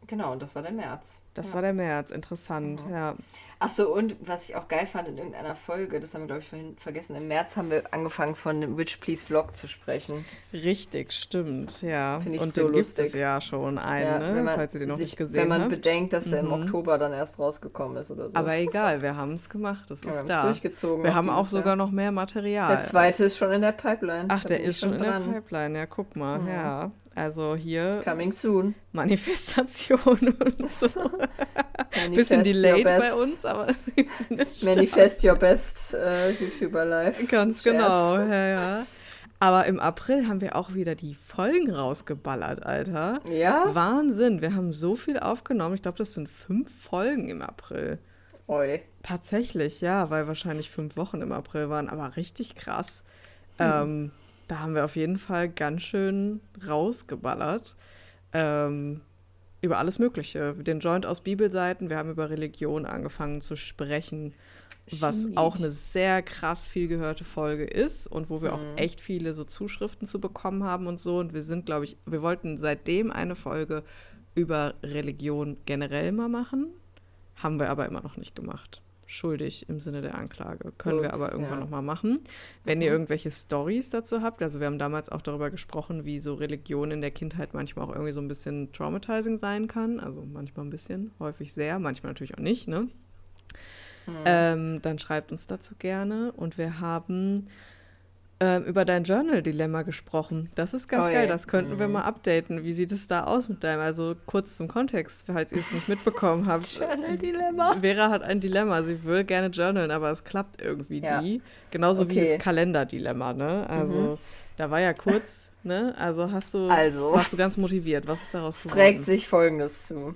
genau, und das war der März. Das ja. war der März, interessant, Mhm. ja. Achso, und was ich auch geil fand in irgendeiner Folge, das haben wir, glaube ich, vorhin vergessen, im März haben wir angefangen von dem Witch Please Vlog zu sprechen. Richtig, stimmt, ja. Find ich Und so den gibt lustig. es ja schon einen, Ja, ne? man falls ihr den noch sich, nicht gesehen Wenn man habt. bedenkt, dass der im Mhm. Oktober dann erst rausgekommen ist oder so. Aber egal, wir haben es gemacht, das Ja, wir ist haben's da. durchgezogen. Wir haben auch sogar Jahr. noch mehr Material. Der zweite ist schon in der Pipeline. Ach, Da der ist schon in der dran. Pipeline, ja, guck mal, Mhm. ja. Also hier Coming soon. Manifestation *laughs* und so. Manifest Bisschen delayed best, bei uns, aber *laughs* Manifest your best äh, YouTuber live. Ganz Scherz. genau, ja, ja. Aber im April haben wir auch wieder die Folgen rausgeballert, Alter. Ja? Wahnsinn, wir haben so viel aufgenommen. Ich glaube, das sind fünf Folgen im April. Oi. Tatsächlich, ja, weil wahrscheinlich fünf Wochen im April waren, aber richtig krass. Hm. Ähm, da haben wir auf jeden Fall ganz schön rausgeballert. Ähm, über alles Mögliche. Den Joint aus Bibelseiten, wir haben über Religion angefangen zu sprechen, was Sweet. auch eine sehr krass viel gehörte Folge ist und wo wir auch Mhm. echt viele so Zuschriften zu bekommen haben und so. Und wir sind, glaube ich, wir wollten seitdem eine Folge über Religion generell mal machen, haben wir aber immer noch nicht gemacht. Schuldig im Sinne der Anklage. Können wir Ups, aber irgendwann ja. noch mal machen. Wenn ihr Mhm. irgendwelche Stories dazu habt, also wir haben damals auch darüber gesprochen, wie so Religion in der Kindheit manchmal auch irgendwie so ein bisschen traumatizing sein kann. Also manchmal ein bisschen, häufig sehr, manchmal natürlich auch nicht, ne? Hm. Ähm, dann schreibt uns dazu gerne. Und wir haben ähm, über dein Journal-Dilemma gesprochen. Das ist ganz Oh geil, das könnten wir Mhm. mal updaten. Wie sieht es da aus mit deinem? Also kurz zum Kontext, falls ihr es nicht mitbekommen habt. *laughs* Journal-Dilemma. Vera hat ein Dilemma. Sie will gerne journalen, aber es klappt irgendwie Ja. nie. Genauso wie Okay. das Kalenderdilemma, ne? Also Mhm. da war ja kurz, *laughs* ne? Also hast du, Also. warst du ganz motiviert. Was ist daraus Es geworden? trägt sich Folgendes zu.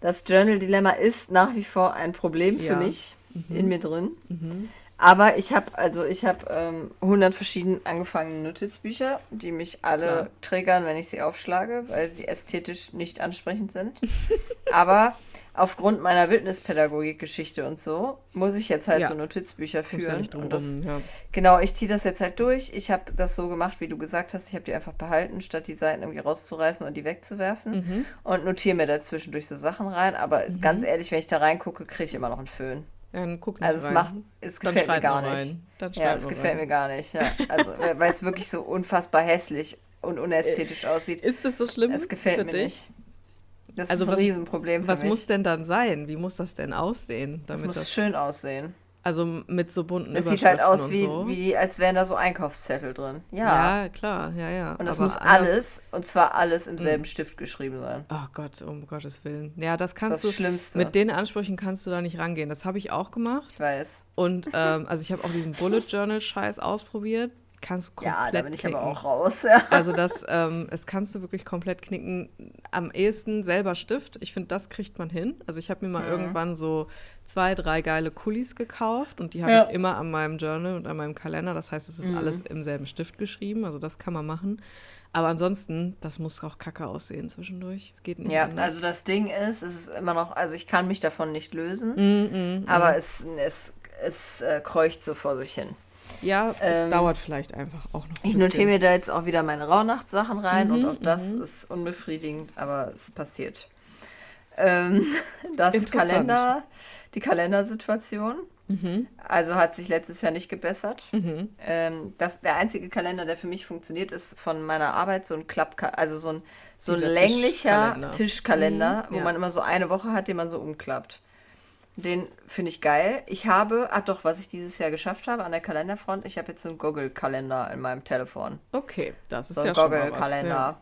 Das Journal-Dilemma ist nach wie vor ein Problem Ja. für mich in mir drin. Mhm. Aber ich habe also ich habe ähm, 100 verschieden angefangene Notizbücher, die mich alle Klar. triggern, wenn ich sie aufschlage, weil sie ästhetisch nicht ansprechend sind. *laughs* Aber aufgrund meiner Wildnispädagogik-Geschichte und so muss ich jetzt halt Ja. so Notizbücher ja führen. nicht drum und das, rum, ja. genau, ich ziehe das jetzt halt durch. Ich habe das so gemacht, wie du gesagt hast. Ich habe die einfach behalten, statt die Seiten irgendwie rauszureißen und die wegzuwerfen. Mhm. Und notiere mir dazwischendurch so Sachen rein. Aber ganz ehrlich, wenn ich da reingucke, kriege ich immer noch einen Föhn. Dann guck nicht Also es rein. macht, es Dann gefällt mir gar nicht. Ja, es gefällt rein. mir gar nicht. Ja. Also, *laughs* weil es wirklich so unfassbar hässlich und unästhetisch aussieht. Ist das so schlimm Es gefällt für mir dich? nicht. Das Also ist ein was- Riesenproblem für Was mich. muss denn dann sein? Wie muss das denn aussehen? Damit muss das, schön aussehen. Also mit so bunten Es sieht halt aus wie, so. wie, als wären da so Einkaufszettel drin. Ja. Ja, klar, ja, ja. und das Aber muss anders- alles, und zwar alles im selben Stift geschrieben sein. Oh Gott, um Gottes Willen. Ja, das kannst das du. Schlimmste. Mit den Ansprüchen kannst du da nicht rangehen. Das habe ich auch gemacht. ich weiß. Und ähm, also ich habe auch diesen Bullet Journal Scheiß ausprobiert. Kannst du komplett Ja, da bin ich knicken. aber auch raus. Ja. Also das, ähm, es kannst du wirklich komplett knicken. Am ehesten selber Stift. Ich finde, das kriegt man hin. Also ich habe mir mal Mhm. irgendwann so zwei, drei geile Kulis gekauft und die habe Ja. ich immer an meinem Journal und an meinem Kalender. Das heißt, es ist Mhm. alles im selben Stift geschrieben. Also das kann man machen. Aber ansonsten, das muss auch kacke aussehen zwischendurch. Es geht nicht Ja, anders. also das Ding ist, es ist immer noch, also ich kann mich davon nicht lösen, Mm, mm, aber es, es, es äh, kreucht so vor sich hin. Ja, es Ähm, dauert vielleicht einfach auch noch. ein Ich notiere mir da jetzt auch wieder meine Rauhnachtssachen rein und Mhm, auch das mhm. ist unbefriedigend, aber es passiert. Ähm, *laughs* das. Kalender, die Kalendersituation, Mhm, also hat sich letztes Jahr nicht gebessert. mhm. Ähm, das, der einzige Kalender, der für mich funktioniert, ist von meiner Arbeit so ein Klapp, also so ein, so ein länglicher Tischkalender. Tischkalender, Mhm, wo ja. man immer so eine Woche hat, den man so umklappt. Den finde ich geil. Ich habe, ach doch, was ich dieses Jahr geschafft habe an der Kalenderfront, ich habe jetzt so einen Google-Kalender in meinem Telefon. Okay, das ist So ein ja schon mal was. Google-Kalender. Ja.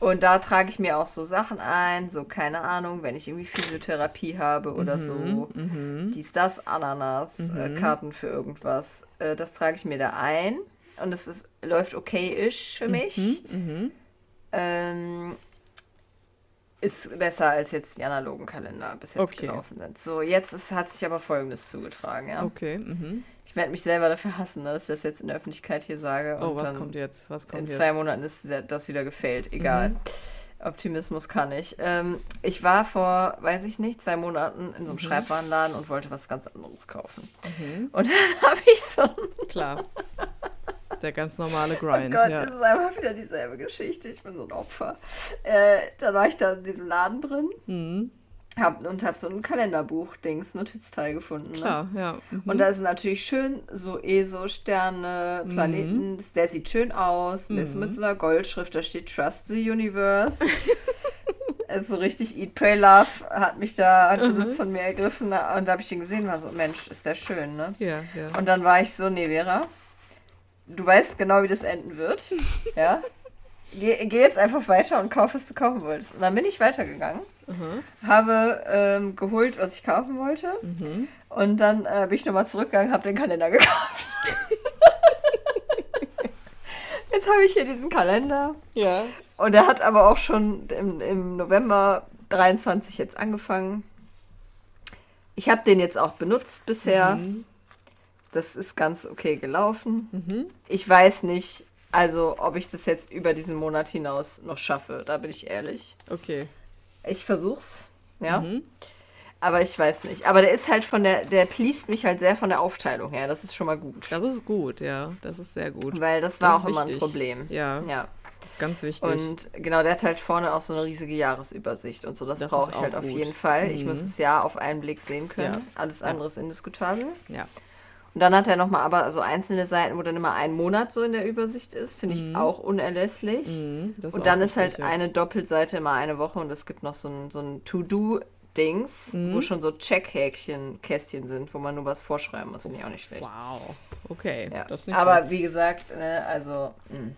Und da trage ich mir auch so Sachen ein, so keine Ahnung, wenn ich irgendwie Physiotherapie habe oder so. Mhm. Dies, das, Ananas, äh, Karten für irgendwas. Äh, das trage ich mir da ein. Und es ist, läuft okay-ish für mich. Mhm. Ähm, ist besser als jetzt die analogen Kalender bis jetzt Okay. gelaufen sind. So, jetzt ist, hat sich aber Folgendes zugetragen, ja. Okay. Mhm. Ich werde mich selber dafür hassen, dass ich das jetzt in der Öffentlichkeit hier sage. Oh, was kommt jetzt? Was kommt in jetzt? zwei Monaten ist das wieder gefällt. Egal. Mhm. Optimismus kann ich. Ähm, ich war vor, weiß ich nicht, zwei Monaten in so einem mhm. Schreibwarenladen und wollte was ganz anderes kaufen. Mhm. Und *laughs* dann habe ich so. Klar. Der ganz normale Grind. Oh Gott, ja. das ist einfach wieder dieselbe Geschichte. Ich bin so ein Opfer. Äh, dann war ich da in diesem Laden drin. Mhm. Hab, und habe so ein Kalenderbuch-Dings, Notizteil gefunden. Ne? Klar, ja. Mhm. Und da ist natürlich schön so ESO, Sterne, mhm. Planeten. Mhm. Der sieht schön aus. Mhm. Ist mit so einer Goldschrift, da steht Trust the Universe. ist *laughs* so richtig Eat, Pray, Love hat mich da, hat Besitz mhm. von mir ergriffen. Und da habe ich den gesehen, war so, Mensch, ist der schön, ne? Ja, ja. Und dann war ich so, nee, Vera, du weißt genau, wie das enden wird. ja. Geh, geh jetzt einfach weiter und kauf, was du kaufen wolltest. Und dann bin ich weitergegangen. Mhm. Habe ähm, geholt, was ich kaufen wollte. Mhm. Und dann äh, bin ich nochmal zurückgegangen, habe den Kalender gekauft. *laughs* Jetzt habe ich hier diesen Kalender. Ja. Und der hat aber auch schon im, im November 23 jetzt angefangen. Ich habe den jetzt auch benutzt bisher. Mhm. Das ist ganz okay gelaufen. Mhm. Ich weiß nicht, also ob ich das jetzt über diesen Monat hinaus noch schaffe. Da bin ich ehrlich. Okay. Ich versuch's, ja. Mhm. Aber ich weiß nicht. Aber der ist halt von der, der pleast mich halt sehr von der Aufteilung her. Das ist schon mal gut. Das ist gut, ja. Das ist sehr gut. Weil das war das auch immer ein Problem. Ja. Ja. Das ist ganz wichtig. Und genau, der hat halt vorne auch so eine riesige Jahresübersicht und so. Das, das brauche ich halt gut. auf jeden Fall. Mhm. Ich muss es ja auf einen Blick sehen können. Ja. Alles andere ist indiskutabel. Ja. Und dann hat er nochmal aber so einzelne Seiten, wo dann immer ein Monat so in der Übersicht ist. Finde ich mhm. auch unerlässlich. Mhm, und dann ist halt ja. eine Doppelseite immer eine Woche und es gibt noch so ein, so ein To-Do-Dings, mhm. wo schon so Checkhäkchen, Kästchen sind, wo man nur was vorschreiben muss. Finde ich auch nicht schlecht. Wow. Okay. Ja. aber wie gesagt, ne, also. Mh.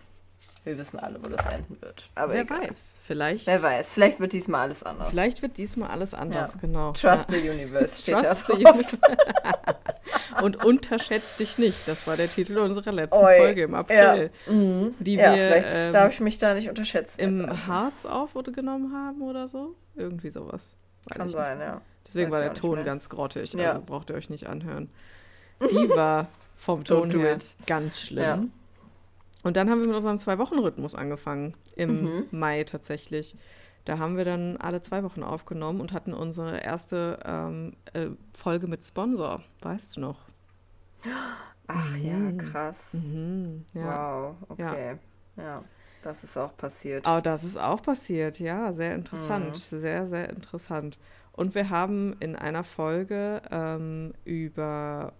Wir wissen alle, wo das enden wird. Aber wer egal. weiß, vielleicht. Wer weiß, vielleicht wird diesmal alles anders. Vielleicht wird diesmal alles anders, ja. genau. Trust ja. the Universe steht Trust da drauf. *laughs* Und unterschätzt dich nicht. Das war der Titel unserer letzten Oi. Folge im April. Ja. Mhm. Die ja, wir, vielleicht ähm, darf ich mich da nicht unterschätzen. Im Harz auf oder genommen haben oder so. Irgendwie sowas. Weiß Kann sein, nicht. ja. Deswegen war der Ton ganz grottig. Also braucht ihr euch nicht anhören. Die war vom Ton her ganz schlimm. Und dann haben wir mit unserem Zwei-Wochen-Rhythmus angefangen. Im mhm. Mai tatsächlich. Da haben wir dann alle zwei Wochen aufgenommen und hatten unsere erste ähm, äh, Folge mit Sponsor. Weißt du noch? Ach mhm. ja, krass. Mhm. Ja. Wow, okay. Ja. ja. das ist auch passiert. Oh, das ist auch passiert, ja. Sehr interessant. Mhm. Sehr, sehr interessant. Und wir haben in einer Folge ähm, über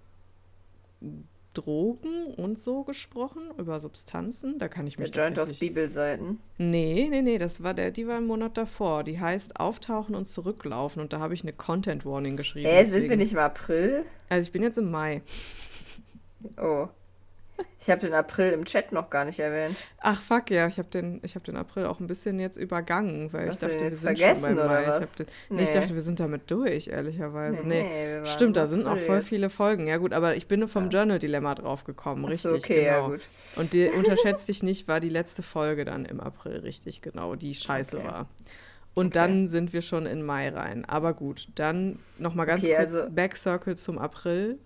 Drogen und so gesprochen, über Substanzen. Da kann ich mich Der Joint aus Bibelseiten? Nee, nee, nee, das war der, die war im Monat davor. Die heißt Auftauchen und Zurücklaufen und da habe ich eine Content Warning geschrieben. Äh, sind wir nicht im April? Also ich bin jetzt im Mai. Oh. Ich habe den April im Chat noch gar nicht erwähnt. Ach fuck ja, ich habe den, hab den April auch ein bisschen jetzt übergangen, weil Hast ich dachte, wir sind vergessen, schon beim Mai. Oder was? Ich, den, nee. nee. ich dachte, wir sind damit durch, ehrlicherweise. Nee, nee stimmt, da sind auch voll jetzt. viele Folgen. Ja gut, aber ich bin vom ja. Journal-Dilemma drauf gekommen, richtig, okay, genau. Ja, gut. Und die *laughs* unterschätzt dich nicht, war die letzte Folge dann im April, richtig, genau, die scheiße okay. war. Und okay. dann sind wir schon in Mai rein. Aber gut, dann nochmal ganz okay, kurz also, Back Circle zum April.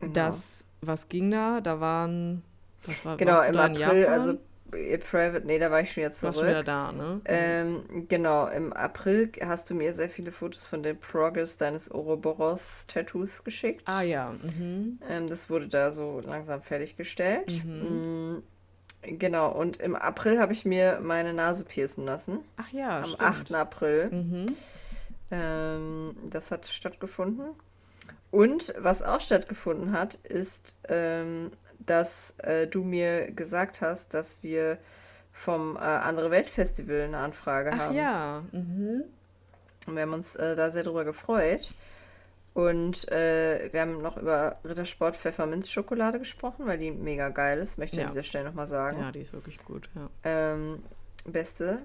Genau. Das was ging da? Da waren. Was war, genau, im April, also Private, nee, da war ich schon jetzt zurück. Warst schon wieder da, ne? Ähm, genau, im April hast du mir sehr viele Fotos von der Progress deines Ouroboros-Tattoos geschickt. Ah ja. Mhm. Ähm, das wurde da so langsam fertiggestellt. Mhm. Mm, genau, und im April habe ich mir meine Nase piercen lassen. Ach ja, Am stimmt. 8. April. Mhm. Ähm, das hat stattgefunden. Und was auch stattgefunden hat, ist, ähm, dass äh, du mir gesagt hast, dass wir vom äh, Andere Welt Festival eine Anfrage Ach haben. ja. Mhm. Und wir haben uns äh, da sehr drüber gefreut. Und äh, wir haben noch über Rittersport Pfefferminzschokolade gesprochen, weil die mega geil ist, möchte ich ja. an dieser Stelle nochmal sagen. Ja, die ist wirklich gut, ja. Ähm, beste,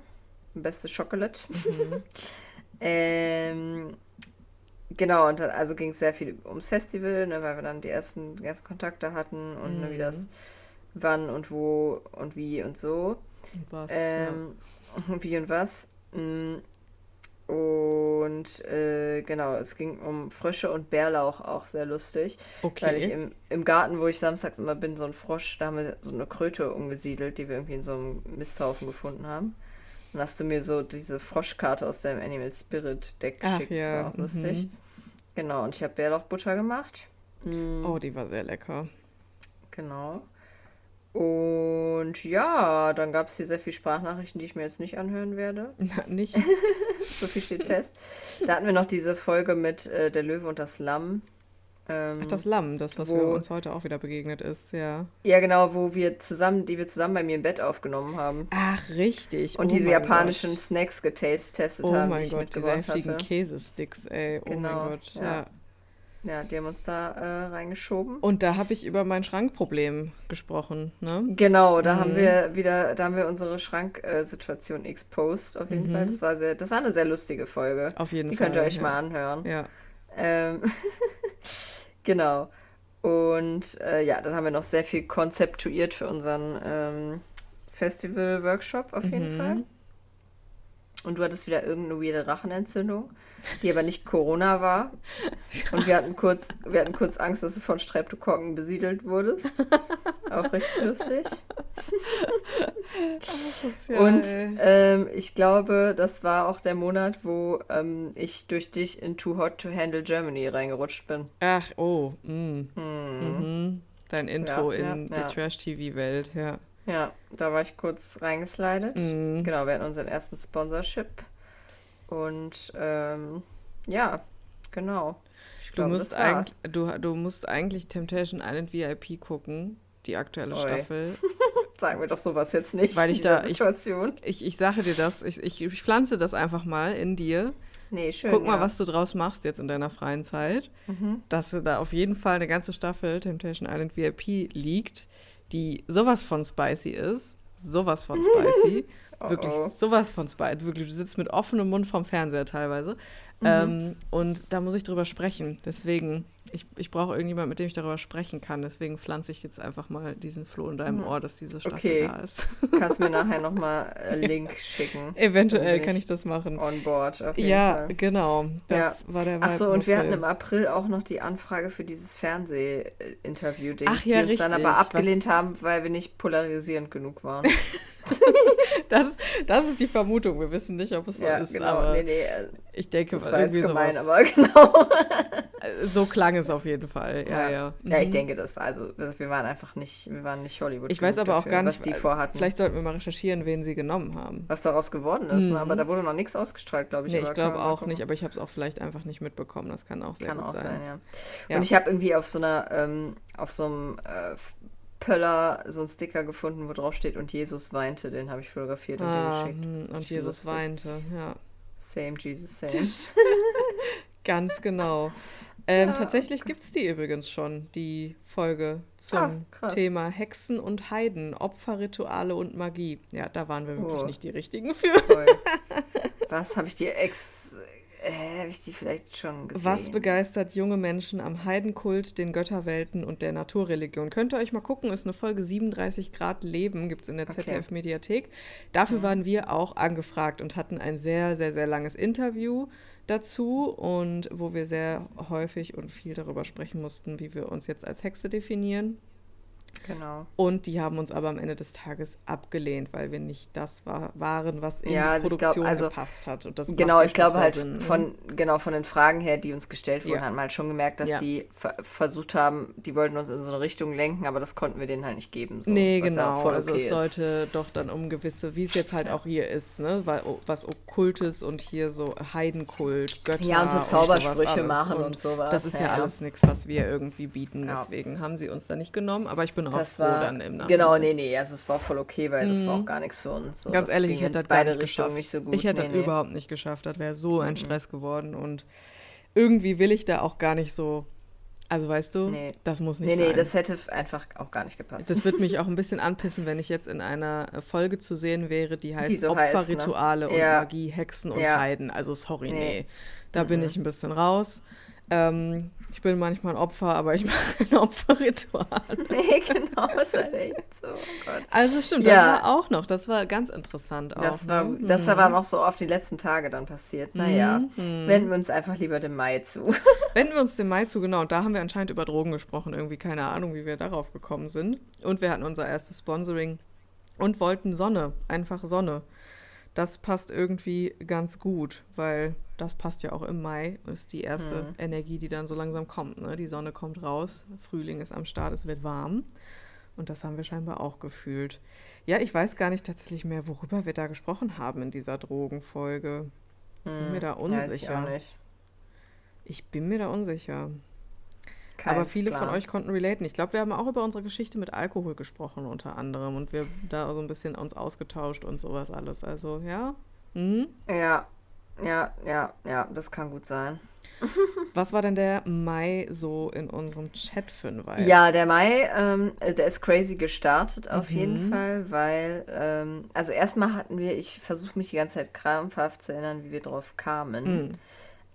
beste Schokolade. Mhm. *laughs* ähm, Genau, und dann, also ging es sehr viel ums Festival, ne, weil wir dann die ersten, die ersten Kontakte hatten und mhm. ne, wie das, mhm. wann und wo und wie und so. Und was. Ähm, ja. *laughs* Wie und was. Mm, und äh, genau, es ging um Frösche und Bärlauch auch sehr lustig. Okay. Weil ich im, im Garten, wo ich samstags immer bin, so ein Frosch, da haben wir so eine Kröte umgesiedelt, die wir irgendwie in so einem Misthaufen gefunden haben. Dann hast du mir so diese Froschkarte aus deinem Animal Spirit Deck Ach geschickt. ja, Das war auch lustig. mhm. Genau, und ich habe Bärlauchbutter gemacht. Mm, Oh, die war sehr lecker. Genau. Und ja, dann gab es hier sehr viele Sprachnachrichten, die ich mir jetzt nicht anhören werde. Na, *laughs* nicht? *laughs* So viel steht fest. Da hatten wir noch diese Folge mit äh, Der Löwe und das Lamm. Ähm, Ach, das Lamm, das, was Wo- wir uns heute auch wieder begegnet ist, ja. ja, genau, wo wir zusammen, die wir zusammen bei mir im Bett aufgenommen haben. Ach, richtig. Und oh diese japanischen Gott. Snacks getestet Oh haben, die mein Gott, diese heftigen hatte. Käsesticks, ey. Oh Genau, mein Gott, ja. ja. Ja, die haben uns da äh, reingeschoben. Und da habe ich über mein Schrankproblem gesprochen, ne? Genau, da haben Mhm. wir wieder, da haben wir unsere Schranksituation exposed auf jeden Mhm. Fall. Das war sehr, das war eine sehr lustige Folge. Auf jeden Die Fall. könnt ihr euch ja. mal anhören. Ja. Ähm, *laughs* genau. Und äh, ja, dann haben wir noch sehr viel konzeptuiert für unseren ähm, Festival-Workshop auf jeden Mhm. Fall. Und du hattest wieder irgendeine weirde Rachenentzündung, die aber nicht Corona war. Und wir hatten kurz, wir hatten kurz Angst, dass du von Streptokokken besiedelt wurdest. Auch richtig lustig. Und ähm, ich glaube, das war auch der Monat, wo ähm, ich durch dich in Too Hot to Handle Germany reingerutscht bin. Ach, oh. Mm. Hm. Mhm. Dein Intro Ja, in ja, ja. die Trash-TV-Welt, ja. Ja, da war ich kurz reingeslidet. Mhm. Genau, wir hatten unseren ersten Sponsorship. Und ähm, ja, genau. Ich Du musst, eigentlich, du, du musst eigentlich Temptation Island VIP gucken, die aktuelle Oi. Staffel. *laughs* Sagen wir doch sowas jetzt nicht. Weil ich da- ich- Situation. Ich, ich sage dir das, ich, ich, ich pflanze das einfach mal in dir. Nee, schön. Guck mal, ja. was du draus machst jetzt in deiner freien Zeit. Mhm. Dass da auf jeden Fall eine ganze Staffel Temptation Island VIP liegt, die sowas von spicy ist. Sowas von *laughs* spicy. Oh, wirklich oh. sowas von spicy. Wirklich, du sitzt mit offenem Mund vorm Fernseher teilweise. Mhm. Ähm, und da muss ich drüber sprechen. Deswegen, ich, ich brauche irgendjemand, mit dem ich darüber sprechen kann. Deswegen pflanze ich jetzt einfach mal diesen Floh in deinem Ohr, dass diese Staffel Okay. da ist. Kannst mir nachher nochmal *laughs* einen Link schicken. Eventuell kann ich das machen. On board, auf jeden Ja, Fall. genau. Das war der Ach so, und wir hatten im April auch noch die Anfrage für dieses Fernseh-Interview-Ding, Ach ja, die uns dann aber abgelehnt Was- haben, weil wir nicht polarisierend genug waren. *laughs* Das, das ist die Vermutung. Wir wissen nicht, ob es so ja, ist, genau. aber Nee, nee, äh, ich denke, das war jetzt gemein, sowas, aber *laughs* genau. so klang es auf jeden Fall. Ja, ja. Ja, ich Mhm. denke, das war also, wir waren einfach nicht, wir waren nicht Hollywood. Ich weiß aber auch dafür, gar nicht, was die äh, vorhatten. Vielleicht sollten wir mal recherchieren, wen sie genommen haben. was daraus geworden ist, Mhm. ne? aber da wurde noch nichts ausgestrahlt, glaube ich. Nee, ich glaube auch nicht, aber ich habe es auch vielleicht einfach nicht mitbekommen. Das kann auch sehr Kann gut auch sein, sein. ja. Ja. Und ich habe irgendwie auf so einer, ähm, auf so einem äh, Pöller so einen Sticker gefunden, wo drauf steht und Jesus weinte, den habe ich fotografiert und Ah, den geschickt. hm, und Jesus lustig. weinte, ja. Same Jesus, same. *laughs* Ganz genau. Ähm, Ja. Tatsächlich gibt es die übrigens schon, die Folge zum Ah. Thema Hexen und Heiden, Opferrituale und Magie. Ja, da waren wir wirklich Oh. nicht die Richtigen für. Voll. *laughs* Was habe ich dir ex. Äh, habe ich die vielleicht schon gesehen? Was begeistert junge Menschen am Heidenkult, den Götterwelten und der Naturreligion? Könnt ihr euch mal gucken, ist eine Folge 37 Grad Leben, gibt es in der Okay. ZDF-Mediathek. Dafür waren wir auch angefragt und hatten ein sehr, sehr, sehr langes Interview dazu und wo wir sehr häufig und viel darüber sprechen mussten, wie wir uns jetzt als Hexe definieren. Genau. Und die haben uns aber am Ende des Tages abgelehnt, weil wir nicht das war, waren, was in Ja, die also ich glaub, Produktion also gepasst hat. Und das Genau, ich glaube halt Sinn, ne? von, genau, von den Fragen her, die uns gestellt wurden, Ja. hat man halt schon gemerkt, dass Ja. die ver versucht haben, die wollten uns in so eine Richtung lenken, aber das konnten wir denen halt nicht geben. So, nee, genau. also okay es ist. sollte doch dann um gewisse, wie es jetzt halt auch hier ist, ne? Weil, was Okkultes und hier so Heidenkult, Götter. Ja, und so Zaubersprüche alles. machen und sowas, Das ist ja, alles nichts, was wir irgendwie bieten. Deswegen haben sie uns da nicht genommen, aber ich bin auch Das froh war, dann im Nachhinein. genau, nee, nee, also es war voll okay, weil das war Mhm. auch gar nichts für uns. So, Ganz ehrlich, ich hätte das gar nicht Richtungen geschafft. nicht so gut. Ich hätte nee, das nee. überhaupt nicht geschafft. Das wäre so ein Stress geworden und irgendwie will ich da auch gar nicht so. Also weißt du, Nee. das muss nicht Nee, nee, sein. das hätte einfach auch gar nicht gepasst. Das wird mich *laughs* auch ein bisschen anpissen, wenn ich jetzt in einer äh, Folge zu sehen wäre, die heißt Die so heißt, ne? Opferrituale und Ja. Magie, Hexen und Ja. Heiden. Also sorry, nee. Nee. Da bin ich ein bisschen raus. Ähm, ich bin manchmal ein Opfer, aber ich *laughs* mache ein Opferritual. *laughs* nee, genau, ist halt echt so. Oh Gott. Also stimmt, das Ja. war auch noch. Das war ganz interessant auch. Das war, ne? das war noch so auf die letzten Tage dann passiert. Naja, Mhm. wenden wir uns einfach lieber dem Mai zu. *laughs* Wenden wir uns dem Mai zu, genau. Und da haben wir anscheinend über Drogen gesprochen. Irgendwie keine Ahnung, wie wir darauf gekommen sind. Und wir hatten unser erstes Sponsoring und wollten Sonne. Einfach Sonne. das passt irgendwie ganz gut, weil das passt ja auch im Mai, ist die erste Hm. Energie, die dann so langsam kommt. Ne? Die Sonne kommt raus, Frühling ist am Start, es wird warm. Und das haben wir scheinbar auch gefühlt. Ja, ich weiß gar nicht tatsächlich mehr, worüber wir da gesprochen haben in dieser Drogenfolge. Bin mir da Hm, ich unsicher. auch nicht. Ich bin mir da unsicher. Kein Aber viele Plan. von euch konnten relaten. Ich glaube, wir haben auch über unsere Geschichte mit Alkohol gesprochen, unter anderem. Und wir da so ein bisschen uns ausgetauscht und sowas alles. Also, ja. Mhm. Ja, ja, ja, ja, das kann gut sein. *laughs* Was war denn der Mai so in unserem Chat für ein Vibe? Ja, der Mai, ähm, äh, der ist crazy gestartet auf Mhm. jeden Fall, weil, ähm, also erstmal hatten wir, ich versuche mich die ganze Zeit krampfhaft zu erinnern, wie wir drauf kamen. Mhm.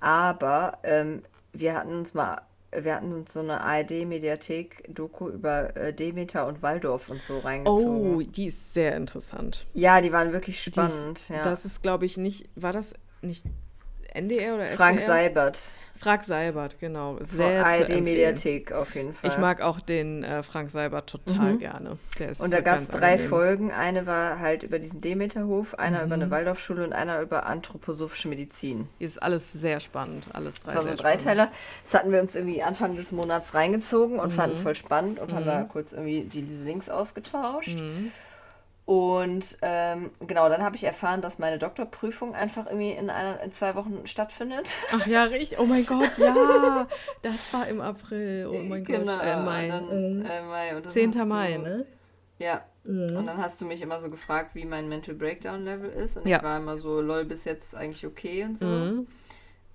Aber ähm, wir hatten uns mal, wir hatten uns so eine ARD-Mediathek-Doku über äh, Demeter und Waldorf und so reingezogen. Oh, die ist sehr interessant. Ja, die waren wirklich Die ist- spannend. ja. Das ist, glaube ich, nicht. War das nicht NDR oder SWR? Frank Seibert Frank Seibert, genau. Sehr zu empfehlen. ARD-Mediathek auf jeden Fall. Ich mag auch den äh, Frank Seibert total Mhm. gerne. Und da gab es drei angenehm. Folgen. Eine war halt über diesen Demeterhof, einer über Mhm. eine Waldorfschule und einer über anthroposophische Medizin. Ist alles sehr spannend. Alles drei Das war so ein spannend. Dreiteiler. Das hatten wir uns irgendwie Anfang des Monats reingezogen und fanden Mhm. es voll spannend und haben da kurz irgendwie die, diese Links ausgetauscht. Mhm. Und ähm, genau, dann habe ich erfahren, dass meine Doktorprüfung einfach irgendwie in, einer, in zwei Wochen stattfindet. Ach ja, *laughs* richtig. Oh mein Gott, ja. Das war im April. Oh mein genau, Gott. Äh, Mai. Dann, Mhm. äh, Mai. Dann 10. hast du- Mai, ne? Ja. Mhm. Und dann hast du mich immer so gefragt, wie mein Mental Breakdown Level ist. Und Ja. ich war immer so, lol, bis jetzt eigentlich okay und so. Mhm.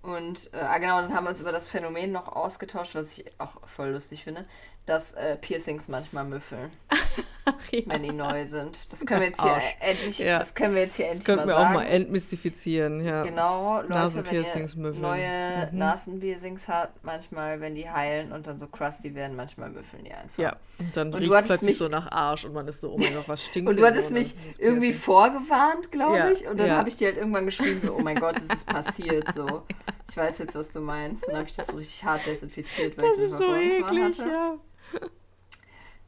Und äh, ah, genau, dann haben wir uns über das Phänomen noch ausgetauscht, was ich auch voll lustig finde, dass äh, Piercings manchmal müffeln, *laughs* Ach ja. wenn die neu sind. Das können wir jetzt hier Arsch. äh, endlich, Ja. das können wir jetzt hier Das könnten mal wir auch mal entmystifizieren, ja. Genau, Leute, Nasenpiercings wenn ihr neue Mhm. Nasenpiercings habt, manchmal, wenn die heilen und dann so crusty werden, manchmal müffeln die einfach. Ja, und dann riecht es plötzlich mich- so nach Arsch und man ist so, oh mein Gott, was *laughs* stinkt Und du hattest so? mich Das irgendwie vorgewarnt, glaube Ja, ich. Und dann habe ich dir halt irgendwann geschrieben, so, oh mein Gott, es ist *laughs* passiert. So, ich weiß jetzt, was du meinst. Und dann habe ich das so richtig hart desinfiziert, weil Das ich ist eine so eklig, hatte. ja.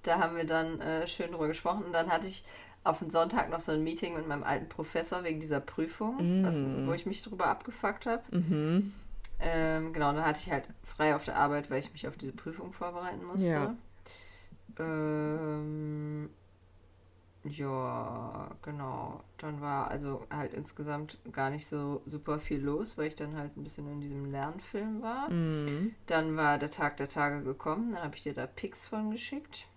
Da haben wir dann äh, schön drüber gesprochen. Und dann hatte ich auf den Sonntag noch so ein Meeting mit meinem alten Professor wegen dieser Prüfung, was, Mm. wo ich mich drüber abgefuckt habe. Mhm. Ähm, genau, dann hatte ich halt frei auf der Arbeit, weil ich mich auf diese Prüfung vorbereiten musste. Ja. Ähm, ja, genau. Dann war also halt insgesamt gar nicht so super viel los, weil ich dann halt ein bisschen in diesem Lernfilm war. Mhm. Dann war der Tag der Tage gekommen, dann habe ich dir da Pics von geschickt.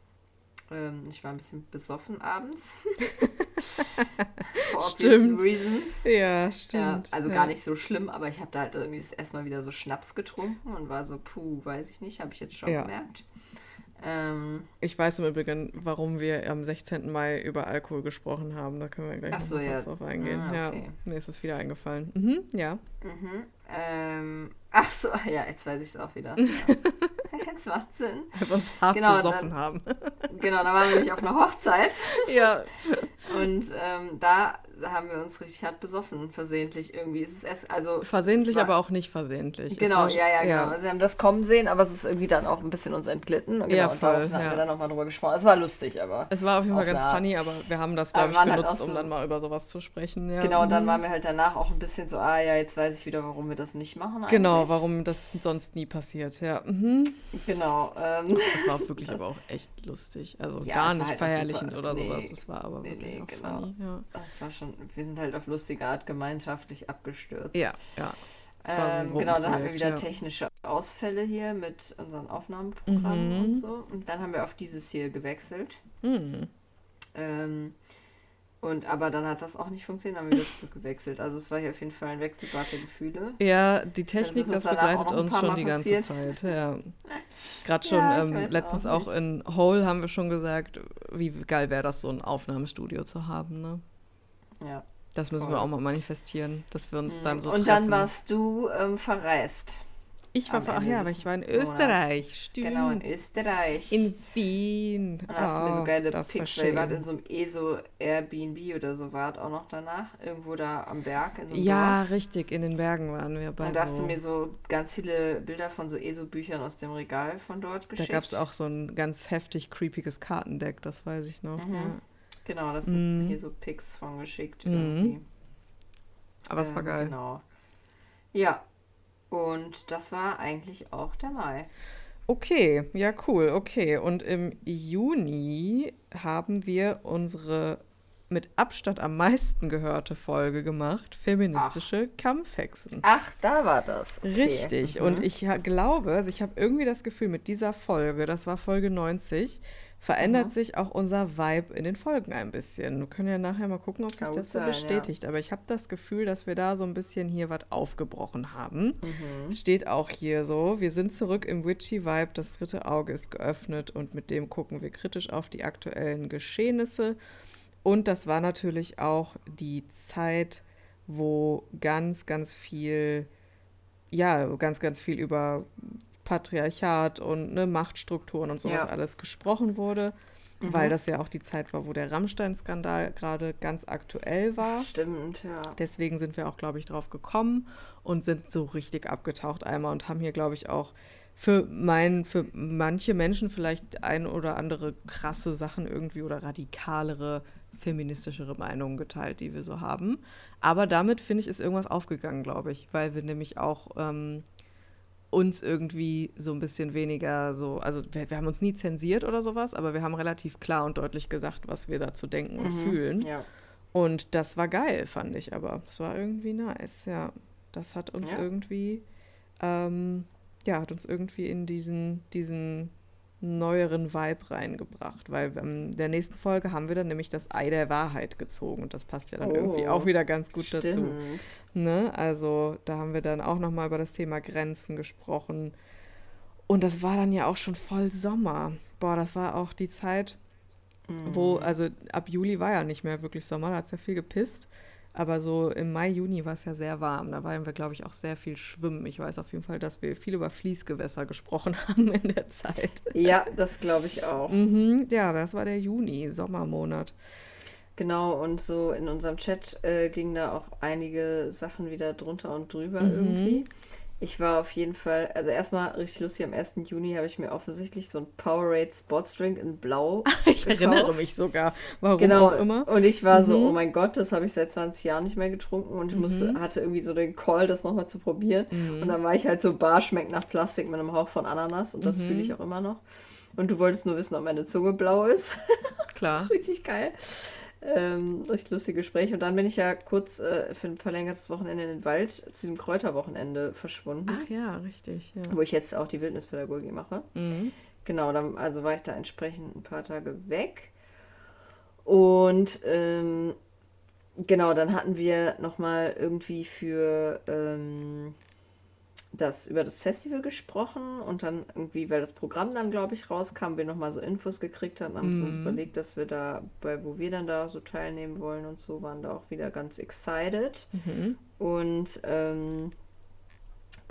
Ähm, ich war ein bisschen besoffen abends. *laughs* For Stimmt. reasons. Ja, Ja, stimmt. also ja. gar nicht so schlimm, aber ich habe da halt irgendwie das erstmal wieder so Schnaps getrunken und war so, puh, weiß ich nicht, habe ich jetzt schon Ja. gemerkt. Ähm, Ich weiß im Übrigen, warum wir am 16. Mai über Alkohol gesprochen haben. Da können wir gleich Ach noch so, mal ja. drauf eingehen. Ah, Ja, okay. mir ist es wieder eingefallen. Mhm, ja. mhm, ähm, ach so, *laughs* ja, jetzt weiß ich es auch wieder. Ja. *laughs* *laughs* jetzt macht Sinn. Weil wir uns hart Genau, besoffen *laughs* dann- haben. Genau, da waren wir nämlich auf einer Hochzeit *laughs* ja. und ähm, da haben wir uns richtig hart besoffen, versehentlich irgendwie. Es ist erst, also Versehentlich, es war- aber auch nicht versehentlich. Es Genau, war- ja, ja, genau. Also wir haben das kommen sehen, aber es ist irgendwie dann auch ein bisschen uns entglitten. Und Genau, Ja, und voll, hatten ja. wir dann nochmal drüber gesprochen. Es war lustig, aber. Es war auf jeden Fall ganz Art. funny, aber wir haben das, glaube ich, waren halt benutzt, auch um so- dann mal über sowas zu sprechen. Ja. Genau, und dann Mhm. waren wir halt danach auch ein bisschen so, ah ja, jetzt weiß ich wieder, warum wir das nicht machen. Genau, eigentlich. warum das sonst nie passiert, ja. Mhm. Genau. Ähm, Das war *laughs* wirklich aber auch echt lustig. Also Ja, gar nicht halt auch verherrlichend super- oder nee, sowas. Es war aber nee, wirklich nee, genau. funny. Ja, das war schon, wir sind halt auf lustige Art gemeinschaftlich abgestürzt. ja. ja. War so Ähm, genau, dann hatten wir wieder ja. technische Ausfälle hier mit unseren Aufnahmeprogrammen Mhm. und so. Und dann haben wir auf dieses hier gewechselt. Mhm. Ähm, und aber dann hat das auch nicht funktioniert, dann haben wir wieder zurückgewechselt. Also es war hier auf jeden Fall ein Wechselbad der Gefühle. Ja, die Technik, ist das, auch begleitet uns schon Mal die ganze passiert. Zeit. Ja. *laughs* Gerade schon Ja, ähm, letztens auch auch, in Hole haben wir schon gesagt, wie geil wäre das, so ein Aufnahmestudio zu haben. Ne? Ja. Das müssen Voll. wir auch mal manifestieren, dass wir uns dann so und treffen. dann warst du ähm, verreist. Ich war, am ach ja, aber ich war in Monats. Österreich. Stimmt. Genau, in Österreich. In Wien. und hast du mir so geile war Pics, weil ihr wart schön. in so einem ESO Airbnb oder so wart auch noch danach. Irgendwo da am Berg in so Ja, Dorf. richtig, in den Bergen waren wir bei Und da hast so. du mir so ganz viele Bilder von so ESO-Büchern aus dem Regal von dort Da geschickt. gab es auch so ein ganz heftig creepiges Kartendeck, das weiß ich noch. Mhm. Ja. Genau, das sind hier so Pics von geschickt Mhm. irgendwie. Aber es war Ähm, geil. Genau. Ja. Und das war eigentlich auch der Mai. Okay, ja, cool, okay. Und im Juni haben wir unsere mit Abstand am meisten gehörte Folge gemacht, feministische Kampfhexen. Ach, da war das. Okay. Richtig. Mhm. Und ich glaube, also ich habe irgendwie das Gefühl, mit dieser Folge, das war Folge 90, verändert Mhm. sich auch unser Vibe in den Folgen ein bisschen. Wir können ja nachher mal gucken, ob sich Kann das so sein, ja. bestätigt. Aber ich habe das Gefühl, dass wir da so ein bisschen hier was aufgebrochen haben. Mhm. Es steht auch hier so, wir sind zurück im Witchy-Vibe, das dritte Auge ist geöffnet und mit dem gucken wir kritisch auf die aktuellen Geschehnisse. Und das war natürlich auch die Zeit, wo ganz, ganz viel, ja, ganz, ganz viel über Patriarchat und ne, Machtstrukturen und sowas Ja. alles gesprochen wurde, Mhm. weil das ja auch die Zeit war, wo der Rammstein-Skandal gerade ganz aktuell war. Stimmt, ja. Deswegen sind wir auch, glaube ich, drauf gekommen und sind so richtig abgetaucht einmal und haben hier, glaube ich, auch für, mein, für manche Menschen vielleicht ein oder andere krasse Sachen irgendwie oder radikalere, feministischere Meinungen geteilt, die wir so haben. Aber damit, finde ich, ist irgendwas aufgegangen, glaube ich, weil wir nämlich auch ähm, uns irgendwie so ein bisschen weniger so, also wir, wir haben uns nie zensiert oder sowas, aber wir haben relativ klar und deutlich gesagt, was wir dazu denken und Mhm. fühlen. Ja. Und das war geil, fand ich aber. Das war irgendwie nice, ja. Das hat uns Ja. irgendwie, ähm, ja, hat uns irgendwie in diesen, diesen neueren Vibe reingebracht, weil ähm, in der nächsten Folge haben wir dann nämlich das Ei der Wahrheit gezogen und das passt ja dann irgendwie Oh, auch wieder ganz gut dazu. Stimmt. Ne? Also da haben wir dann auch nochmal über das Thema Grenzen gesprochen. Und das war dann ja auch schon voll Sommer. Boah, das war auch die Zeit, wo, Mhm. also ab Juli war ja nicht mehr wirklich Sommer, da hat es ja viel gepisst. Aber so im Mai, Juni war es ja sehr warm. Da waren wir, glaube ich, auch sehr viel schwimmen. Ich weiß auf jeden Fall, dass wir viel über Fließgewässer gesprochen *laughs* haben in der Zeit. Ja, das glaube ich auch. Mhm, ja, das war der Juni, Sommermonat. Genau, und so in unserem Chat äh, ging da auch einige Sachen wieder drunter und drüber Mhm. irgendwie. Ich war auf jeden Fall, also erstmal richtig lustig, am 1. Juni habe ich mir offensichtlich so ein Powerade Sportsdrink in Blau *laughs* Ich erinnere gekauft. mich sogar, warum Genau, auch immer. und ich war so, Mhm. oh mein Gott, das habe ich seit 20 Jahren nicht mehr getrunken und ich musste, Mhm. hatte irgendwie so den Call, das nochmal zu probieren. Und dann war ich halt so, Bar schmeckt nach Plastik mit einem Hauch von Ananas und das Mhm. fühle ich auch immer noch. Und du wolltest nur wissen, ob meine Zunge blau ist. *laughs* Klar. Richtig geil. Ähm, richtig lustige Gespräche. Und dann bin ich ja kurz äh, für ein verlängertes Wochenende in den Wald zu diesem Kräuterwochenende verschwunden, Ach ja, richtig. Ja. wo ich jetzt auch die Wildnispädagogik mache. Mhm. Genau, dann also war ich da entsprechend ein paar Tage weg. Und ähm, genau, dann hatten wir nochmal irgendwie für ähm, das über das Festival gesprochen und dann irgendwie, weil das Programm dann, glaube ich, rauskam, wir nochmal so Infos gekriegt haben, haben wir uns Mhm. überlegt, dass wir da, bei wo wir dann da so teilnehmen wollen und so, waren da auch wieder ganz excited. Mhm. Und ähm,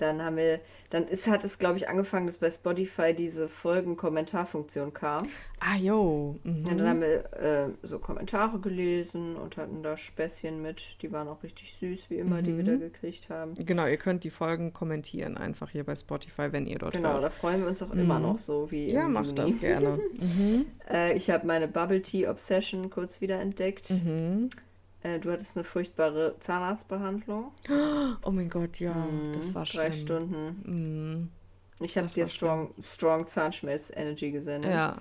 dann haben wir, dann ist, hat es, glaube ich, angefangen, dass bei Spotify diese Folgen-Kommentarfunktion kam. Ah, jo. Mhm. Und dann haben wir äh, so Kommentare gelesen und hatten da Späßchen mit. Die waren auch richtig süß, wie immer, die wir da Mhm. gekriegt haben. Genau, ihr könnt die Folgen kommentieren, einfach hier bei Spotify, wenn ihr dort Genau, hört. da freuen wir uns auch immer Mhm. noch so wie Ja, im macht das gerne. *laughs* mhm. Äh, ich habe meine Bubble Tea Obsession kurz wieder entdeckt. Mhm. Äh, du hattest eine furchtbare Zahnarztbehandlung. *gasps* Oh mein Gott, ja, Mhm, das war Drei schlimm. Stunden. Mhm. Ich habe dir Strong, Strong Zahnschmelz Energy gesendet. Ja,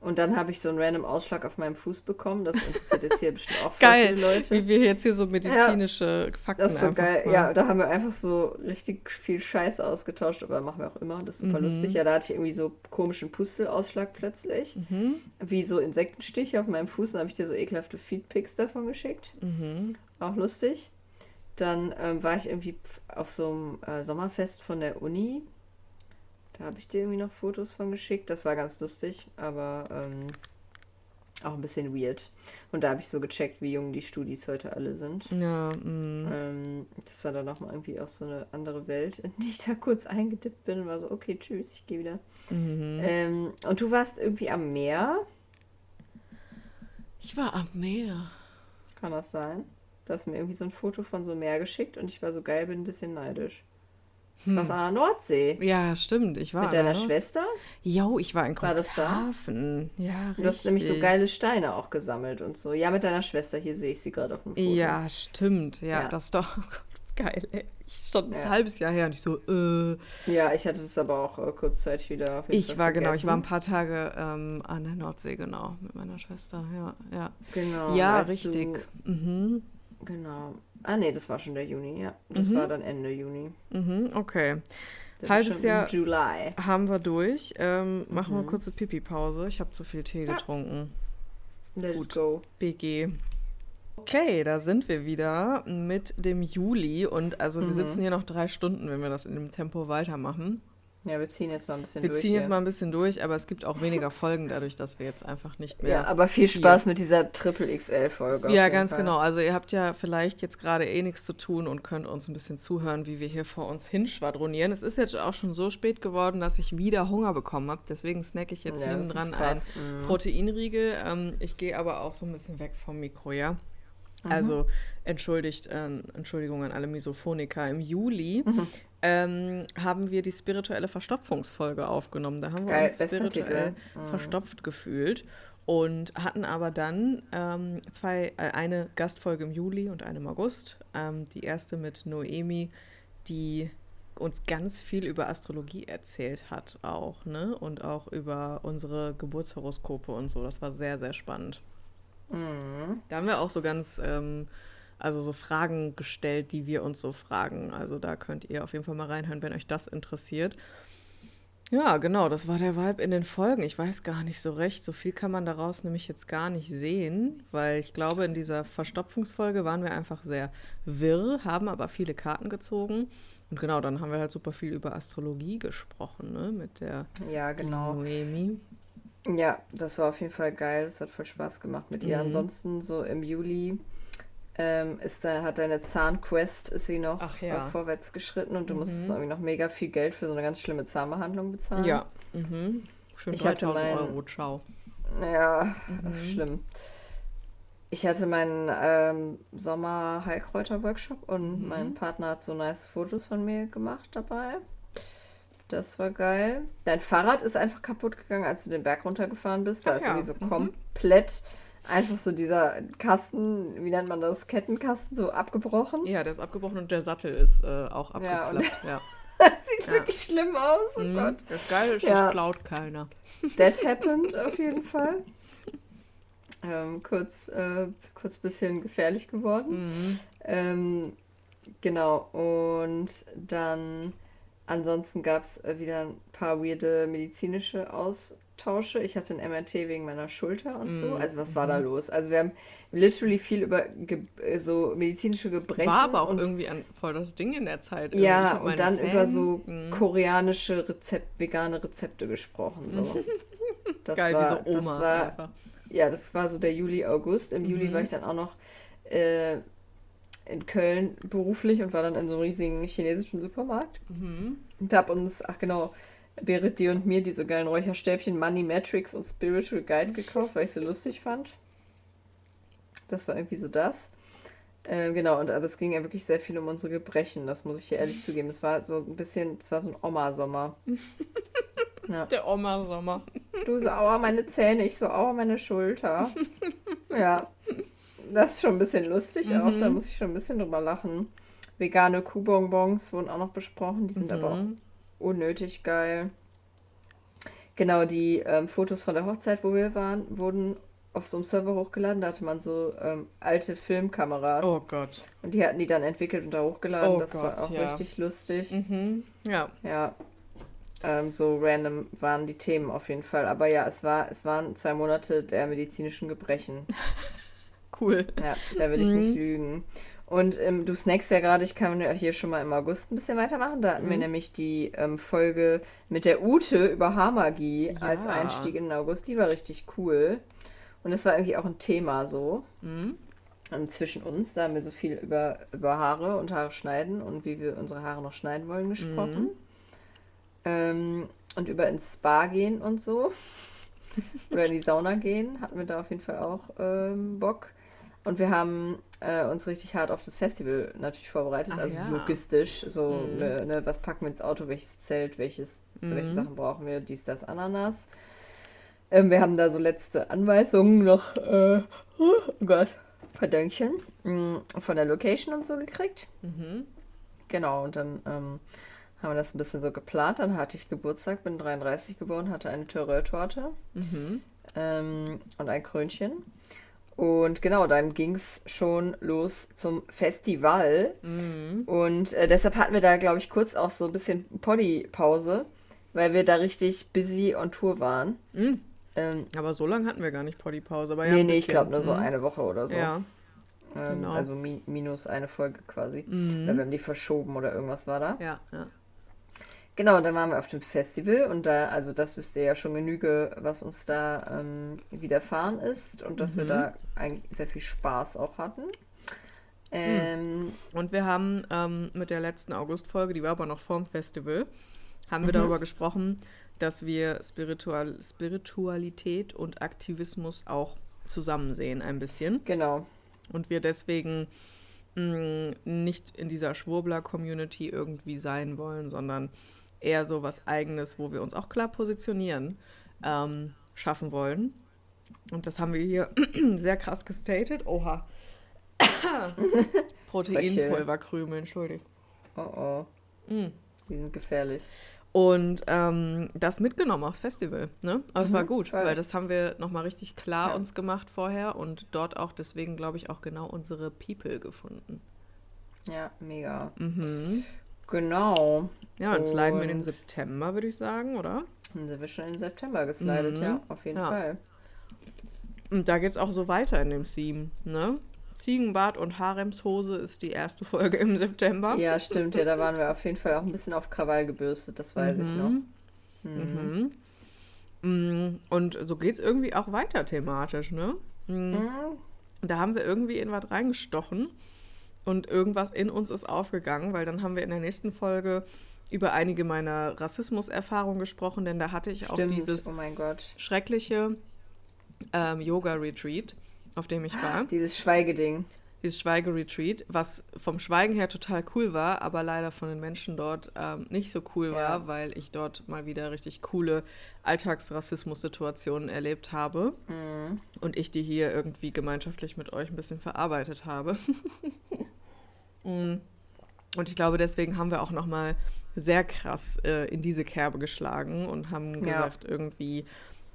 Und dann habe ich so einen random Ausschlag auf meinem Fuß bekommen. Das interessiert jetzt hier bestimmt auch geil, viele Leute. wie wir jetzt hier so medizinische Fakten Das ist so geil. mal- Ja, da haben wir einfach so richtig viel Scheiße ausgetauscht, aber machen wir auch immer. Das ist super Mhm. lustig. Ja, da hatte ich irgendwie so komischen Pustelausschlag plötzlich. Mhm. Wie so Insektenstiche auf meinem Fuß. Dann habe ich dir so ekelhafte Feedpics davon geschickt. Mhm. Auch lustig. Dann ähm, war ich irgendwie auf so einem äh, Sommerfest von der Uni. Da habe ich dir irgendwie noch Fotos von geschickt. Das war ganz lustig, aber ähm, auch ein bisschen weird. Und da habe ich so gecheckt, wie jung die Studis heute alle sind. Ja, mhm. Ähm, das war dann nochmal irgendwie auch so eine andere Welt, in die ich da kurz eingedippt bin und war so, okay, tschüss, ich gehe wieder. Mhm. Ähm, und du warst irgendwie am Meer, Ich war am Meer. kann das sein? Du hast mir irgendwie so ein Foto von so einem Meer geschickt und ich war so geil, bin ein bisschen neidisch. Hm. Was an der Nordsee. Ja, stimmt. Ich war Mit deiner Schwester? Jo, ich war in War? Cuxhaven. Ja, richtig. Du hast nämlich so geile Steine auch gesammelt und so. Ja, mit deiner Schwester. Hier sehe ich sie gerade auf dem Foto. Ja, stimmt. Ja, Ja. das ist doch *laughs* oh Gott, geil, ey. Ich schon ein Ja. halbes Jahr her und ich so, äh. Ja, ich hatte es aber auch äh, kurzzeitig wieder. Ich Fall war genau, ich war ein vergessen. paar Tage ähm, an der Nordsee, genau, mit meiner Schwester. Ja, ja. Genau. ja, richtig. Du, Mhm. Genau. Ah, nee, das war schon der Juni, ja. Das Mhm. war dann Ende Juni. Mhm, okay. Der Halbes Jahr- Juli. Haben wir durch. Ähm, machen wir Mhm. kurze Pipi-Pause. Ich habe zu viel Tee Ja. getrunken. Let Gut. go. BG. Okay, da sind wir wieder mit dem Juli und also wir Mhm. sitzen hier noch drei Stunden, wenn wir das in dem Tempo weitermachen. Ja, wir ziehen jetzt mal ein bisschen Wir durch. ziehen jetzt hier. mal ein bisschen durch, aber es gibt auch weniger Folgen dadurch, dass wir jetzt einfach nicht mehr. Ja, aber viel. Spaß mit dieser Triple XL-Folge. Ja, ganz genau. Also ihr habt ja vielleicht jetzt gerade eh nichts zu tun und könnt uns ein bisschen zuhören, wie wir hier vor uns hinschwadronieren. Es ist jetzt auch schon so spät geworden, dass ich wieder Hunger bekommen habe. Deswegen snacke ich jetzt Ja, das nebendran ist ein krass. Mhm. Proteinriegel. Ähm, ich gehe aber auch so ein bisschen weg vom Mikro, ja. Mhm. Also entschuldigt, äh, Entschuldigung an alle Misophoniker. Im Juli Mhm. ähm, haben wir die spirituelle Verstopfungsfolge aufgenommen. Da haben wir Geil, uns spirituell. Mhm. verstopft gefühlt und hatten aber dann ähm, zwei, äh, eine Gastfolge im Juli und eine im August. Ähm, die erste mit Noemi, die uns ganz viel über Astrologie erzählt hat auch, ne? Und auch über unsere Geburtshoroskope und so. Das war sehr, sehr spannend. Mhm. Da haben wir auch so ganz, ähm, also so Fragen gestellt, die wir uns so fragen. Also da könnt ihr auf jeden Fall mal reinhören, wenn euch das interessiert. Ja, genau, das war der Vibe in den Folgen. Ich weiß gar nicht so recht. So viel kann man daraus nämlich jetzt gar nicht sehen, weil ich glaube, in dieser Verstopfungsfolge waren wir einfach sehr wirr, haben aber viele Karten gezogen. Und genau, dann haben wir halt super viel über Astrologie gesprochen, ne, mit der Ja, genau. Noemi. Ja, das war auf jeden Fall geil. Das hat voll Spaß gemacht mit ihr. Mhm. Ansonsten so im Juli ähm, ist da, hat deine Zahnquest ist sie noch ja. vorwärts geschritten und du Mhm. musstest irgendwie noch mega viel Geld für so eine ganz schlimme Zahnbehandlung bezahlen. Ja, mhm. schön Ich hatte 3000 mein- Euro, ciao. Ja, Mhm. schlimm. Ich hatte meinen ähm, Sommer-Heilkräuter-Workshop und Mhm. mein Partner hat so nice Fotos von mir gemacht dabei. Das war geil. Dein Fahrrad ist einfach kaputt gegangen, als du den Berg runtergefahren bist. Da Ach ist ja, irgendwie so mhm. komplett einfach so dieser Kasten, wie nennt man das, Kettenkasten, so abgebrochen. Ja, der ist abgebrochen und der Sattel ist äh, auch Ja, abgeklappt. Ja, *laughs* Sieht Ja. wirklich schlimm aus. Oh Mhm. Gott. Das Geile ist, Ja. das klaut keiner. That happened auf jeden Fall. Ähm, kurz, äh, kurz bisschen gefährlich geworden. Mhm. Ähm, genau, und dann ansonsten gab es wieder ein paar weirde medizinische Austausche. Ich hatte ein MRT wegen meiner Schulter und so. Mhm. Also was war da los? Also wir haben literally viel über Ge äh, so medizinische Gebrechen. War aber auch irgendwie ein, voll das Ding in der Zeit. Ja, und dann Zähnen. über so Mhm. koreanische Rezept, vegane Rezepte gesprochen. So. *laughs* Das Geil, war, wie so Omas war, einfach. ja, das war so der Juli, August. Im Juli Mhm. war ich dann auch noch äh, in Köln beruflich und war dann in so einem riesigen chinesischen Supermarkt. Mhm. Und hab uns, ach genau, Berit, dir und mir diese geilen Räucherstäbchen Money Matrix und Spiritual Guide gekauft, weil ich sie lustig fand. Das war irgendwie so das. Ähm, genau, und aber es ging ja wirklich sehr viel um unsere Gebrechen, das muss ich hier ehrlich zugeben. Es war so ein bisschen, es war so ein Oma-Sommer. *laughs* Ja. Der Oma-Sommer. Du so, aua, meine Zähne, ich so, aua, meine Schulter. *laughs* ja, das ist schon ein bisschen lustig auch, Mhm. da muss ich schon ein bisschen drüber lachen. Vegane Kuhbonbons wurden auch noch besprochen, die sind aber auch Mhm. unnötig geil. Genau, die ähm, Fotos von der Hochzeit, wo wir waren, wurden auf so einem Server hochgeladen. Da hatte man so ähm, alte Filmkameras. Oh Gott. Und die hatten die dann entwickelt und da hochgeladen. Oh das war Gott, auch ja. richtig lustig. Mhm. Ja. Ja. Ähm, so random waren die Themen auf jeden Fall. Aber ja, es war, es waren zwei Monate der medizinischen Gebrechen. *laughs* Cool. Ja, da will ich Mhm. nicht lügen. Und ähm, du snackst ja gerade, ich kann ja hier schon mal im August ein bisschen weitermachen. Da hatten wir Mhm. nämlich die ähm, Folge mit der Ute über Haarmagie Ja. als Einstieg in den August. Die war richtig cool. Und das war irgendwie auch ein Thema so Mhm. ähm, zwischen uns. Da haben wir so viel über, über Haare und Haare schneiden und wie wir unsere Haare noch schneiden wollen gesprochen. Mhm. Ähm, und über ins Spa gehen und so. *laughs* Oder in die Sauna gehen. Hatten wir da auf jeden Fall auch ähm, Bock. Und wir haben äh, uns richtig hart auf das Festival natürlich vorbereitet, Ach also ja. logistisch. So, Mhm. ne, ne, was packen wir ins Auto, welches Zelt, welches, welche Mhm. Sachen brauchen wir, dies, das, Ananas. Ähm, wir haben da so letzte Anweisungen noch, äh, oh Gott, Pardönchen, mh, von der Location und so gekriegt. Mhm. Genau, und dann ähm, haben wir das ein bisschen so geplant. Dann hatte ich Geburtstag, bin 33 geworden, hatte eine Törö-Torte Mhm. ähm, und ein Krönchen. Und genau, dann ging es schon los zum Festival. Mhm. Und äh, deshalb hatten wir da, glaube ich, kurz auch so ein bisschen Poddy-Pause, weil wir da richtig busy on Tour waren. Mhm. Ähm, Aber so lange hatten wir gar nicht Poddy-Pause. aber ja, nee, nee, ich glaube nur so Mhm. eine Woche oder so. Ja. ähm, genau. Also mi minus eine Folge quasi. Mhm. Oder wir haben die verschoben oder irgendwas war da. Ja, ja. Genau, und dann waren wir auf dem Festival und da, also das wisst ihr ja schon genüge, was uns da ähm, widerfahren ist und dass wir Mhm. da eigentlich sehr viel Spaß auch hatten. Ähm, Und wir haben ähm, mit der letzten August-Folge, die war aber noch vorm Festival, haben wir Mhm. darüber gesprochen, dass wir Spiritual Spiritualität und Aktivismus auch zusammen sehen ein bisschen. Genau. Und wir deswegen mh, nicht in dieser Schwurbler-Community irgendwie sein wollen, sondern eher so was Eigenes, wo wir uns auch klar positionieren, ähm, schaffen wollen. Und das haben wir hier *clears throat* sehr krass gestated. Oha. *laughs* Proteinpulverkrümel, entschuldigt. Oh oh, Mm. die sind gefährlich. Und ähm, das mitgenommen aufs Festival. Ne? Aber es war Mhm, gut, voll. weil das haben wir nochmal richtig klar Ja. uns gemacht vorher und dort auch deswegen, glaube ich, auch genau unsere People gefunden. Ja, mega. Mhm. Genau. Ja, dann sliden wir in den September, würde ich sagen, oder? Dann sind wir schon in September geslidet, Mhm. ja, auf jeden Ja. Fall. Und da geht es auch so weiter in dem Theme, ne? Ziegenbart und Haremshose ist die erste Folge im September. Ja, stimmt, ja, da *laughs* waren wir auf jeden Fall auch ein bisschen auf Krawall gebürstet, das weiß ich noch. Mhm. Mhm. Mhm. Und so geht es irgendwie auch weiter thematisch, ne? Mm. Mhm. Da haben wir irgendwie in was reingestochen und irgendwas in uns ist aufgegangen, weil dann haben wir in der nächsten Folge über einige meiner Rassismuserfahrungen gesprochen, denn da hatte ich auch Stimmt, dieses oh schreckliche ähm, Yoga-Retreat, auf dem ich war. Dieses Schweigeding. Dieses Schweigeretreat, was vom Schweigen her total cool war, aber leider von den Menschen dort ähm, nicht so cool war, Ja. weil ich dort mal wieder richtig coole Alltagsrassismus-Situationen erlebt habe Mhm. und ich die hier irgendwie gemeinschaftlich mit euch ein bisschen verarbeitet habe. *laughs* Mm. und ich glaube, deswegen haben wir auch noch mal sehr krass äh, in diese Kerbe geschlagen und haben Ja. gesagt, irgendwie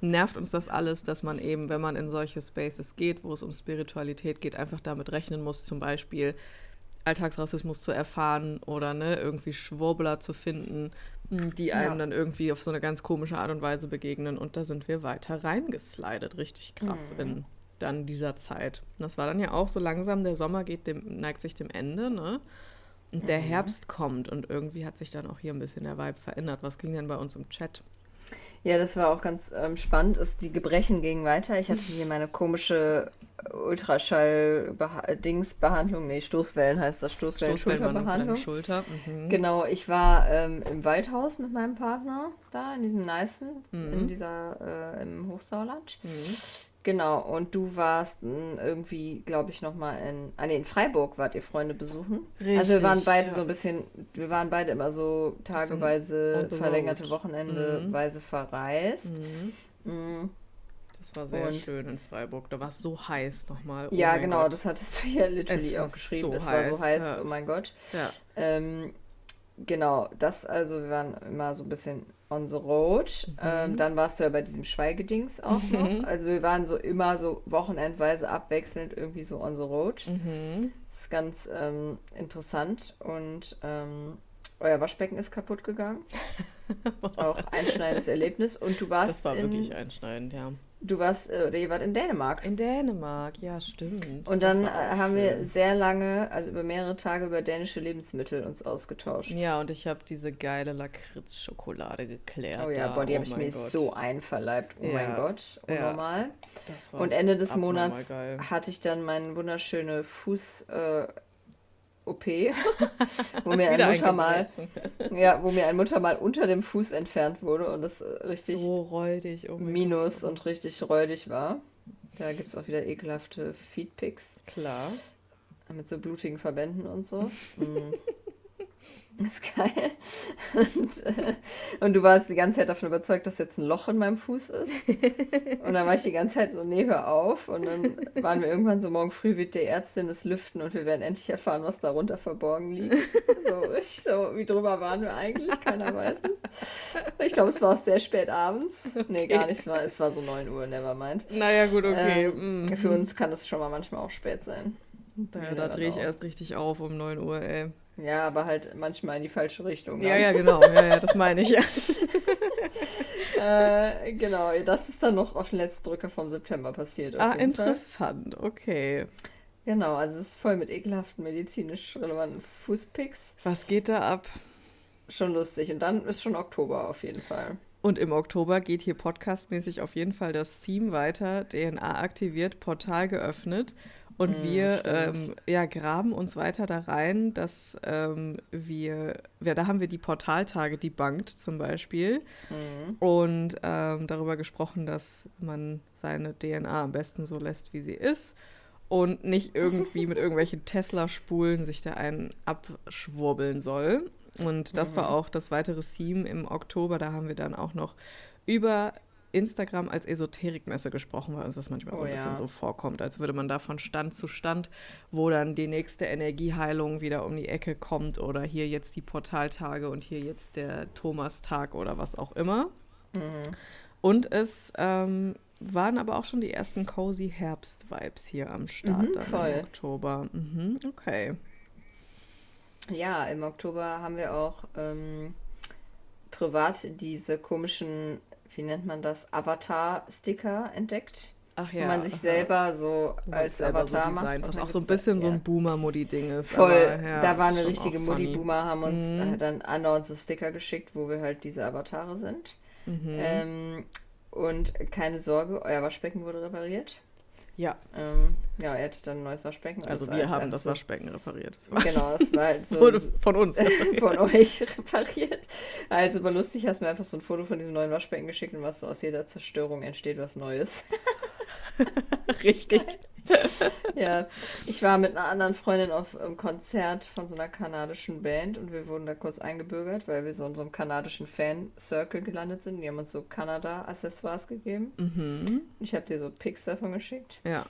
nervt uns das alles, dass man eben, wenn man in solche Spaces geht, wo es um Spiritualität geht, einfach damit rechnen muss, zum Beispiel Alltagsrassismus zu erfahren oder ne, irgendwie Schwurbler zu finden, die einem Ja. dann irgendwie auf so eine ganz komische Art und Weise begegnen. Und da sind wir weiter reingeslidet, richtig krass Mhm. in dann dieser Zeit. Und das war dann ja auch so langsam, der Sommer geht dem, neigt sich dem Ende, ne? Und der Mhm. Herbst kommt und irgendwie hat sich dann auch hier ein bisschen der Vibe verändert. Was ging denn bei uns im Chat? Ja, das war auch ganz ähm, spannend. Ist, die Gebrechen gingen weiter. Ich hatte hier meine komische Ultraschall-Dings-Behandlung. Nee, Stoßwellen heißt das. Stoßwellenbehandlung Stoßwellen-Schulterbehandlung. Schulter. Mhm. Genau, ich war ähm, im Waldhaus mit meinem Partner da, in diesem Nicen, Mhm. in dieser, äh, im Hochsauerland. Mhm. Genau, und du warst irgendwie, glaube ich, nochmal in, ah nee, in Freiburg wart ihr Freunde besuchen. also wir waren Richtig, beide ja. so ein bisschen, wir waren beide immer so tageweise, verlängerte. Wochenendeweise verreist. Mhm. Mm. Das war sehr Und- schön in Freiburg. Da war es so heiß nochmal. Oh ja, genau, Gott. das hattest du ja literally auch geschrieben. so es war so heiß, heiß, ja. oh mein Gott. Ja. Ähm, genau, das also, wir waren immer so ein bisschen on the road. Ähm, dann warst du ja bei diesem Schweigedings auch noch. Also wir waren so immer so wochenendweise abwechselnd irgendwie so on the road. Mhm. Das ist ganz ähm, interessant. Und ähm, euer Waschbecken ist kaputt gegangen. *laughs* auch einschneidendes Erlebnis. Und du warst Das war in, wirklich einschneidend, ja. Du warst, äh, oder ihr wart in Dänemark. In Dänemark, ja, stimmt. Und dann äh, haben wir schön. sehr lange, also über mehrere Tage, über dänische Lebensmittel uns ausgetauscht. Ja, und ich habe diese geile Lakritz-Schokolade geklärt. Oh ja, da. boah, die oh habe ich mir Gott. so einverleibt. Oh Ja. mein Gott, Ja. unnormal. Das war Und Ende des Monats geil. hatte ich dann meine wunderschöne Fuß äh, OP, wo mir *laughs* ein Muttermal, ja, wo mir ein Muttermal unter dem Fuß entfernt wurde und das äh, richtig So räudig. Oh minus Gott. und richtig räudig war. Da gibt es auch wieder ekelhafte Feedpics. Klar. Mit so blutigen Verbänden und so. *laughs* Mhm. Das ist geil. Und, äh, und, du warst die ganze Zeit davon überzeugt, dass jetzt ein Loch in meinem Fuß ist. Und dann war ich die ganze Zeit so, nee, hör auf. Und dann waren wir irgendwann so, morgen früh wird die Ärztin es lüften und wir werden endlich erfahren, was darunter verborgen liegt. So, ich, so wie drüber waren wir eigentlich? Keiner weiß es. Ich glaube, es war auch sehr spät abends. Nee, gar nicht. Es war, es war so 9 Uhr, never mind. Naja, gut, okay. Ähm, mm. Für uns kann das schon mal manchmal auch spät sein. Da, da drehe ich erst richtig auf um 9 Uhr, ey. Ja, aber halt manchmal in die falsche Richtung. Ja, ja, genau. Ja, ja, das meine ich, ja. *laughs* äh, genau, das ist dann noch auf den letzten Drücker vom September passiert. Ah, interessant, Fall. okay. Genau, also es ist voll mit ekelhaften medizinisch relevanten Fußpicks. Was geht da ab? Schon lustig. Und dann ist schon Oktober auf jeden Fall. Und im Oktober geht hier podcastmäßig auf jeden Fall das Theme weiter. DNA aktiviert, Portal geöffnet. Und mm, wir ähm, ja, graben uns weiter da rein, dass ähm, wir, ja, da haben wir die Portaltage debunked zum Beispiel mm. und ähm, darüber gesprochen, dass man seine DNA am besten so lässt, wie sie ist und nicht irgendwie mit *laughs* irgendwelchen Tesla-Spulen sich da einen abschwurbeln soll. Und das mm. war mhm. auch das weitere Theme im Oktober. Da haben wir dann auch noch über Instagram als Esoterikmesse gesprochen, weil uns das manchmal oh, so ein bisschen so vorkommt, als würde man da von Stand zu Stand, wo dann die nächste Energieheilung wieder um die Ecke kommt oder hier jetzt die Portaltage und hier jetzt der Thomastag oder was auch immer. Mhm. Und es ähm, waren aber auch schon die ersten cozy Herbst-Vibes hier am Start mhm, im Oktober. Mhm, okay. Ja, im Oktober haben wir auch ähm, privat diese komischen wie nennt man das, Avatar-Sticker entdeckt. Ach ja. Wo man sich selber so als Avatar so macht. Was auch so ein bisschen so ein Boomer-Modi-Ding ist. Voll, aber, ja, da waren wir richtige Modi-Boomer, haben uns mhm. dann andauernd so Sticker geschickt, wo wir halt diese Avatare sind. Mhm. Ähm, und keine Sorge, euer Waschbecken wurde repariert. Ja. Ähm, ja, er hatte dann ein neues Waschbecken. Also wir haben das so Waschbecken repariert. Das *laughs* genau, das war halt so. Wurde von uns *laughs* Von euch repariert. Also war lustig, hast mir einfach so ein Foto von diesem neuen Waschbecken geschickt und was so aus jeder Zerstörung entsteht was Neues. *laughs* Richtig. *laughs* ja, ich war mit einer anderen Freundin auf einem Konzert von so einer kanadischen Band und wir wurden da kurz eingebürgert, weil wir so in so einem kanadischen Fan-Circle gelandet sind. Die haben uns so Kanada-Accessoires gegeben. Mhm. Ich habe dir so Pics davon geschickt. Ja.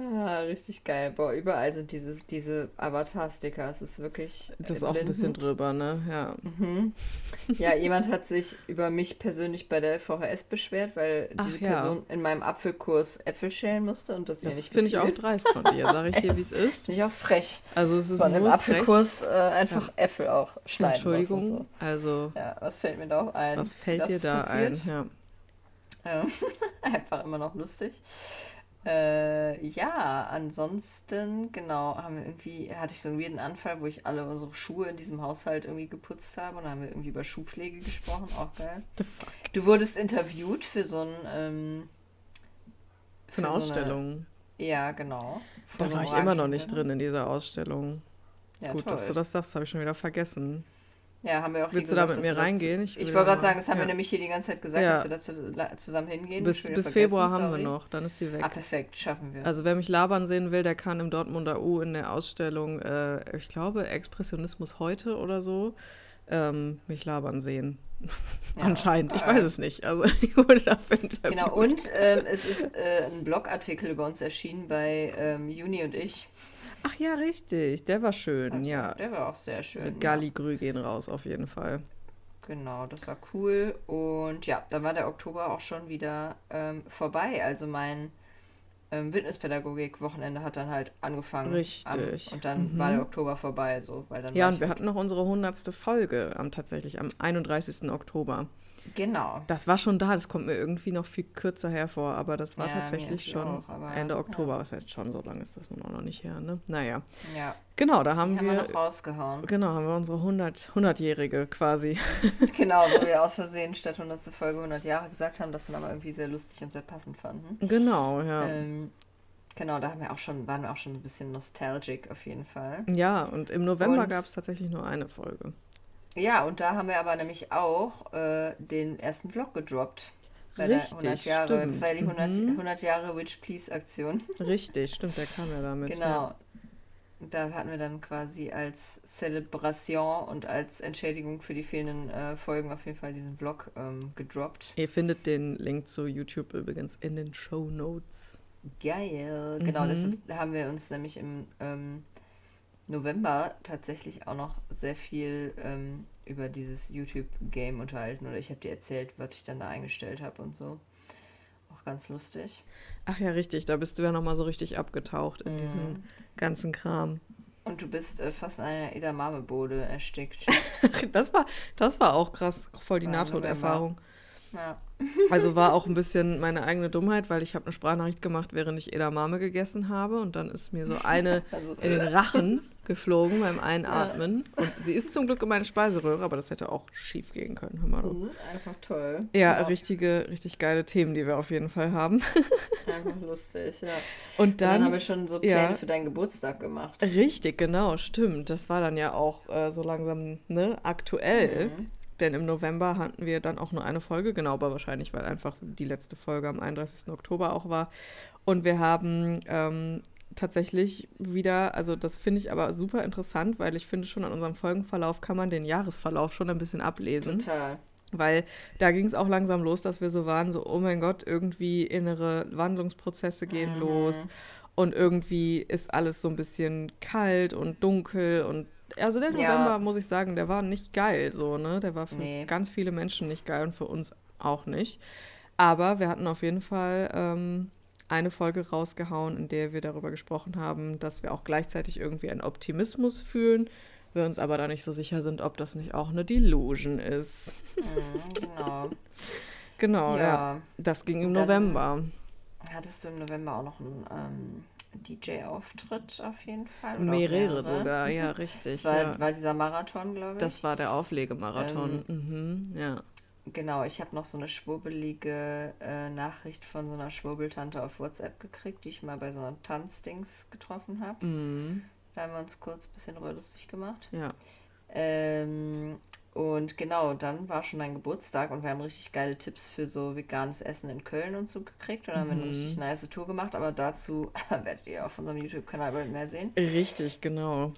Ah, richtig geil. Boah, überall sind diese, diese Avatar-Sticker. Es ist wirklich. Das ist auch ein bisschen drüber, ne? Ja. Mhm. Ja, jemand hat sich über mich persönlich bei der VHS beschwert, weil Ach, diese Person ja. in meinem Apfelkurs Äpfel schälen musste und das, das nicht finde ich auch dreist von dir, sag ich dir, wie *laughs* es ist. Finde ich auch frech. Also es ist von dem Apfelkurs äh, einfach ja. Äpfel auch schneiden Entschuldigung, so. also. Ja, was fällt mir da auch ein? Was fällt dir da passiert? ein? Ja. *laughs* einfach immer noch lustig. Äh, ja, ansonsten, genau, haben wir irgendwie, hatte ich so einen weirden Anfall, wo ich alle unsere Schuhe in diesem Haushalt irgendwie geputzt habe und dann haben wir irgendwie über Schuhpflege gesprochen, auch geil. The fuck? Du wurdest interviewt für so ein, ähm, für, für eine so Ausstellung. Eine, ja, genau. Da so war ich immer noch nicht drin in dieser Ausstellung. Ja, Gut, toll. dass du das sagst, habe ich schon wieder vergessen. Ja, haben wir auch Willst du da mit mir reingehen? Ich, ich wollte gerade sagen, das haben ja. wir nämlich hier die ganze Zeit gesagt, ja. dass wir da zusammen hingehen. Bis, bis Februar haben sorry. wir noch, dann ist sie weg. Ah, perfekt, schaffen wir. Also wer mich labern sehen will, der kann im Dortmunder U in der Ausstellung, äh, ich glaube, Expressionismus heute oder so, ähm, mich labern sehen. Ja, *laughs* Anscheinend, ich weiß es nicht. Also *laughs* ich wurde dafür interviewt. Genau, und ähm, es ist äh, ein Blogartikel über uns erschienen bei ähm, Juni und ich. Ach ja, richtig. Der war schön, also, ja. Der war auch sehr schön. Mit Galligrü gehen raus, auf jeden Fall. Genau, das war cool. Und ja, dann war der Oktober auch schon wieder ähm, vorbei. Also mein ähm, Witnesspädagogik-Wochenende hat dann halt angefangen. Richtig. Am, und dann mhm. war der Oktober vorbei. So, weil dann ja, und wir hatten noch unsere hundertste Folge am tatsächlich am 31. Oktober. Genau. Das war schon da, das kommt mir irgendwie noch viel kürzer hervor, aber das war ja, tatsächlich schon auch, aber, Ende Oktober. Ja. Das heißt schon, so lange ist das nun auch noch nicht her, ne? Naja. Ja. Genau, da haben, wir. Haben wir noch rausgehauen. Genau, haben wir unsere 100, 100-Jährige quasi. *laughs* genau, wo wir aus Versehen statt 100. Folge 100 Jahre gesagt haben, das dann aber irgendwie sehr lustig und sehr passend fanden. Genau, ja. Ähm, Genau, da haben wir auch schon, waren wir auch schon ein bisschen nostalgic auf jeden Fall. Ja, und im November gab es tatsächlich nur eine Folge. Ja, und da haben wir aber nämlich auch äh, den ersten Vlog gedroppt. Bei Richtig, der 100 Jahre, stimmt. das war ja die 100, Mhm. 100 Jahre Witch Please Aktion. *laughs* Richtig, stimmt, der kam ja damit. Genau. Ja. Da hatten wir dann quasi als Celebration und als Entschädigung für die fehlenden äh, Folgen auf jeden Fall diesen Vlog ähm, gedroppt. Ihr findet den Link zu YouTube übrigens in den Show Notes. Geil. Genau, das Mhm. haben wir uns nämlich im ähm, November tatsächlich auch noch sehr viel ähm, über dieses YouTube-Game unterhalten. Oder ich habe dir erzählt, was ich dann da eingestellt habe und so. Auch ganz lustig. Ach ja, richtig, da bist du ja nochmal so richtig abgetaucht in Mhm. diesen ganzen Kram. Und du bist äh, fast in einer Edamame-Bode erstickt. *laughs* Das war, das war auch krass, voll die Nahtoderfahrung. Ja. Also war auch ein bisschen meine eigene Dummheit, weil ich habe eine Sprachnachricht gemacht, während ich Edamame gegessen habe und dann ist mir so eine *laughs* Also, in den Rachen geflogen beim Einatmen. Und sie ist zum Glück in meine Speiseröhre, aber das hätte auch schief gehen können. Hör mal. Mhm, Einfach toll. Ja, richtige, richtig geile Themen, die wir auf jeden Fall haben. *laughs* Einfach lustig, ja. Und Und dann, dann, haben wir schon so Pläne ja. für deinen Geburtstag gemacht. richtig, genau, stimmt. Das war dann ja auch äh, so langsam ne, aktuell. Mhm. Denn im November hatten wir dann auch nur eine Folge, genau, aber wahrscheinlich, weil einfach die letzte Folge am 31. Oktober auch war. Und wir haben ähm, tatsächlich wieder, also das finde ich aber super interessant, weil ich finde schon an unserem Folgenverlauf kann man den Jahresverlauf schon ein bisschen ablesen. Total. Weil da ging es auch langsam los, dass wir so waren, so, oh mein Gott, irgendwie innere Wandlungsprozesse gehen Mhm. los und irgendwie ist alles so ein bisschen kalt und dunkel und also der Ja. November, muss ich sagen, der war nicht geil so, ne? Der war für Nee. ganz viele Menschen nicht geil und für uns auch nicht. Aber wir hatten auf jeden Fall ähm, eine Folge rausgehauen, in der wir darüber gesprochen haben, dass wir auch gleichzeitig irgendwie einen Optimismus fühlen, wir uns aber da nicht so sicher sind, ob das nicht auch eine Delusion ist. Mhm, genau. *laughs* Genau, ja. ja. Das ging im November. Hattest du im November auch noch einen ähm, DJ-Auftritt auf jeden Fall? Oder auch Mehrere sogar, ja, richtig. Das war, ja. war dieser Marathon, glaube ich. Das war der Auflegemarathon. mhm, ja. Genau, ich habe noch so eine schwurbelige äh, Nachricht von so einer Schwurbeltante auf WhatsApp gekriegt, die ich mal bei so einem Tanzdings getroffen habe. Mhm, Da haben wir uns kurz ein bisschen lustig gemacht. ja. Ähm, und genau, dann war schon dein Geburtstag und wir haben richtig geile Tipps für so veganes Essen in Köln und so gekriegt und haben wir eine Mhm. richtig nice Tour gemacht, aber dazu *laughs* werdet ihr auf unserem YouTube-Kanal bald mehr sehen. Richtig, genau.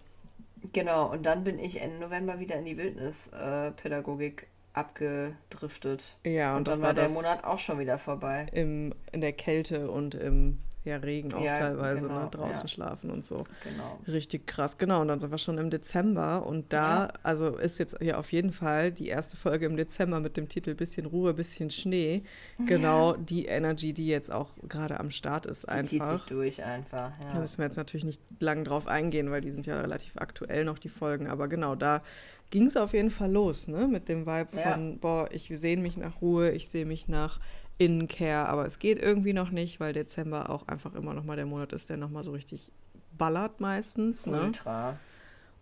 Genau, und dann bin ich Ende November wieder in die Wildnispädagogik abgedriftet. Ja, und, Und, dann war war der Monat auch schon wieder vorbei. im, in der Kälte und im ja, Regen auch Ja, teilweise, genau, ne? Draußen ja. schlafen und so. Genau. Richtig krass, genau. Und dann sind wir schon im Dezember und da, Ja. also ist jetzt hier auf jeden Fall die erste Folge im Dezember mit dem Titel Bisschen Ruhe, bisschen Schnee. Genau die Energy, die jetzt auch gerade am Start ist Die zieht sich einfach. durch einfach. Da müssen wir jetzt natürlich nicht lang drauf eingehen, weil die sind ja relativ aktuell noch, die Folgen. Aber genau, da ging es auf jeden Fall los, ne? Mit dem Vibe von, boah, ich sehne mich nach Ruhe, ich sehe mich nach Innencare, aber es geht irgendwie noch nicht, weil Dezember auch einfach immer noch mal der Monat ist, der noch mal so richtig ballert meistens, ne? Ultra.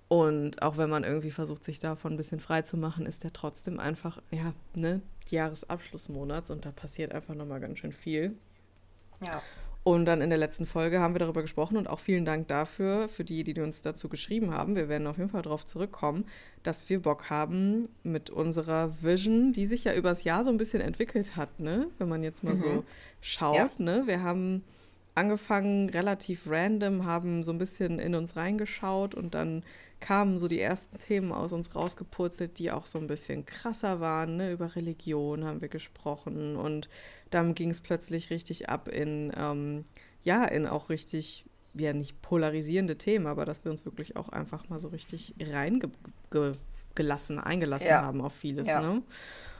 Und auch wenn man irgendwie versucht, sich davon ein bisschen frei zu machen, ist der trotzdem einfach, ja, ne, Jahresabschlussmonats und da passiert einfach noch mal ganz schön viel. Ja. Und dann in der letzten Folge haben wir darüber gesprochen und auch vielen Dank dafür, für die, die uns dazu geschrieben haben. Wir werden auf jeden Fall darauf zurückkommen, dass wir Bock haben mit unserer Vision, die sich ja übers Jahr so ein bisschen entwickelt hat, ne? Wenn man jetzt mal Mhm. so schaut, Ja. ne? Wir haben angefangen relativ random, haben so ein bisschen in uns reingeschaut und dann kamen so die ersten Themen aus uns rausgepurzelt, die auch so ein bisschen krasser waren. Ne? Über Religion haben wir gesprochen und dann ging es plötzlich richtig ab in, ähm, ja, in auch richtig, ja, nicht polarisierende Themen, aber dass wir uns wirklich auch einfach mal so richtig reingelassen, eingelassen Ja. haben auf vieles. Ja. Ne?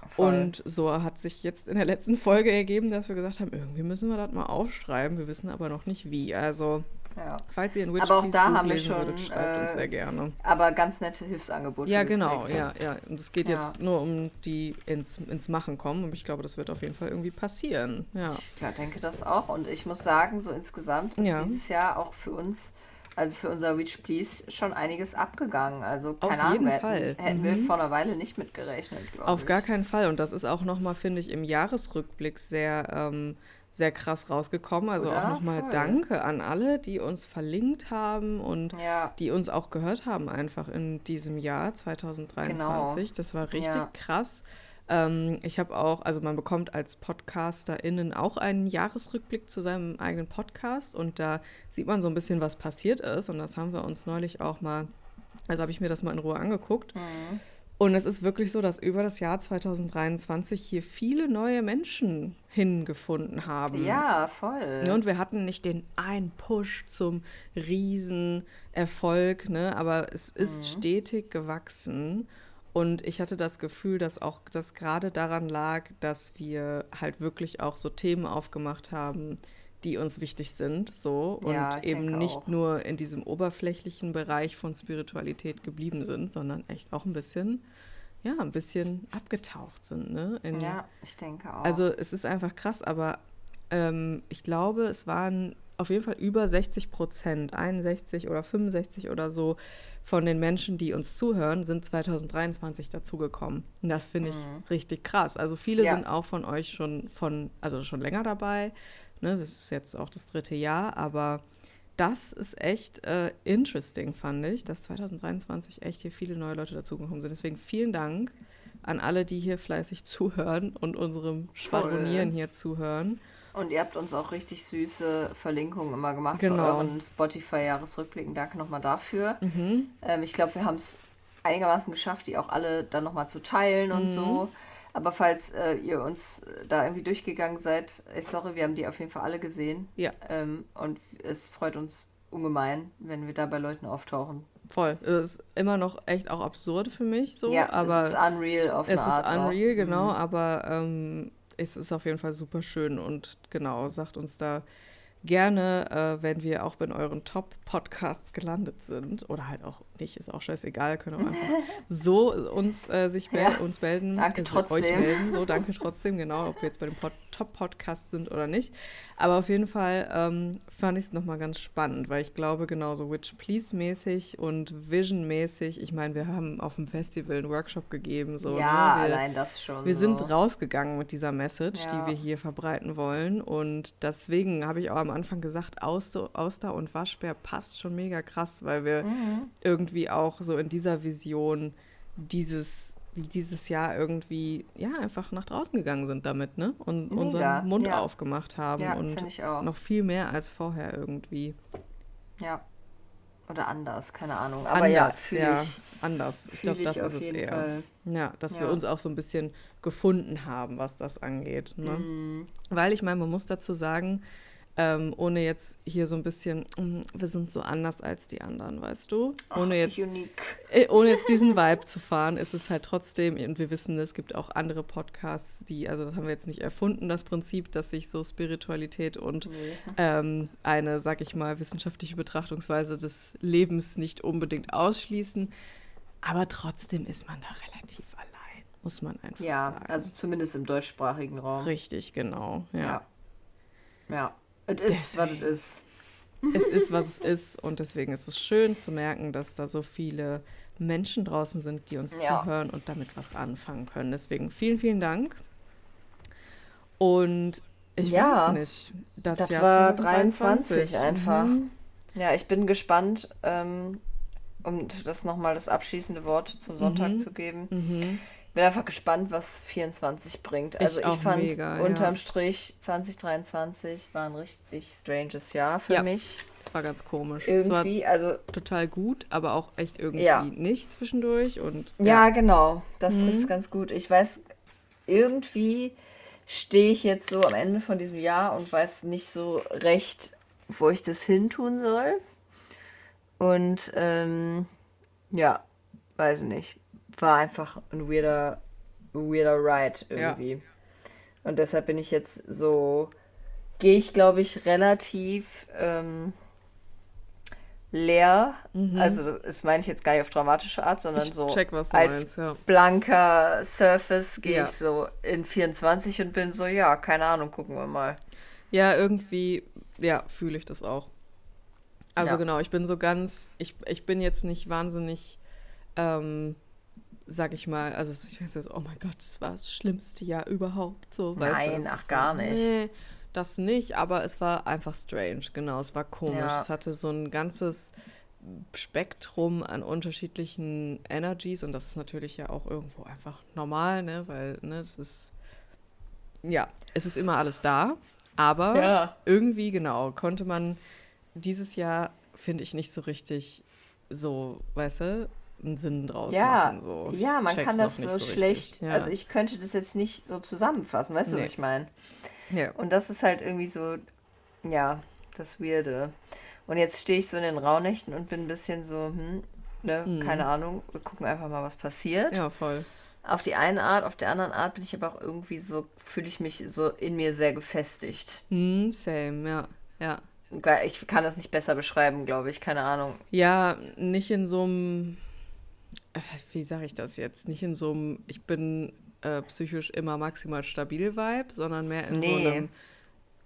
Voll. Und so hat sich jetzt in der letzten Folge ergeben, dass wir gesagt haben, irgendwie müssen wir das mal aufschreiben. Wir wissen aber noch nicht wie. Also, ja. falls ihr in Witch Aber auch da haben wir schon, würdet, schreibt uns äh, sehr gerne. Aber ganz nette Hilfsangebote. Ja, genau, ja, ja. Und es geht Ja. jetzt nur um die ins, ins Machen kommen. Und ich glaube, das wird auf jeden Fall irgendwie passieren. Ja. Ja, denke das auch. Und ich muss sagen, so insgesamt ist Ja. dieses Jahr auch für uns, also für unser Reach Please, schon einiges abgegangen. Also Auf keine Ahnung, jeden wir hätten, Fall. hätten wir Mhm. vor einer Weile nicht mitgerechnet, Auf ich. gar keinen Fall. Und das ist auch nochmal, finde ich, im Jahresrückblick sehr, ähm, sehr krass rausgekommen. Also Oder? auch nochmal. Danke an alle, die uns verlinkt haben und Ja, die uns auch gehört haben einfach in diesem Jahr 2023. Das war richtig Genau. Ja. krass. Ähm, ich habe auch, also man bekommt als PodcasterInnen auch einen Jahresrückblick zu seinem eigenen Podcast und da sieht man so ein bisschen, was passiert ist und das haben wir uns neulich auch mal, also habe ich mir das mal in Ruhe angeguckt. Mhm. Und es ist wirklich so, dass über das Jahr 2023 hier viele neue Menschen hingefunden haben. Ja, voll. Ne, und wir hatten nicht den einen Push zum Riesenerfolg, ne? aber es ist mhm. stetig gewachsen. Und ich hatte das Gefühl, dass auch das gerade daran lag, dass wir halt wirklich auch so Themen aufgemacht haben, die uns wichtig sind, so und ja, eben nicht auch. nur in diesem oberflächlichen Bereich von Spiritualität geblieben sind, sondern echt auch ein bisschen, ja, ein bisschen abgetaucht sind, ne? In, ja, ich denke auch. Also es ist einfach krass, aber ähm, ich glaube, es waren auf jeden Fall über 60 Prozent, 61 oder 65 oder so von den Menschen, die uns zuhören, sind 2023 dazugekommen. Und das finde ich mhm. richtig krass. Also viele ja. sind auch von euch schon von, also schon länger dabei. Ne, das ist jetzt auch das dritte Jahr, aber das ist echt äh, interesting, fand ich, dass 2023 echt hier viele neue Leute dazugekommen sind. Deswegen vielen Dank an alle, die hier fleißig *laughs* zuhören und unserem Schwadronieren hier zuhören. Und ihr habt uns auch richtig süße Verlinkungen immer gemacht genau. bei euren Spotify-Jahresrückblicken. Danke nochmal dafür. Mhm. Ähm, ich glaube, wir haben es einigermaßen geschafft, die auch alle dann nochmal zu teilen und mhm. so. Aber falls äh, ihr uns da irgendwie durchgegangen seid, ey, sorry, wir haben die auf jeden Fall alle gesehen. Ja. Ähm, und es freut uns ungemein, wenn wir da bei Leuten auftauchen. Voll. Es ist immer noch echt auch absurd für mich so. Ja, aber es ist unreal auf eine Es ist unreal, auch. genau, mhm. aber ähm, es ist auf jeden Fall super schön und genau, sagt uns da gerne, äh, wenn wir auch in euren Top-Podcasts gelandet sind oder halt auch nicht, ist auch scheißegal, können auch einfach *laughs* so uns äh, sich mel ja. uns melden, danke also trotzdem. euch melden, so *laughs* danke trotzdem, genau, ob wir jetzt bei dem Top-Podcast sind oder nicht. Aber auf jeden Fall ähm, fand ich es nochmal ganz spannend, weil ich glaube, genauso Witch Please-mäßig und Vision-mäßig, ich meine, wir haben auf dem Festival einen Workshop gegeben, so. Ja, ne? wir, allein das schon. Wir so. sind rausgegangen mit dieser Message, ja. die wir hier verbreiten wollen und deswegen habe ich auch am Anfang gesagt, Auster, Auster und Waschbär passt schon mega krass, weil wir mhm. irgendwie irgendwie auch so in dieser Vision dieses, dieses Jahr irgendwie ja einfach nach draußen gegangen sind damit, ne? Und Mega. unseren Mund ja. aufgemacht haben ja, und noch viel mehr als vorher irgendwie. Ja. Oder anders, keine Ahnung. Aber anders, ja, ja ich, anders. Ich glaube, das ist es eher. Fall. Ja, dass ja. wir uns auch so ein bisschen gefunden haben, was das angeht. Ne? Mhm. Weil ich meine, man muss dazu sagen, ähm, ohne jetzt hier so ein bisschen, mm, wir sind so anders als die anderen, weißt du? Ohne jetzt, äh, ohne jetzt diesen Vibe zu fahren, ist es halt trotzdem, und wir wissen, es gibt auch andere Podcasts, die, also das haben wir jetzt nicht erfunden, das Prinzip, dass sich so Spiritualität und nee. ähm, eine, sag ich mal, wissenschaftliche Betrachtungsweise des Lebens nicht unbedingt ausschließen. Aber trotzdem ist man da relativ allein, muss man einfach ja, sagen. Ja, also zumindest im deutschsprachigen Raum. Richtig, genau. Ja. Ja. ja. Es ist, was es ist. Es ist, was es ist. Und deswegen ist es schön zu merken, dass da so viele Menschen draußen sind, die uns ja. zuhören und damit was anfangen können. Deswegen vielen, vielen Dank. Und ich ja, weiß nicht, das, das Jahr war 23 einfach. Mhm. Ja, ich bin gespannt, ähm, um das nochmal das abschließende Wort zum Sonntag mhm. zu geben. Mhm bin einfach gespannt, was 24 bringt. Also ich, ich fand mega, unterm ja. Strich 2023 war ein richtig stranges Jahr für ja, mich. Das war ganz komisch. Irgendwie, also total gut, aber auch echt irgendwie ja. nicht zwischendurch und ja, ja genau, das mhm. trifft ganz gut. Ich weiß irgendwie stehe ich jetzt so am Ende von diesem Jahr und weiß nicht so recht, wo ich das hin tun soll. Und ähm, ja, weiß nicht war einfach ein weirder, weirder Ride irgendwie. Ja. Und deshalb bin ich jetzt so, gehe ich glaube ich relativ ähm, leer. Mhm. Also das meine ich jetzt gar nicht auf dramatische Art, sondern ich so check, als meinst, ja. blanker Surface gehe ja. ich so in 24 und bin so, ja, keine Ahnung, gucken wir mal. Ja, irgendwie, ja, fühle ich das auch. Also genau, ich bin so ganz, ich, ich bin jetzt nicht wahnsinnig ähm, sag ich mal, also ich weiß jetzt, oh mein Gott, das war das schlimmste Jahr überhaupt. So, Nein, ach gar nicht. Nee, das nicht, aber es war einfach strange, genau, es war komisch. Ja. Es hatte so ein ganzes Spektrum an unterschiedlichen Energies und das ist natürlich ja auch irgendwo einfach normal, ne, weil ne, es ist ja, es ist immer alles da, aber Ja. irgendwie genau konnte man dieses Jahr finde ich nicht so richtig so, weißt du, einen Sinn draus Ja, machen so. Ich ja, man kann das so, nicht schlecht. Ja. Also ich könnte das jetzt nicht so zusammenfassen, weißt du, Nee. was ich meine? ja. Und das ist halt irgendwie so, ja, das Weirde. Und jetzt stehe ich so in den Rauhnächten und bin ein bisschen so, hm, ne, Mhm. keine Ahnung, wir gucken einfach mal, was passiert. ja, voll. Auf die eine Art, auf der anderen Art bin ich aber auch irgendwie so, fühle ich mich so in mir sehr gefestigt. Hm, same, ja. Ja. Ich kann das nicht besser beschreiben, glaube ich, keine Ahnung. Ja, nicht in so einem, wie sage ich das jetzt? Nicht in so einem, ich bin äh, psychisch immer maximal stabil Vibe, sondern mehr in so Nee. einem,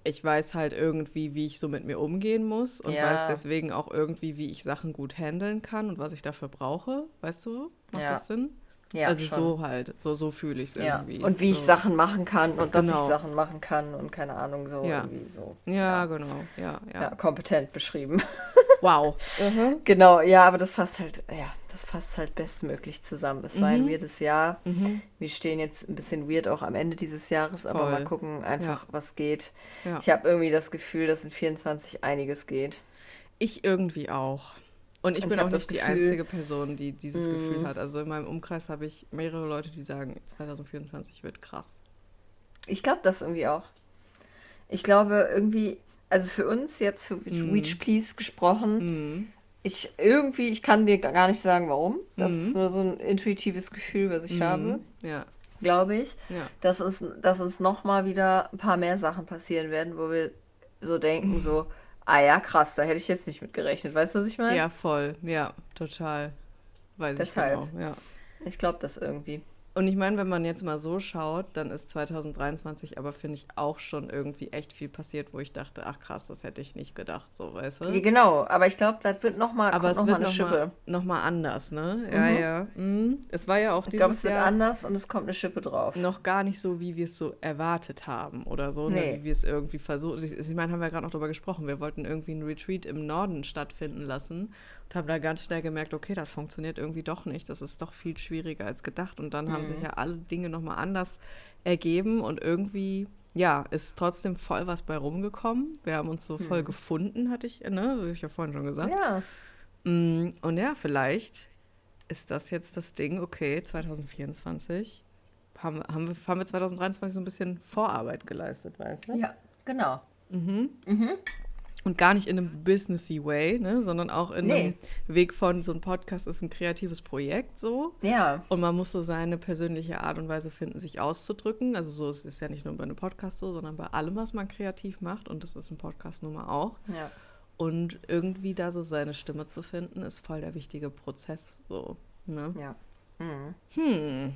ich weiß halt irgendwie, wie ich so mit mir umgehen muss und Ja. weiß deswegen auch irgendwie, wie ich Sachen gut handeln kann und was ich dafür brauche. Weißt du? Macht Ja. das Sinn? Ja, also schon. so halt, so, so fühle ich es Ja. irgendwie. Und wie ich so. Sachen machen kann und dass Genau. ich Sachen machen kann und keine Ahnung, so Ja. irgendwie so. Ja, genau. Ja, ja. Ja, kompetent beschrieben. Wow. *laughs* genau, ja, aber das fasst halt, ja, das fasst halt bestmöglich zusammen. Es war ein Mhm. weirdes Jahr. Mhm. Wir stehen jetzt ein bisschen weird auch am Ende dieses Jahres, aber Voll. mal gucken einfach, was geht. Ja. Ich habe irgendwie das Gefühl, dass in 24 einiges geht. Ich irgendwie auch. Und ich Und bin ich auch nicht das die Gefühl- einzige Person, die dieses Mm. Gefühl hat. Also in meinem Umkreis habe ich mehrere Leute, die sagen, 2024 wird krass. Ich glaube das irgendwie auch. Ich glaube irgendwie, also für uns jetzt, für Mhm. Reach Please gesprochen, Mhm. Ich irgendwie, ich kann dir gar nicht sagen, warum. Das Mhm. ist nur so ein intuitives Gefühl, was ich habe, Mhm. Ja, glaube ich. ja. dass uns, dass uns nochmal wieder ein paar mehr Sachen passieren werden, wo wir so denken, so, *laughs* ah ja, krass, da hätte ich jetzt nicht mit gerechnet. Weißt du, was ich meine? Ja, voll. Ja, total. Weiß Deshalb. ich genau. Ja. Ich glaube das irgendwie. Und ich meine, wenn man jetzt mal so schaut, dann ist 2023 aber, finde ich, auch schon irgendwie echt viel passiert, wo ich dachte, ach krass, das hätte ich nicht gedacht, so, weißt du? Ja, genau, aber ich glaube, das wird nochmal aber es noch mal eine nochmal Schippe. noch mal anders, ne? Ja, Mhm. ja. Mhm. Es war ja auch Ich dieses glaube, es wird Jahr anders und es kommt eine Schippe drauf. noch gar nicht so, wie wir es so erwartet haben oder so, Nee. ne? wie wir es irgendwie versucht. Ich, ich meine, haben wir gerade noch drüber gesprochen. Wir wollten irgendwie einen Retreat im Norden stattfinden lassen und haben da ganz schnell gemerkt, okay, das funktioniert irgendwie doch nicht. Das ist doch viel schwieriger als gedacht. Und dann haben Mhm. sich ja alle Dinge nochmal anders ergeben und irgendwie. Ja, ist trotzdem voll was bei rumgekommen. Wir haben uns so voll Mhm. gefunden, hatte ich, ne? Habe ich ja vorhin schon gesagt. Ja, Mm, Und ja, vielleicht ist das jetzt das Ding, okay, 2024 haben, wir- haben, wir, haben wir 2023 so ein bisschen Vorarbeit geleistet, weißt du? ja, genau. Mhm. Mhm. Und gar nicht in einem businessy way, ne, sondern auch in Nee. einem Weg von, so ein Podcast ist ein kreatives Projekt so. Ja, Und man muss so seine persönliche Art und Weise finden, sich auszudrücken. Also so es ist ja nicht nur bei einem Podcast so, sondern bei allem, was man kreativ macht. Und das ist ein Podcast nun mal auch. ja. Und irgendwie da so seine Stimme zu finden, ist voll der wichtige Prozess. So, ne? Ja. Mhm. Hm.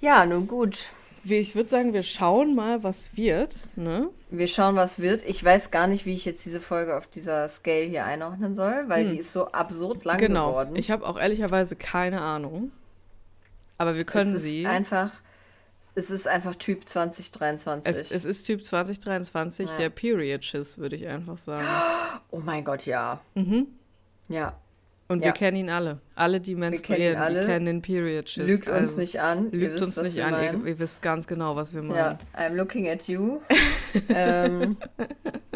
Ja, nun gut. Ich würde sagen, wir schauen mal, was wird. Ne? Wir schauen, was wird. Ich weiß gar nicht, wie ich jetzt diese Folge auf dieser Scale hier einordnen soll, weil Hm. die ist so absurd lang genau. geworden. Ich habe auch ehrlicherweise keine Ahnung. Aber wir können es ist sie. Einfach, es ist einfach Typ 2023. Es, es ist Typ 2023, Ja. der Period-Schiss, würde ich einfach sagen. *gasps* oh mein Gott, ja. Mhm. Ja. Und Ja. wir kennen ihn alle. Alle, die menstruieren, alle. die kennen den Period-Schiss. Lügt uns Also, nicht an. Ihr Lügt wisst, uns was nicht wir an. Ihr, ihr wisst ganz genau, was wir meinen. Ja, I'm looking at you. *laughs* ähm,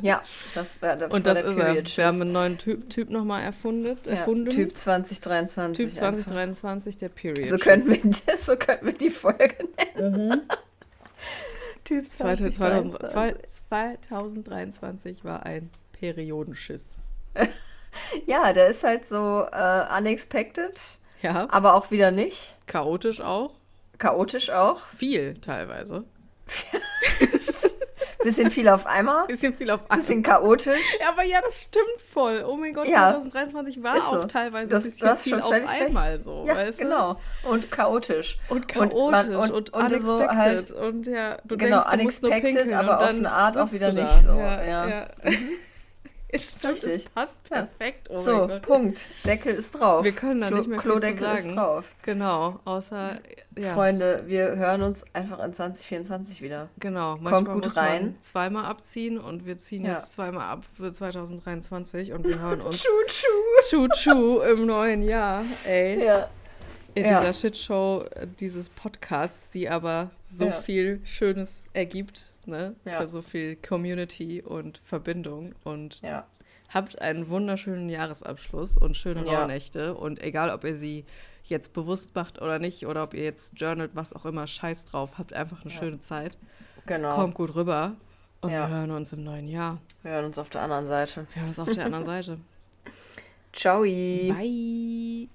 ja, das, äh, das Und war das der ist er. Period Wir haben einen neuen Typ, typ nochmal erfunden. ja, erfunden. Typ 2023. Typ 2023, der Period. So könnten, wir, *laughs* so könnten wir die Folge nennen. Mhm. typ 2000, 2023. 2023 war ein Periodenschiss. *laughs* *laughs* Ja, der ist halt so äh, unexpected, Ja, aber auch wieder nicht. chaotisch auch. Chaotisch auch. Viel teilweise. *laughs* Bisschen viel auf einmal. Bisschen viel auf einmal. Bisschen chaotisch. Ja, aber ja, das stimmt voll. Oh mein Gott, Ja. 2023 war so. auch teilweise Das- ein du bisschen hast viel schon auf einmal so, Ja, weißt du? genau. Und chaotisch. Und Und chaotisch man- und, und- und so unexpected. halt- und ja, du Genau, denkst, du musst nur unexpected, pinkeln aber und auf eine Art auch wieder du nicht so, Ja, ja. ja. *laughs* Es stimmt, Richtig. passt perfekt. Oh so. Punkt. Deckel ist drauf. Wir können da Klo- nicht mehr viel zu Klodeckel ist sagen. drauf. Genau, außer, ja, Freunde, wir hören uns einfach in 2024 wieder. genau. Manchmal gut muss rein. man zweimal abziehen und wir ziehen Ja. jetzt zweimal ab für 2023 und wir hören uns *laughs* Tschu, tschu. Tschu im neuen Jahr, ey. Ja. In Ja. dieser Shitshow äh, dieses Podcasts, die aber so viel Schönes ergibt, ne? Ja. Für so viel Community und Verbindung und Ja. habt einen wunderschönen Jahresabschluss und schöne Ja. Rauhnächte. Und egal, ob ihr sie jetzt bewusst macht oder nicht, oder ob ihr jetzt journalt, was auch immer, scheiß drauf, habt einfach eine schöne Zeit. Genau. Kommt gut rüber und wir hören uns im neuen Jahr. Wir hören uns auf der anderen Seite. Wir hören uns auf der anderen Seite. *laughs* Ciao. Bye.